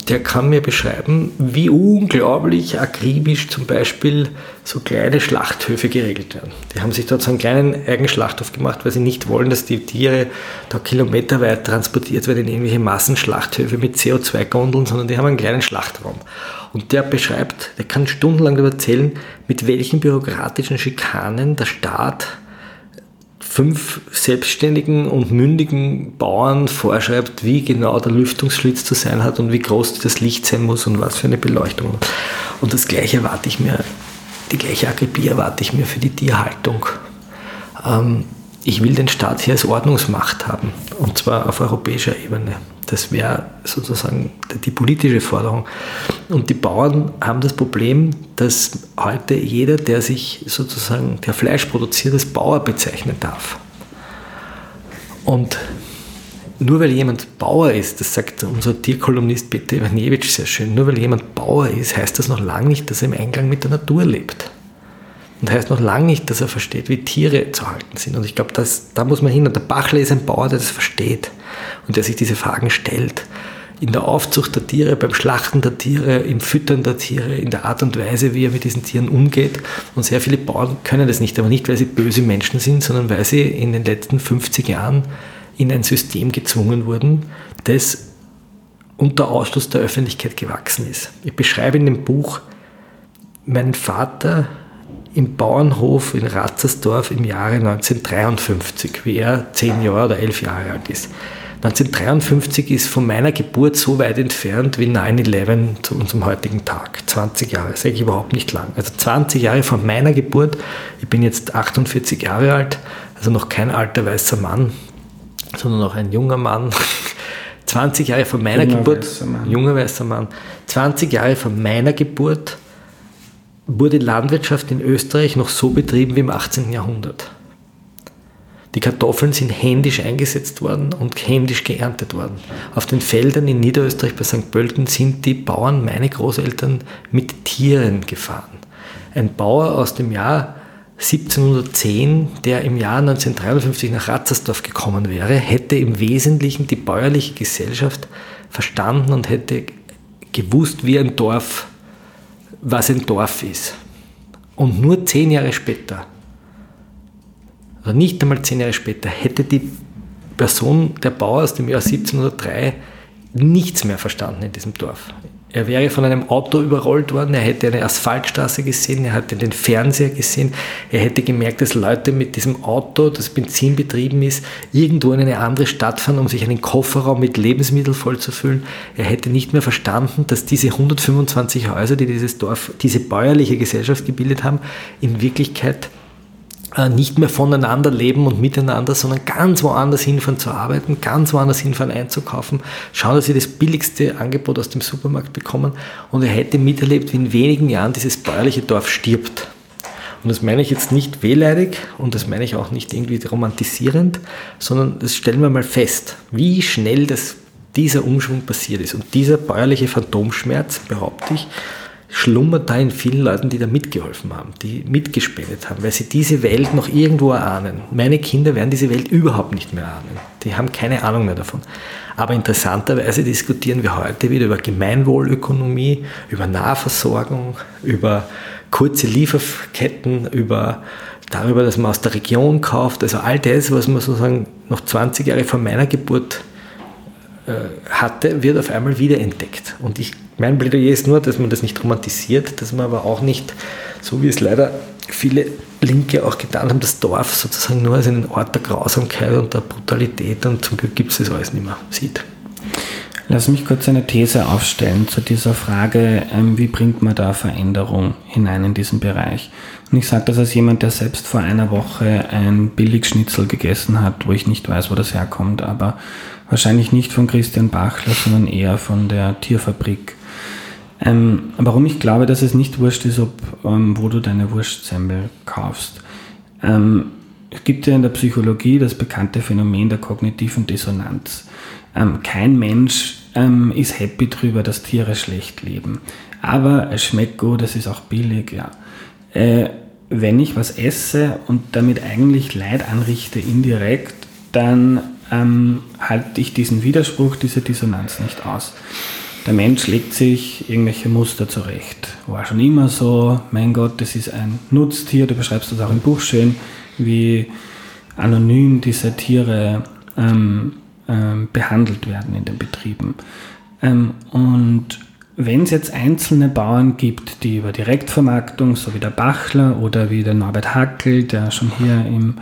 der kann mir beschreiben, wie unglaublich akribisch zum Beispiel so kleine Schlachthöfe geregelt werden. Die haben sich dort so einen kleinen eigenen Schlachthof gemacht, weil sie nicht wollen, dass die Tiere da kilometerweit transportiert werden in irgendwelche Massenschlachthöfe mit CO2-Gondeln, sondern die haben einen kleinen Schlachtraum. Und der beschreibt, der kann stundenlang darüber erzählen, mit welchen bürokratischen Schikanen der Staat fünf selbstständigen und mündigen Bauern vorschreibt, wie genau der Lüftungsschlitz zu sein hat und wie groß das Licht sein muss und was für eine Beleuchtung. Und das gleiche erwarte ich mir, die gleiche Akribie erwarte ich mir für die Tierhaltung. Ähm, ich will den Staat hier als Ordnungsmacht haben und zwar auf europäischer Ebene. Das wäre sozusagen die politische Forderung. Und die Bauern haben das Problem, dass heute jeder, der sich sozusagen, der Fleisch produziert, als Bauer bezeichnen darf. Und nur weil jemand Bauer ist, das sagt unser Tierkolumnist Peter Iwanewitsch sehr schön, nur weil jemand Bauer ist, heißt das noch lange nicht, dass er im Einklang mit der Natur lebt. Und heißt noch lange nicht, dass er versteht, wie Tiere zu halten sind. Und ich glaube, da muss man hin. Und der Bachler ist ein Bauer, der das versteht und der sich diese Fragen stellt. In der Aufzucht der Tiere, beim Schlachten der Tiere, im Füttern der Tiere, in der Art und Weise, wie er mit diesen Tieren umgeht. Und sehr viele Bauern können das nicht, aber nicht, weil sie böse Menschen sind, sondern weil sie in den letzten 50 Jahren in ein System gezwungen wurden, das unter Ausschluss der Öffentlichkeit gewachsen ist. Ich beschreibe in dem Buch, mein Vater im Bauernhof in Ratzersdorf im Jahre 1953, wie er zehn Jahre oder elf Jahre alt ist. 1953 ist von meiner Geburt so weit entfernt wie 9-11 zu unserem heutigen Tag. 20 Jahre, sage ich überhaupt nicht lang. Also 20 Jahre von meiner Geburt, ich bin jetzt 48 Jahre alt, also noch kein alter weißer Mann, sondern noch ein junger Mann. 20 Jahre von meiner junger Geburt, weißer junger weißer Mann, 20 Jahre von meiner Geburt wurde Landwirtschaft in Österreich noch so betrieben wie im 18. Jahrhundert. Die Kartoffeln sind händisch eingesetzt worden und händisch geerntet worden. Auf den Feldern in Niederösterreich bei St. Pölten sind die Bauern, meine Großeltern, mit Tieren gefahren. Ein Bauer aus dem Jahr 1710, der im Jahr 1953 nach Ratzersdorf gekommen wäre, hätte im Wesentlichen die bäuerliche Gesellschaft verstanden und hätte gewusst, wie ein Dorf was ein Dorf ist. Und nur zehn Jahre später, oder nicht einmal zehn Jahre später, hätte die Person, der Bauer aus dem Jahr 1703, nichts mehr verstanden in diesem Dorf. Er wäre von einem Auto überrollt worden, er hätte eine Asphaltstraße gesehen, er hätte den Fernseher gesehen, er hätte gemerkt, dass Leute mit diesem Auto, das benzinbetrieben ist, irgendwo in eine andere Stadt fahren, um sich einen Kofferraum mit Lebensmitteln vollzufüllen. Er hätte nicht mehr verstanden, dass diese 125 Häuser, die dieses Dorf, diese bäuerliche Gesellschaft gebildet haben, in Wirklichkeit nicht mehr voneinander leben und miteinander, sondern ganz woanders hinfahren zu arbeiten, ganz woanders hinfahren einzukaufen, schauen, dass sie das billigste Angebot aus dem Supermarkt bekommen und er hätte miterlebt, wie in wenigen Jahren dieses bäuerliche Dorf stirbt. Und das meine ich jetzt nicht wehleidig und das meine ich auch nicht irgendwie romantisierend, sondern das stellen wir mal fest, wie schnell das dieser Umschwung passiert ist. Und dieser bäuerliche Phantomschmerz, behaupte ich, schlummert da in vielen Leuten, die da mitgeholfen haben, die mitgespendet haben, weil sie diese Welt noch irgendwo erahnen. Meine Kinder werden diese Welt überhaupt nicht mehr ahnen. Die haben keine Ahnung mehr davon. Aber interessanterweise diskutieren wir heute wieder über Gemeinwohlökonomie, über Nahversorgung, über kurze Lieferketten, über darüber, dass man aus der Region kauft. Also all das, was man sozusagen noch 20 Jahre vor meiner Geburt äh, hatte, wird auf einmal wiederentdeckt. Und ich, mein Plädoyer ist nur, dass man das nicht romantisiert, dass man aber auch nicht, so wie es leider viele Linke auch getan haben, das Dorf sozusagen nur als einen Ort der Grausamkeit und der Brutalität und zum Glück gibt es das alles nicht mehr sieht. Lass mich kurz eine These aufstellen zu dieser Frage, ähm, wie bringt man da Veränderung hinein in diesen Bereich? Und ich sage das als jemand, der selbst vor einer Woche ein Billigschnitzel gegessen hat, wo ich nicht weiß, wo das herkommt, aber wahrscheinlich nicht von Christian Bachler, sondern eher von der Tierfabrik. Ähm, warum ich glaube, dass es nicht wurscht ist, ob, ähm, wo du deine Wurstsemmel kaufst. Ähm, es gibt ja in der Psychologie das bekannte Phänomen der kognitiven Dissonanz. Ähm, kein Mensch ähm, ist happy darüber, dass Tiere schlecht leben. Aber es schmeckt gut, es ist auch billig, ja. Äh, wenn ich was esse und damit eigentlich Leid anrichte indirekt, dann ähm, halte ich diesen Widerspruch, diese Dissonanz nicht aus. Der Mensch legt sich irgendwelche Muster zurecht. War schon immer so, mein Gott, das ist ein Nutztier, du beschreibst das auch im Buch schön, wie anonym diese Tiere ähm, ähm, behandelt werden in den Betrieben. Ähm, und wenn es jetzt einzelne Bauern gibt, die über Direktvermarktung, so wie der Bachler oder wie der Norbert Hackel, der schon hier im,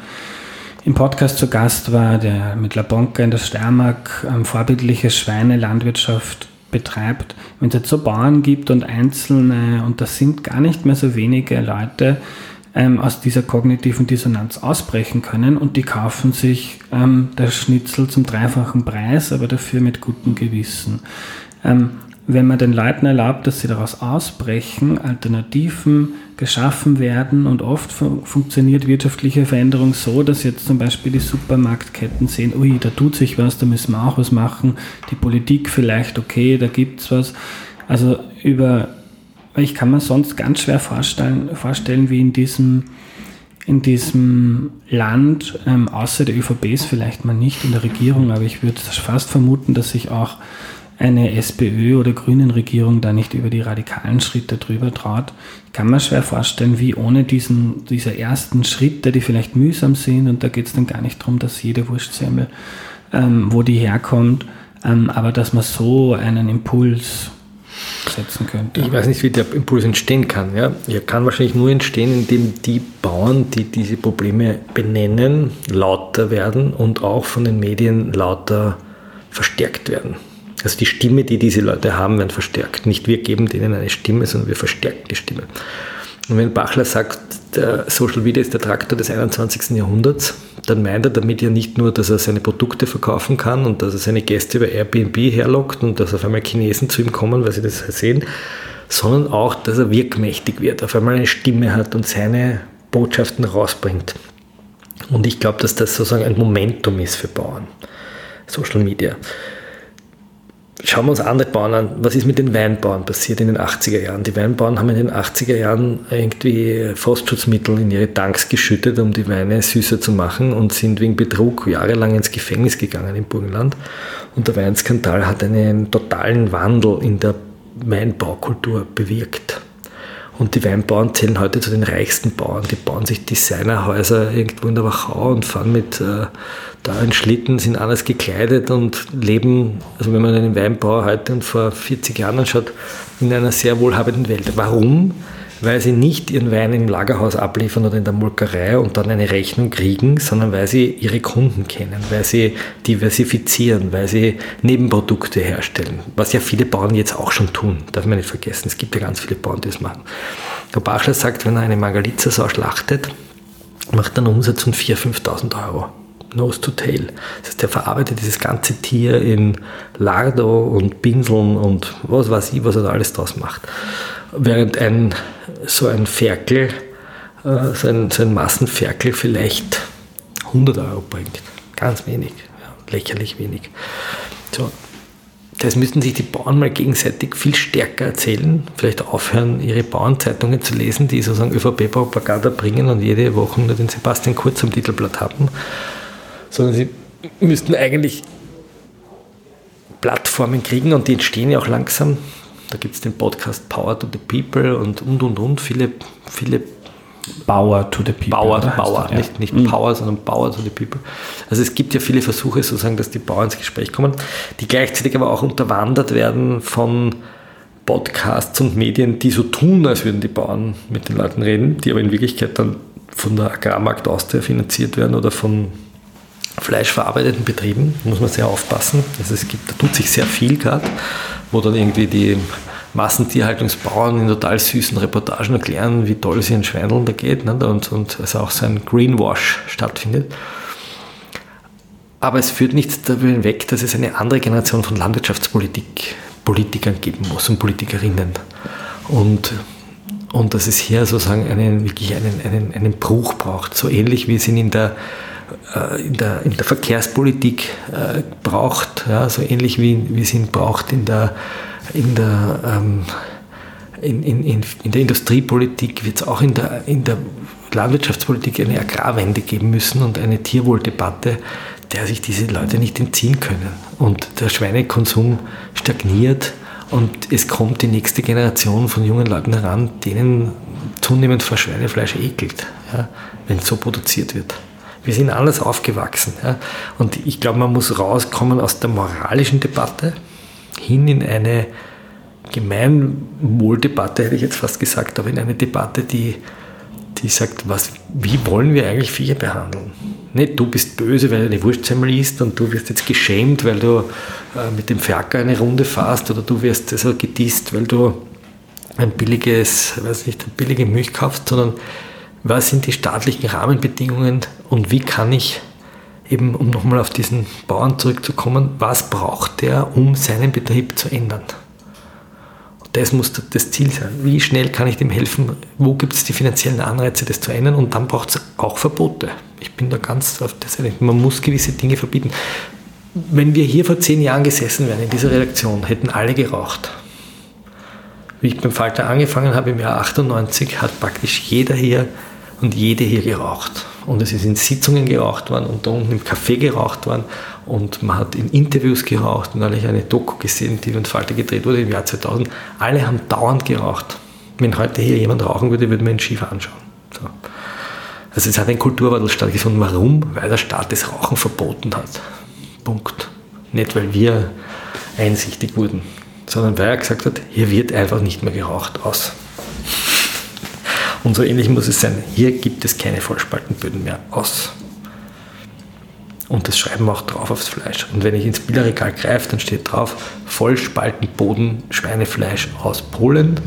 im Podcast zu Gast war, der mit La Bonca in der Steiermark ähm, vorbildliche Schweinelandwirtschaft betreibt, wenn es jetzt so Bauern gibt und einzelne, und das sind gar nicht mehr so wenige Leute, ähm, aus dieser kognitiven Dissonanz ausbrechen können und die kaufen sich ähm, das Schnitzel zum dreifachen Preis, aber dafür mit gutem Gewissen. Ähm, wenn man den Leuten erlaubt, dass sie daraus ausbrechen, Alternativen geschaffen werden und oft fun funktioniert wirtschaftliche Veränderung so, dass jetzt zum Beispiel die Supermarktketten sehen, ui, da tut sich was, da müssen wir auch was machen, die Politik vielleicht, okay, da gibt es was. Also über ich kann mir sonst ganz schwer vorstellen, vorstellen wie in diesem, in diesem Land, ähm, außer der ÖVP ist vielleicht mal nicht in der Regierung, aber ich würde fast vermuten, dass sich auch eine SPÖ oder Grünen Regierung da nicht über die radikalen Schritte drüber traut. Ich kann mir schwer vorstellen, wie ohne diesen, diese ersten Schritte, die vielleicht mühsam sind, und da geht es dann gar nicht darum, dass jede Wurstsemmel, ähm, wo die herkommt, ähm, aber dass man so einen Impuls setzen könnte. Ich weiß nicht, wie der Impuls entstehen kann. Ja? Er kann wahrscheinlich nur entstehen, indem die Bauern, die diese Probleme benennen, lauter werden und auch von den Medien lauter verstärkt werden. Also die Stimme, die diese Leute haben, werden verstärkt. Nicht wir geben denen eine Stimme, sondern wir verstärken die Stimme. Und wenn Bachler sagt, Social Media ist der Traktor des 21. Jahrhunderts, dann meint er damit ja nicht nur, dass er seine Produkte verkaufen kann und dass er seine Gäste über Airbnb herlockt und dass auf einmal Chinesen zu ihm kommen, weil sie das sehen, sondern auch, dass er wirkmächtig wird, auf einmal eine Stimme hat und seine Botschaften rausbringt. Und ich glaube, dass das sozusagen ein Momentum ist für Bauern, Social Media. Schauen wir uns andere Bauern an. Was ist mit den Weinbauern passiert in den 80er Jahren? Die Weinbauern haben in den 80er Jahren irgendwie Frostschutzmittel in ihre Tanks geschüttet, um die Weine süßer zu machen und sind wegen Betrug jahrelang ins Gefängnis gegangen im Burgenland. Und der Weinskandal hat einen totalen Wandel in der Weinbaukultur bewirkt. Und die Weinbauern zählen heute zu den reichsten Bauern. Die bauen sich Designerhäuser irgendwo in der Wachau und fahren mit äh, da in Schlitten, sind anders gekleidet und leben, also wenn man einen Weinbauer heute und vor 40 Jahren anschaut, in einer sehr wohlhabenden Welt. Warum? Weil sie nicht ihren Wein im Lagerhaus abliefern oder in der Molkerei und dann eine Rechnung kriegen, sondern weil sie ihre Kunden kennen, weil sie diversifizieren, weil sie Nebenprodukte herstellen, was ja viele Bauern jetzt auch schon tun, darf man nicht vergessen. Es gibt ja ganz viele Bauern, die das machen. Der Bachler sagt, wenn er eine Margalitza-Sau schlachtet, macht er einen Umsatz von 4.000, 5.000 Euro. Nose to Tail. Das heißt, er verarbeitet dieses ganze Tier in Lardo und Pinseln und was weiß ich, was er da alles draus macht. Während ein so ein Ferkel, äh, so, ein, so ein Massenferkel vielleicht 100 Euro bringt. Ganz wenig, ja, lächerlich wenig. So. das müssten sich die Bauern mal gegenseitig viel stärker erzählen, vielleicht aufhören, ihre Bauernzeitungen zu lesen, die sozusagen ÖVP-Propaganda bringen und jede Woche nur den Sebastian Kurz am Titelblatt haben, sondern sie müssten eigentlich Plattformen kriegen und die entstehen ja auch langsam. Da gibt es den Podcast Power to the People und und und und viele, viele Bauer to the People. Bauer, Bauer, der, nicht, nicht mhm. Power, sondern Bauer to the People. Also es gibt ja viele Versuche sozusagen, dass die Bauern ins Gespräch kommen, die gleichzeitig aber auch unterwandert werden von Podcasts und Medien, die so tun, als würden die Bauern mit den Leuten reden, die aber in Wirklichkeit dann von der Agrarmarkt Austria finanziert werden oder von fleischverarbeiteten Betrieben. Da muss man sehr aufpassen. Also es gibt, da tut sich sehr viel gerade, wo dann irgendwie die Massentierhaltungsbauern in total süßen Reportagen erklären, wie toll es ihren Schweineln da geht nicht? und, und also auch so ein Greenwash stattfindet. Aber es führt nicht darüber hinweg, dass es eine andere Generation von Landwirtschaftspolitikern geben muss und Politikerinnen. Und, und dass es hier sozusagen einen, wirklich einen, einen, einen Bruch braucht, so ähnlich wie es ihn in der in der, in der Verkehrspolitik äh, braucht, ja, so ähnlich wie, wie es ihn braucht in der, in der, ähm, in, in, in, in der Industriepolitik, wird es auch in der, in der Landwirtschaftspolitik eine Agrarwende geben müssen und eine Tierwohldebatte, der sich diese Leute nicht entziehen können. Und der Schweinekonsum stagniert und es kommt die nächste Generation von jungen Leuten heran, denen zunehmend vor Schweinefleisch ekelt, ja, wenn es so produziert wird. Wir sind anders aufgewachsen. Ja. Und ich glaube, man muss rauskommen aus der moralischen Debatte hin in eine Gemeinwohldebatte, hätte ich jetzt fast gesagt, aber in eine Debatte, die, die sagt, was, wie wollen wir eigentlich Viecher behandeln? Nicht, du bist böse, weil du eine Wurstsemmel isst und du wirst jetzt geschämt, weil du äh, mit dem Ferker eine Runde fährst oder du wirst also gedisst, weil du ein billiges, weiß nicht, eine billige Milch kaufst, sondern was sind die staatlichen Rahmenbedingungen und wie kann ich eben, um nochmal auf diesen Bauern zurückzukommen, was braucht der, um seinen Betrieb zu ändern? das muss das Ziel sein. Wie schnell kann ich dem helfen? Wo gibt es die finanziellen Anreize, das zu ändern? Und dann braucht es auch Verbote. Ich bin da ganz auf der Seite. Man muss gewisse Dinge verbieten. Wenn wir hier vor zehn Jahren gesessen wären in dieser Redaktion, hätten alle geraucht. Wie ich beim Falter angefangen habe im Jahr 98, hat praktisch jeder hier und jede hier geraucht. Und es ist in Sitzungen geraucht worden und da unten im Café geraucht worden und man hat in Interviews geraucht und neulich eine Doku gesehen, die mit Falter gedreht wurde im Jahr 2000. Alle haben dauernd geraucht. Wenn heute hier jemand rauchen würde, würde man ihn schief anschauen. So. Also es hat ein Kulturwandel stattgefunden. Warum? Weil der Staat das Rauchen verboten hat. Punkt. Nicht, weil wir einsichtig wurden, sondern weil er gesagt hat, hier wird einfach nicht mehr geraucht aus. Und so ähnlich muss es sein. Hier gibt es keine Vollspaltenböden mehr aus. Und das schreiben wir auch drauf aufs Fleisch. Und wenn ich ins Bilderregal greife, dann steht drauf Vollspaltenboden Schweinefleisch aus Polen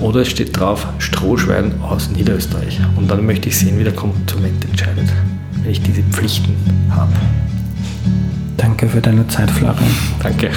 oder es steht drauf Strohschwein aus Niederösterreich. Und dann möchte ich sehen, wie der Konsument entscheidet, wenn ich diese Pflichten habe. Danke für deine Zeit, Florian. Danke.